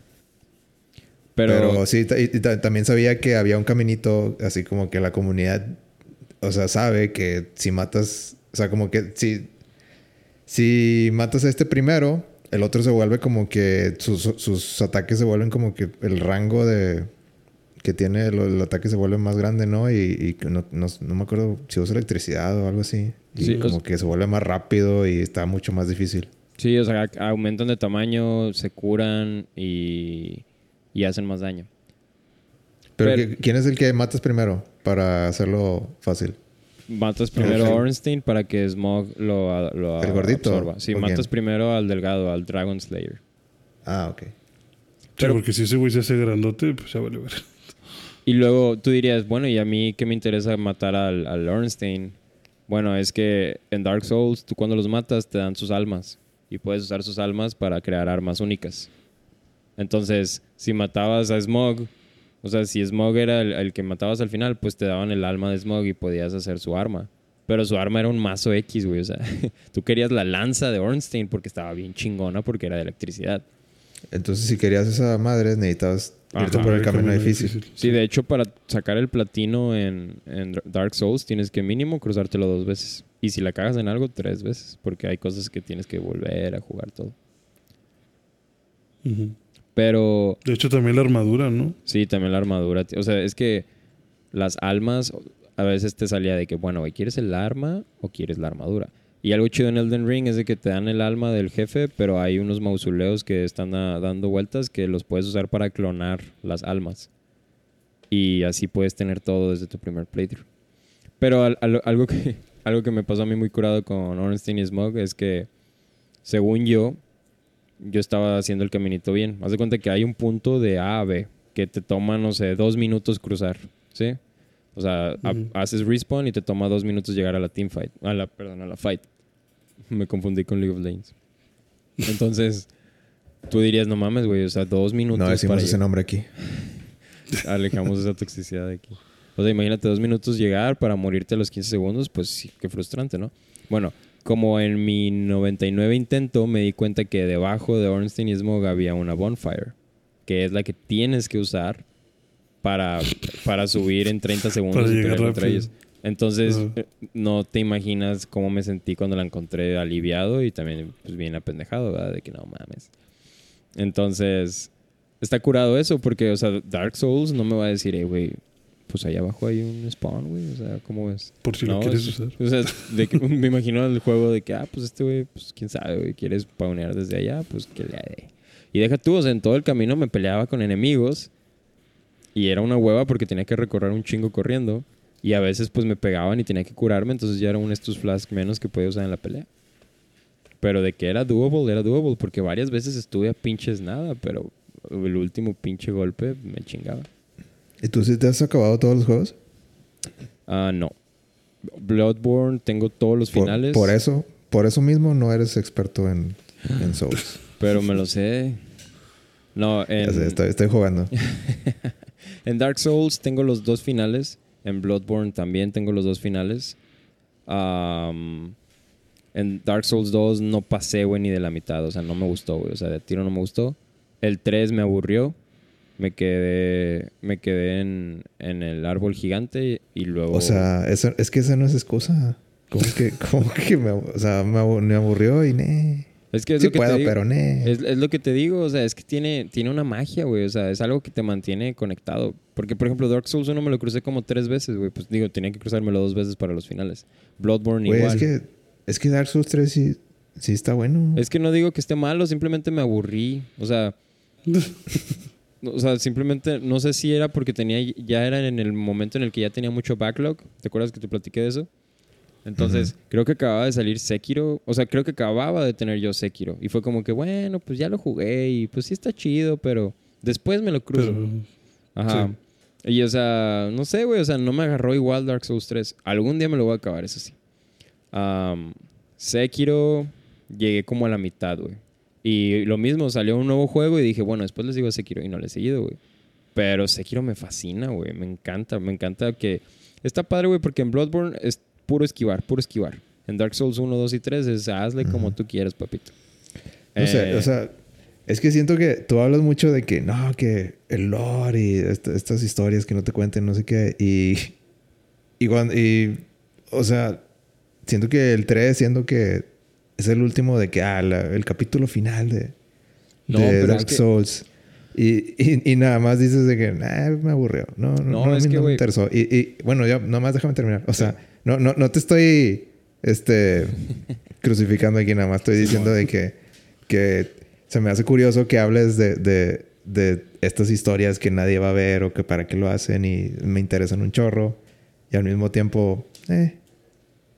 Pero, Pero, sí, y, y ta- también sabía que había un caminito, así como que la comunidad, o sea, sabe que si matas, o sea, como que si, si matas a este primero, el otro se vuelve como que sus, sus ataques se vuelven como que el rango de que tiene el, el ataque se vuelve más grande, ¿no? Y, y no, no, no me acuerdo si usa electricidad o algo así. Y Sí, o como sea- que se vuelve más rápido y está mucho más difícil. sí, o sea, aumentan de tamaño, se curan y, y hacen más daño. Pero, Pero- ¿qui- ¿quién es el que matas primero para hacerlo fácil? Matas primero a Ornstein para que Smog lo, lo ¿El gordito? absorba. Sí, ¿O matas quién? primero al delgado, al Dragon Slayer. Ah, ok. Sí, Pero- porque si ese güey se hace grandote, pues ya vale ver. Y luego tú dirías, bueno, ¿y a mí qué me interesa matar al, al Ornstein? Bueno, es que en Dark Souls, tú cuando los matas te dan sus almas. Y puedes usar sus almas para crear armas únicas. Entonces, si matabas a Smog, o sea, si Smog era el, el que matabas al final, pues te daban el alma de Smog y podías hacer su arma. Pero su arma era un mazo X, güey. O sea, tú querías la lanza de Ornstein porque estaba bien chingona porque era de electricidad. Entonces, si querías esa madre, necesitabas irte por el camino difícil. Sí, de hecho, para sacar el platino en, en Dark Souls tienes que mínimo cruzártelo dos veces. Y si la cagas en algo, tres veces. Porque hay cosas que tienes que volver a jugar todo. Pero De hecho, también la armadura, ¿no? sí, también la armadura. O sea, es que las almas a veces te salía de que, bueno, güey, ¿quieres el arma o quieres la armadura? Y algo chido en Elden Ring es de que te dan el alma del jefe, pero hay unos mausoleos que están dando vueltas que los puedes usar para clonar las almas. Y así puedes tener todo desde tu primer playthrough. Pero al- al- algo, que, algo que me pasó a mí muy curado con Ornstein y Smog es que, según yo, yo estaba haciendo el caminito bien. Haz de cuenta que hay un punto de A a B que te toma, no sé, dos minutos cruzar, ¿sí? O sea, haces respawn y te toma dos minutos llegar a la team fight. A la, perdón, a la fight. Me confundí con League of Legends. Entonces, tú dirías, no mames, güey, o sea, dos minutos No decimos para ese llegar- nombre aquí. alejamos esa toxicidad de aquí. O sea, imagínate dos minutos llegar para morirte a los 15 segundos, pues sí, qué frustrante, ¿no? Bueno, como en mi 99 intento me di cuenta que debajo de Ornstein y Smog había una bonfire. que es la que tienes que usar para, para subir en 30 segundos y contra ellos. Entonces, Ajá. eh, no te imaginas cómo me sentí cuando la encontré aliviado y también pues, bien apendejado, ¿verdad? De que no mames. Entonces, está curado eso porque, o sea, Dark Souls no me va a decir, eh, güey, pues allá abajo hay un spawn, güey. O sea, ¿cómo ves? Por si lo No, quieres es- usar. O sea, de que- me imagino el juego de que, ah, pues este güey, pues quién sabe, güey, quieres paunear desde allá, pues que le dé. Y deja tú, o sea, en todo el camino me peleaba con enemigos y era una hueva porque tenía que recorrer un chingo corriendo y a veces pues me pegaban y tenía que curarme, entonces ya era un estos flask menos que podía usar en la pelea. Pero de que era doable, era doable porque varias veces estuve a pinches nada, pero el último pinche golpe me chingaba. ¿Y tú sí te has acabado todos los juegos? Ah, no. Bloodborne tengo todos los Por, finales. por eso, por eso mismo no eres experto en, en Souls. Pero me lo sé. No, en, sé, estoy, estoy jugando. en Dark Souls tengo los dos finales. En Bloodborne también tengo los dos finales. En Dark Souls 2 no pasé, güey, ni de la mitad. O sea, no me gustó, güey. O sea, de tiro no me gustó. El 3 me aburrió. Me quedé, me quedé en, en el árbol gigante y luego... O sea, eso, es que esa no es excusa. ¿Cómo que, cómo que me, o sea, me aburrió y ne? Es que es Sí lo que puedo, te digo. pero ne. Es, es lo que te digo, o sea, es que tiene, tiene una magia, güey. O sea, es algo que te mantiene conectado. Porque, por ejemplo, Dark Souls 1 me lo crucé como tres veces, güey. Pues digo, tenía que cruzármelo dos veces para los finales. Bloodborne Güey, igual. es que, es que Dark Souls 3 sí, sí está bueno. Es que no digo que esté malo, simplemente me aburrí. O sea, o sea, simplemente no sé si era porque tenía ya era en el momento en el que ya tenía mucho backlog. ¿Te acuerdas que te platiqué de eso? Entonces, creo que acababa de salir Sekiro. O sea, creo que acababa de tener yo Sekiro. Y fue como que, bueno, pues ya lo jugué y pues sí está chido, pero después me lo cruzo. Pero Ajá. Y o sea, no sé, güey, o sea, no me agarró igual Dark Souls 3. Algún día me lo voy a acabar, eso sí. Am, Sekiro, llegué como a la mitad, güey. Y lo mismo, salió un nuevo juego y dije, bueno, después les digo a Sekiro y no le he seguido, güey. Pero Sekiro me fascina, güey, me encanta, me encanta que... Está padre, güey, porque en Bloodborne es puro esquivar, puro esquivar. En Dark Souls 1, 2 y 3 es hazle como tú quieras, papito. No sé, Eh, o sea, es que siento que tú hablas mucho de que no, que el lore y est- estas historias que no te cuenten, no sé qué. Y, y, cuando, y, o sea, siento que el 3, siendo que es el último de que, ah, la- el capítulo final de, No, de pero es Dark que- Souls. Y, y, y nada más dices de que, nah, me aburrió. No, no, No, no, es que, me interesó. Y, y, bueno, ya, nomás déjame terminar. O sea, no, no, no te estoy, este, crucificando aquí, nada más estoy diciendo de que, que se me hace curioso que hables de, de, de estas historias que nadie va a ver o que para qué lo hacen y me interesan un chorro. Y al mismo tiempo, eh,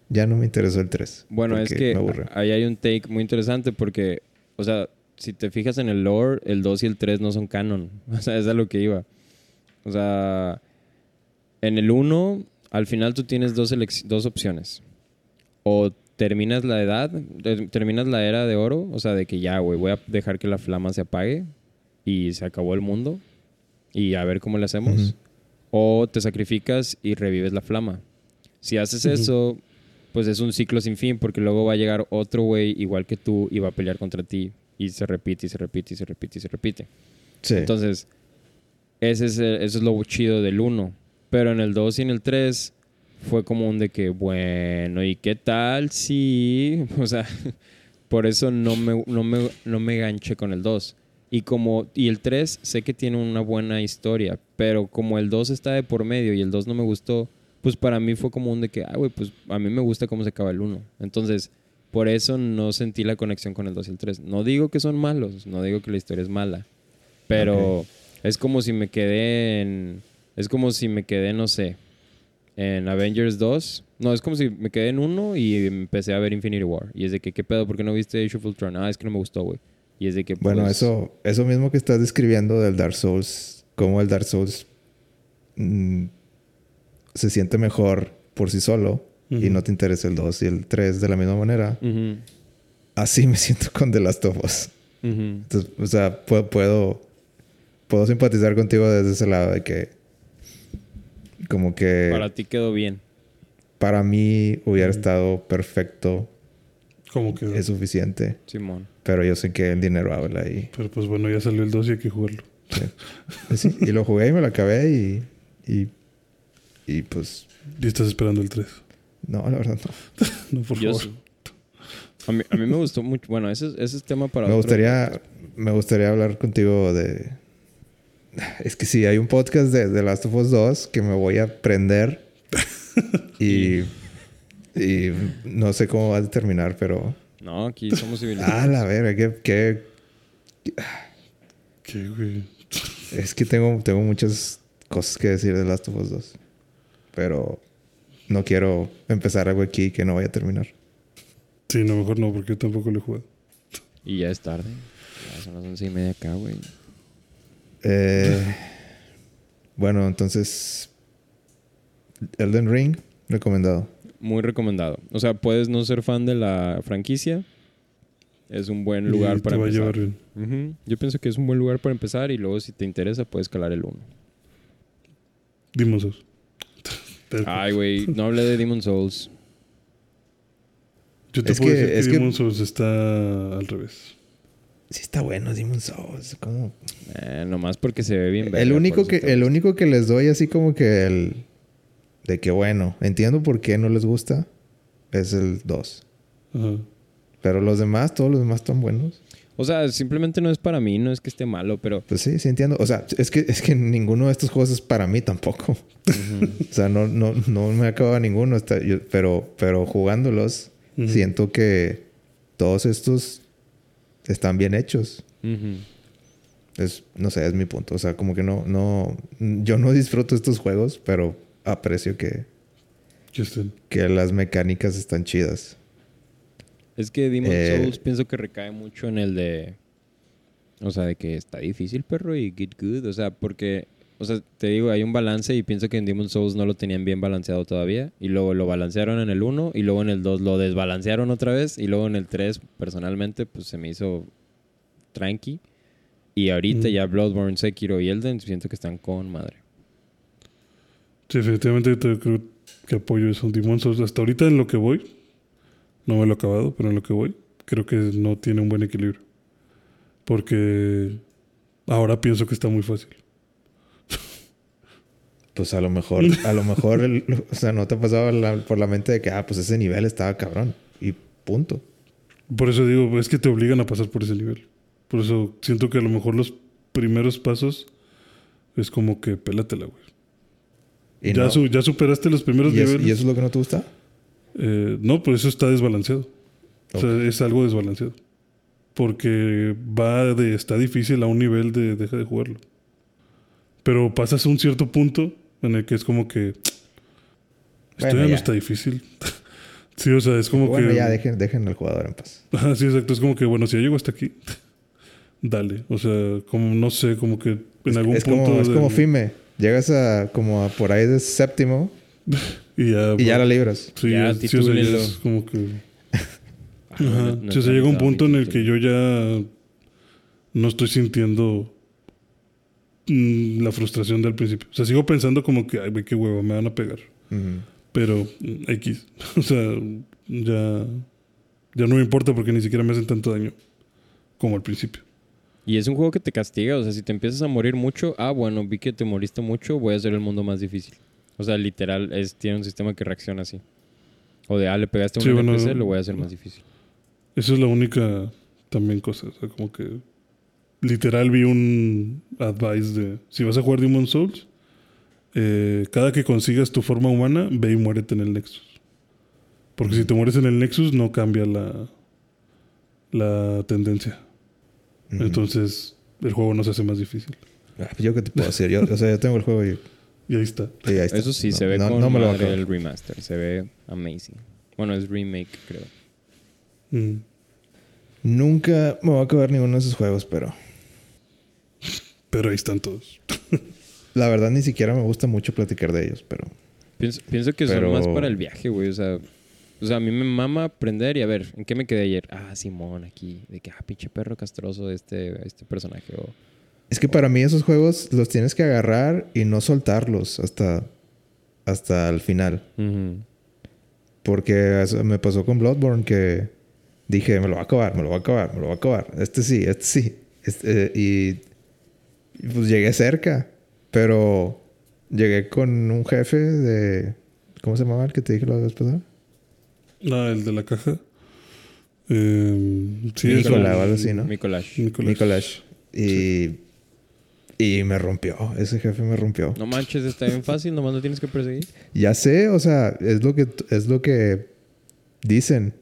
ya no me interesó el 3. Bueno, es que ahí hay un take muy interesante porque, o sea, si te fijas en el lore, el 2 y el 3 no son canon. O sea, es a lo que iba. O sea, en el 1, al final tú tienes dos, dos opciones. O terminas la edad, ter- terminas la era de oro, o sea, de que ya, güey, voy a dejar que la flama se apague y se acabó el mundo y a ver cómo le hacemos. O te sacrificas y revives la flama. Si haces eso, pues es un ciclo sin fin, porque luego va a llegar otro güey igual que tú y va a pelear contra ti. Y se repite, y se repite, y se repite, y se repite. Sí. Entonces, ese es eso es lo chido del 1. Pero en el 2 y en el 3 fue como un de que, bueno, ¿y qué tal si...? O sea, por eso no me, no me, no me ganché con el 2. Y como y el 3 sé que tiene una buena historia, pero como el 2 está de por medio y el 2 no me gustó, pues para mí fue como un de que, ah, güey, pues a mí me gusta cómo se acaba el 1. Entonces, por eso no sentí la conexión con el 2 y el 3. No digo que son malos, no digo que la historia es mala, pero es como si me quedé en es como si me quedé, no sé, en Avengers 2. No, es como si me quedé en uno y empecé a ver Infinity War. Y es de que, ¿qué pedo? ¿Por qué no viste Age of Ultron? Ah, es que no me gustó, güey. Y es de que, Bueno, pues, eso, eso mismo que estás describiendo del Dark Souls, como el Dark Souls mm, se siente mejor por sí solo y no te interesa el 2 y el 3 de la misma manera, así me siento con The Last of Us. Entonces, o sea, puedo, puedo, puedo simpatizar contigo desde ese lado de que como que Para para, ti quedó bien. mí hubiera estado perfecto, como que... es suficiente, Simón. pero yo sé que el dinero habla y Pero pues bueno, ya salió el 2 y hay que jugarlo. Sí. Sí, Y lo jugué y me lo acabé y. Y, y pues. Y estás esperando el 3. No, la verdad no. No, por Yo favor. sí. A mí, a mí me gustó mucho. Bueno, ese, es- ese es tema para Me otro gustaría, me gustaría hablar contigo de. Es que sí, hay un podcast de The Last of Us 2 que me voy a prender. y. Y no sé cómo va a terminar, pero. No, aquí somos civilizados. Ah, la verga, que, que ¿Qué, güey? es que tengo, tengo muchas cosas que decir de The Last of Us 2. Pero no quiero empezar algo aquí que no vaya a terminar. Sí, no, mejor no, porque yo tampoco lo he jugado. Y ya es tarde. Ya son las once y media acá, güey. Eh, bueno, entonces. Elden Ring, recomendado. Muy recomendado. O sea, puedes no ser fan de la franquicia. Es un buen lugar para empezar. Yo pienso que es un buen lugar para empezar y luego si te interesa puedes calar el 1. Demon's Souls. Ay, güey, no hablé de Demon Souls. Yo te es puedo que- decir que, es que- Demon's Souls está al revés. Sí está bueno Demon's Souls. ¿cómo? Eh, nomás porque se ve bien. El verga, único, que, el único que les doy así como que el... De que bueno, entiendo por qué no les gusta. Es el 2. Ajá. Pero los demás, todos los demás están buenos. O sea, simplemente no es para mí, no es que esté malo, pero... Pues sí, sí entiendo. O sea, es que, es que ninguno de estos juegos es para mí tampoco. o sea, no, no, no me acaba ninguno. Yo- pero, pero jugándolos, siento que todos estos están bien hechos. Es, no sé, es mi punto. O sea, como que no, no, yo no disfruto estos juegos, pero aprecio que, estén. que las mecánicas están chidas. Es que Demon Eh, Souls pienso que recae mucho en el de... O sea, de que está difícil, perro, y get good. O sea, porque... O sea, te digo, hay un balance y pienso que en Demon Souls no lo tenían bien balanceado todavía. Y luego lo balancearon en el 1 y luego en el 2 lo desbalancearon otra vez. Y luego en el 3, personalmente, pues se me hizo tranqui. Y ahorita Mm. ya Bloodborne, Sekiro y Elden siento que están con madre. Sí, definitivamente te- creo que apoyo eso. Demon's Souls, hasta ahorita en lo que voy, no me lo he acabado, pero en lo que voy, creo que no tiene un buen equilibrio. Porque ahora pienso que está muy fácil. Pues a lo mejor, a lo mejor, el- o sea, no te ha pasado la- por la mente de que, ah, pues ese nivel estaba cabrón. Y punto. Por eso digo, es que te obligan a pasar por ese nivel. Por eso siento que a lo mejor los primeros pasos es como que pélatela, güey. Y, Ya, no- su- ya superaste los primeros ¿Y, es- niveles. ¿Y eso es lo que no te gusta? Eh, no, pues eso está desbalanceado. O sea, es algo desbalanceado. Porque va de está difícil a un nivel de deja de jugarlo. Pero pasas a un cierto punto en el que es como que esto Bueno, ya, no está difícil. sí, o sea, es como bueno, que ya dejen, dejen al jugador en paz. Ajá, sí, exacto, es como que bueno, si ya llego hasta aquí, dale, o sea, como no sé, como que en Es, algún es punto como, es como Fime. Llegas a como a por ahí de séptimo y ya y ya la libras. Sí, Ya, es, sí, o sea, ya titúlenlo. es como que Ah, no, Ajá. no- no Sí, o llega un punto en el que yo ya no estoy sintiendo la frustración del principio. O sea, sigo pensando como que, ay, qué huevo, me van a pegar. Ujú. Pero mm, X. O sea, ya, ya no me importa porque ni siquiera me hacen tanto daño como al principio. Y es un juego que te castiga, o sea, si te empiezas a morir mucho, ah, bueno, vi que te moriste mucho, voy a hacer el mundo más difícil. O sea, literal, es, tiene un sistema que reacciona así. O de, ah, le pegaste a un Sí, bueno, NPC, lo voy a hacer más difícil. Esa es la única también cosa. O sea, como que literal vi un advice de si vas a jugar Demon Souls, eh, cada que consigas tu forma humana, ve y muérete en el Nexus. Porque si te mueres en el Nexus, no cambia la, la tendencia. Entonces, el juego no se hace más difícil. Ah, pues yo qué te puedo decir. Yo, o sea, yo tengo el juego y, Y ahí está. y ahí está. Eso sí, No- se ve no, con no me madre acabar. el remaster, se ve amazing. Bueno, es remake, creo. Mm. Nunca me voy a acabar ninguno de esos juegos, pero Pero ahí están todos. la verdad ni siquiera me gusta mucho platicar de ellos, pero Pienso, pienso que Pero- son más para el viaje, güey. O sea, o sea, a mí me mama aprender y a ver, ¿en qué me quedé ayer? Ah, Simón, aquí. De que, ah, pinche perro castroso de este, este personaje. O, es que para mí esos juegos los tienes que agarrar y no soltarlos hasta hasta el final, porque eso me pasó con Bloodborne que dije, me lo va a acabar, me lo va a acabar, me lo va a acabar. Este sí, este sí. Este, eh, y Y pues llegué cerca, pero llegué con un jefe de... ¿Cómo se llamaba el que te dije la vez pasada? Ah, el de la caja. Eh, sí, es Nicolás, algo así, ¿no? Nicolás. Nicolás. Nicolás. Y... Y me rompió. Ese jefe me rompió. No manches, está bien fácil, nomás lo tienes que perseguir. Ya sé, o sea, es lo que, es lo que dicen.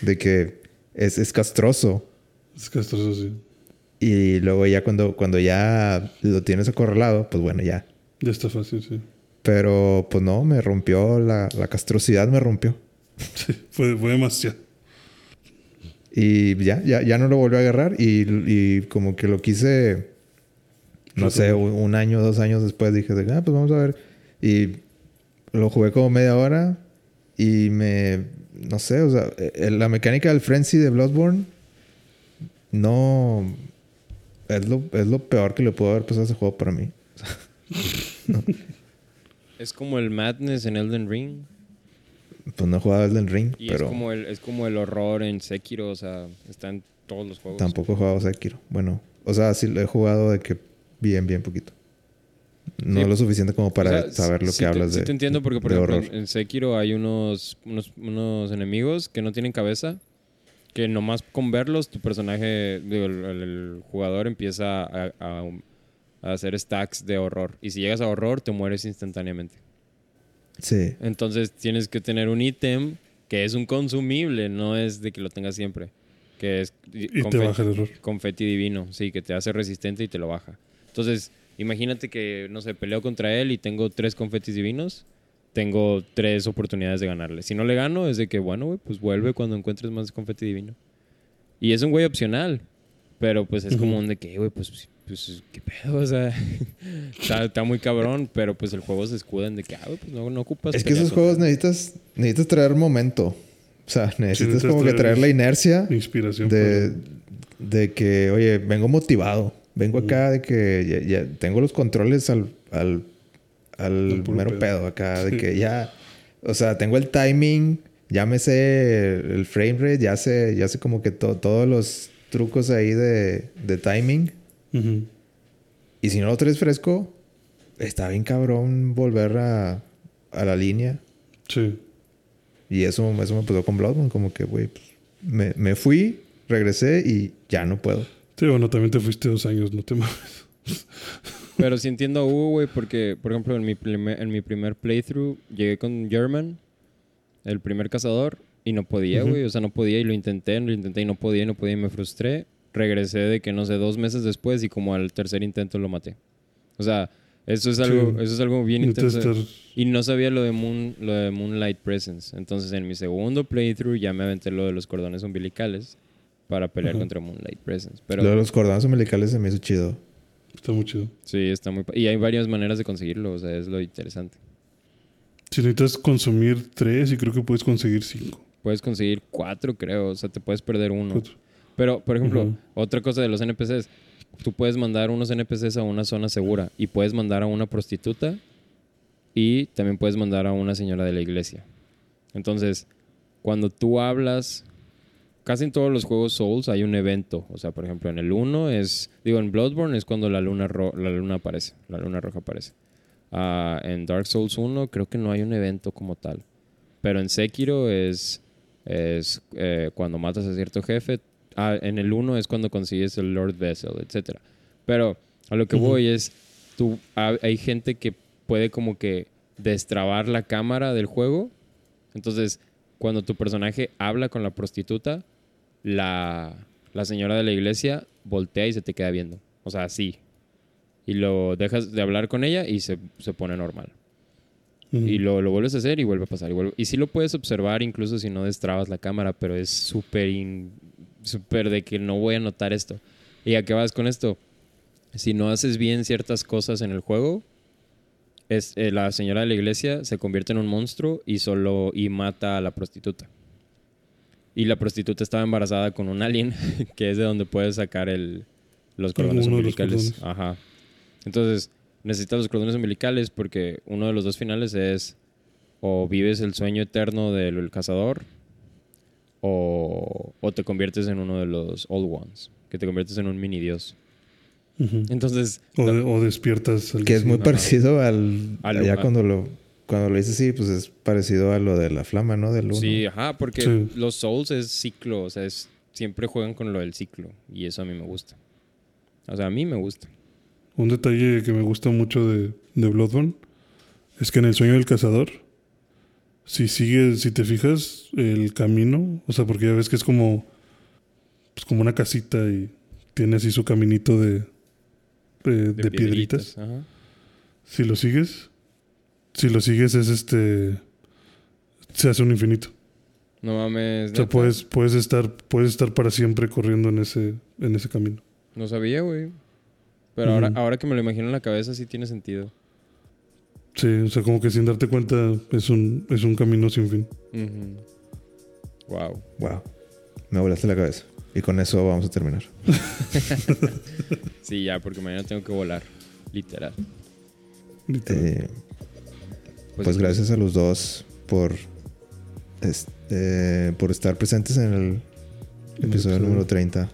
De que es, es castroso. Es castroso, sí. Y luego ya cuando, cuando ya lo tienes acorralado, pues bueno, ya. Ya está fácil, sí. Pero pues no, me rompió la, la castrosidad, me rompió. Sí, fue, fue demasiado. Y ya, ya, ya no lo volví a agarrar. Y, y como que lo quise, no sé, un, un año, dos años después dije, ah, pues vamos a ver. Y lo jugué como media hora. Y me, no sé, o sea, eh, la mecánica del Frenzy de Bloodborne no... Es lo, es lo peor que le pudo haber pasado a ese juego para mí. Es como el Madness en Elden Ring. Pues no he jugado Elden Ring, Y pero es, como el, es como el horror en Sekiro, o sea, está en todos los juegos. tampoco he jugado Sekiro. Bueno, o sea, sí lo he jugado de que bien, bien poquito. No Sí. lo suficiente como para O sea, saber lo sí que te- hablas sí de te entiendo porque, por ejemplo, horror. en Sekiro hay unos, unos, unos enemigos que no tienen cabeza. Que nomás con verlos, tu personaje, digo, el, el- el jugador empieza a, a- a hacer stacks de horror. Y si llegas a horror, te mueres instantáneamente. Sí. Entonces tienes que tener un ítem que es un consumible, no es de que lo tengas siempre. Que es Y te baja el error. confeti divino, sí, que te hace resistente y te lo baja. Entonces, imagínate que, no sé, peleo contra él y tengo tres confetis divinos, tengo tres oportunidades de ganarle. Si no le gano, es de que, bueno, güey, pues vuelve cuando encuentres más confeti divino. Y es un güey opcional, pero pues es como un de que, güey, pues, pues, qué pedo, o sea, está, está muy cabrón, pero pues el juego se escuda en de que, ah, güey, pues no, no ocupas. Es que esos juegos necesitas, necesitas traer momento. O sea, necesitas necesitas como que traer traer la inercia Inspiración. de, de que, oye, vengo motivado. Vengo acá de que ya, ya tengo los controles al, al, al mero pedo. pedo acá. De Sí. que ya, o sea, tengo el timing, ya me sé el frame rate, ya sé, ya sé como que to- todos los trucos ahí de, de timing. para- Ujú. Y si no lo traes fresco, está bien cabrón volver a, a la línea. Sí. Y eso, eso me pasó con Bloodborne, como que, güey, pues, me, me fui, regresé y ya no puedo. Sí, bueno, también te fuiste dos años, no te mames. Pero sí entiendo a Hugo, güey, porque, por ejemplo, en mi, primer, en mi primer playthrough llegué con German, el primer cazador, y no podía, güey. O sea, no podía y lo intenté, lo intenté y no podía, y no podía y me frustré. Regresé de que, no sé, dos meses después y como al tercer intento lo maté. O sea, eso es algo, Sí. eso es algo bien intenso. Y no sabía lo de, Moon, lo de Moonlight Presence. Entonces, en mi segundo playthrough ya me aventé lo de los cordones umbilicales para pelear contra Moonlight Presence. Pero Lo de los cordones umbilicales se me hizo chido. Está muy chido. sí, está muy... Y hay varias maneras de conseguirlo, o sea, es lo interesante. Si necesitas consumir tres y creo que puedes conseguir cinco. Puedes conseguir cuatro, creo. O sea, te puedes perder uno. Cuatro. Pero, por ejemplo, otra cosa de los NPCs. Tú puedes mandar unos NPCs a una zona segura. Y puedes mandar a una prostituta. Y también puedes mandar a una señora de la iglesia. Entonces, cuando tú hablas... Casi en todos los juegos Souls hay un evento. O sea, por ejemplo, en el 1 es... Digo, en Bloodborne es cuando la luna, ro- la luna aparece. La luna roja aparece. Ah, en Dark Souls 1 creo que no hay un evento como tal. Pero en Sekiro es, es eh, cuando matas a cierto jefe. Ah, en el 1 es cuando consigues el Lord Vessel, etc. Pero a lo que voy es, tú, ha- hay gente que puede como que destrabar la cámara del juego. Entonces, cuando tu personaje habla con la prostituta, la, la señora de la iglesia voltea y se te queda viendo. O sea, así. Y lo dejas de hablar con ella y se, se pone normal. Y lo, lo vuelves a hacer y vuelve a pasar. Y, vuelve- y sí lo puedes observar incluso si no destrabas la cámara, pero es súper de que no voy a notar esto. ¿Y a qué vas con esto? Si no haces bien ciertas cosas en el juego, es, eh, la señora de la iglesia se convierte en un monstruo y solo y mata a la prostituta. Y la prostituta estaba embarazada con un alien, que es de donde puedes sacar el, los cordones Uno los umbilicales. cordones. Ajá. Entonces, necesitas los cordones umbilicales porque uno de los dos finales es o vives el sueño eterno del cazador o, o te conviertes en uno de los Old Ones, que te conviertes en un mini dios. Ujú. Entonces, o, de- o despiertas Que es muy Ajá. parecido al... Al- ya a- cuando lo, cuando lo dices así, pues es parecido a lo de la flama, ¿no? Del uno. sí, ajá, porque Sí. los Souls es ciclo, o sea, es, siempre juegan con lo del ciclo y eso a mí me gusta. O sea, a mí me gusta. Un detalle que me gusta mucho de, de Bloodborne es que en el sueño del cazador, si sigues, si te fijas, el camino, o sea, porque ya ves que es como, pues como una casita y tiene así su caminito de, de, de piedritas. Ajá. Si lo sigues, si lo sigues es este, se hace un infinito. No mames. O sea, puedes, puedes estar, puedes estar para siempre corriendo en ese, en ese camino. No sabía, güey. Pero ahora, ahora que me lo imagino en la cabeza sí tiene sentido. Sí, o sea, como que sin darte cuenta es un, es un camino sin fin. Wow. Wow. Me volaste la cabeza. Y con eso vamos a terminar. Sí, ya, porque mañana tengo que volar. Literal. Literal. Eh, pues gracias a los dos por, este, por estar presentes en el episodio episodio. número 30.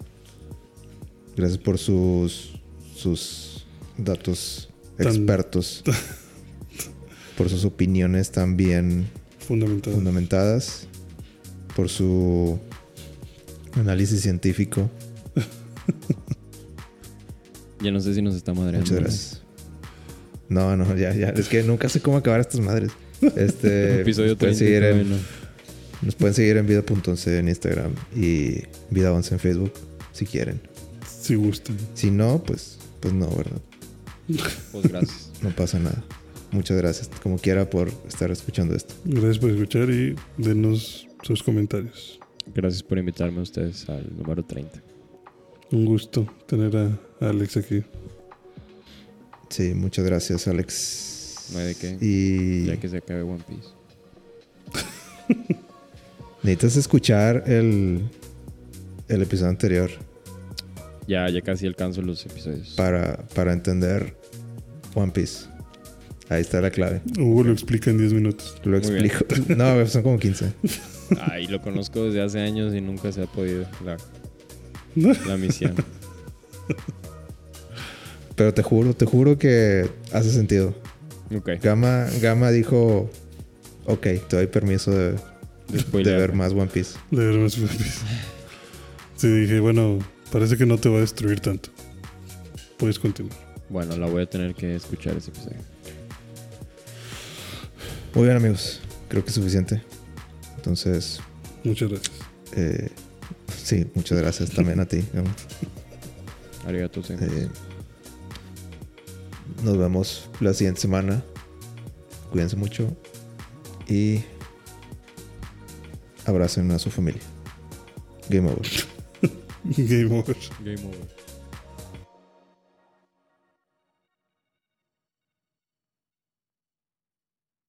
Gracias por sus, sus datos Tan- expertos. por sus opiniones tan bien Fundamental. fundamentadas. Por su análisis científico. Ya no sé si nos está madreando. Muchas gracias. No, no, ya, ya. Es que nunca sé cómo acabar estas madres. Este, Episodio nos, pueden 30. seguir en, bueno. nos pueden seguir en vida.11 en Instagram y vida11 en Facebook si quieren. Si gustan. Si no, pues, pues no, ¿verdad? Pues gracias. No pasa nada. Muchas gracias, como quiera, por estar escuchando esto. Gracias por escuchar y denos sus comentarios. Gracias por invitarme a ustedes al número 30. Un gusto tener a Alex aquí. Sí, muchas gracias, Alex. No hay de qué. Y Ya que se acabe One Piece. necesitas escuchar el, el episodio anterior Ya, ya casi alcanzo los episodios. para, para entender One Piece. Ahí está la clave. Hugo lo explica en 10 minutos. Lo Muy bien. explico. No, son como 15. Ay, lo conozco desde hace años y nunca se ha podido la, la misión. Pero te juro, te juro que hace sentido. Ok. Gama, Gama dijo, ok, te doy permiso de, De ver más One Piece. De ver más One Piece. Sí, dije, bueno, parece que no te va a destruir tanto. Puedes continuar. Bueno, la voy a tener que escuchar ese episodio. Muy bien, amigos. Creo que es suficiente. Entonces, Muchas gracias. eh, sí, muchas gracias también a ti. Gama. Arigato, sí. Eh, nos vemos la siguiente semana. Cuídense mucho. Y abracen a su familia. Game over. Game over. Game over.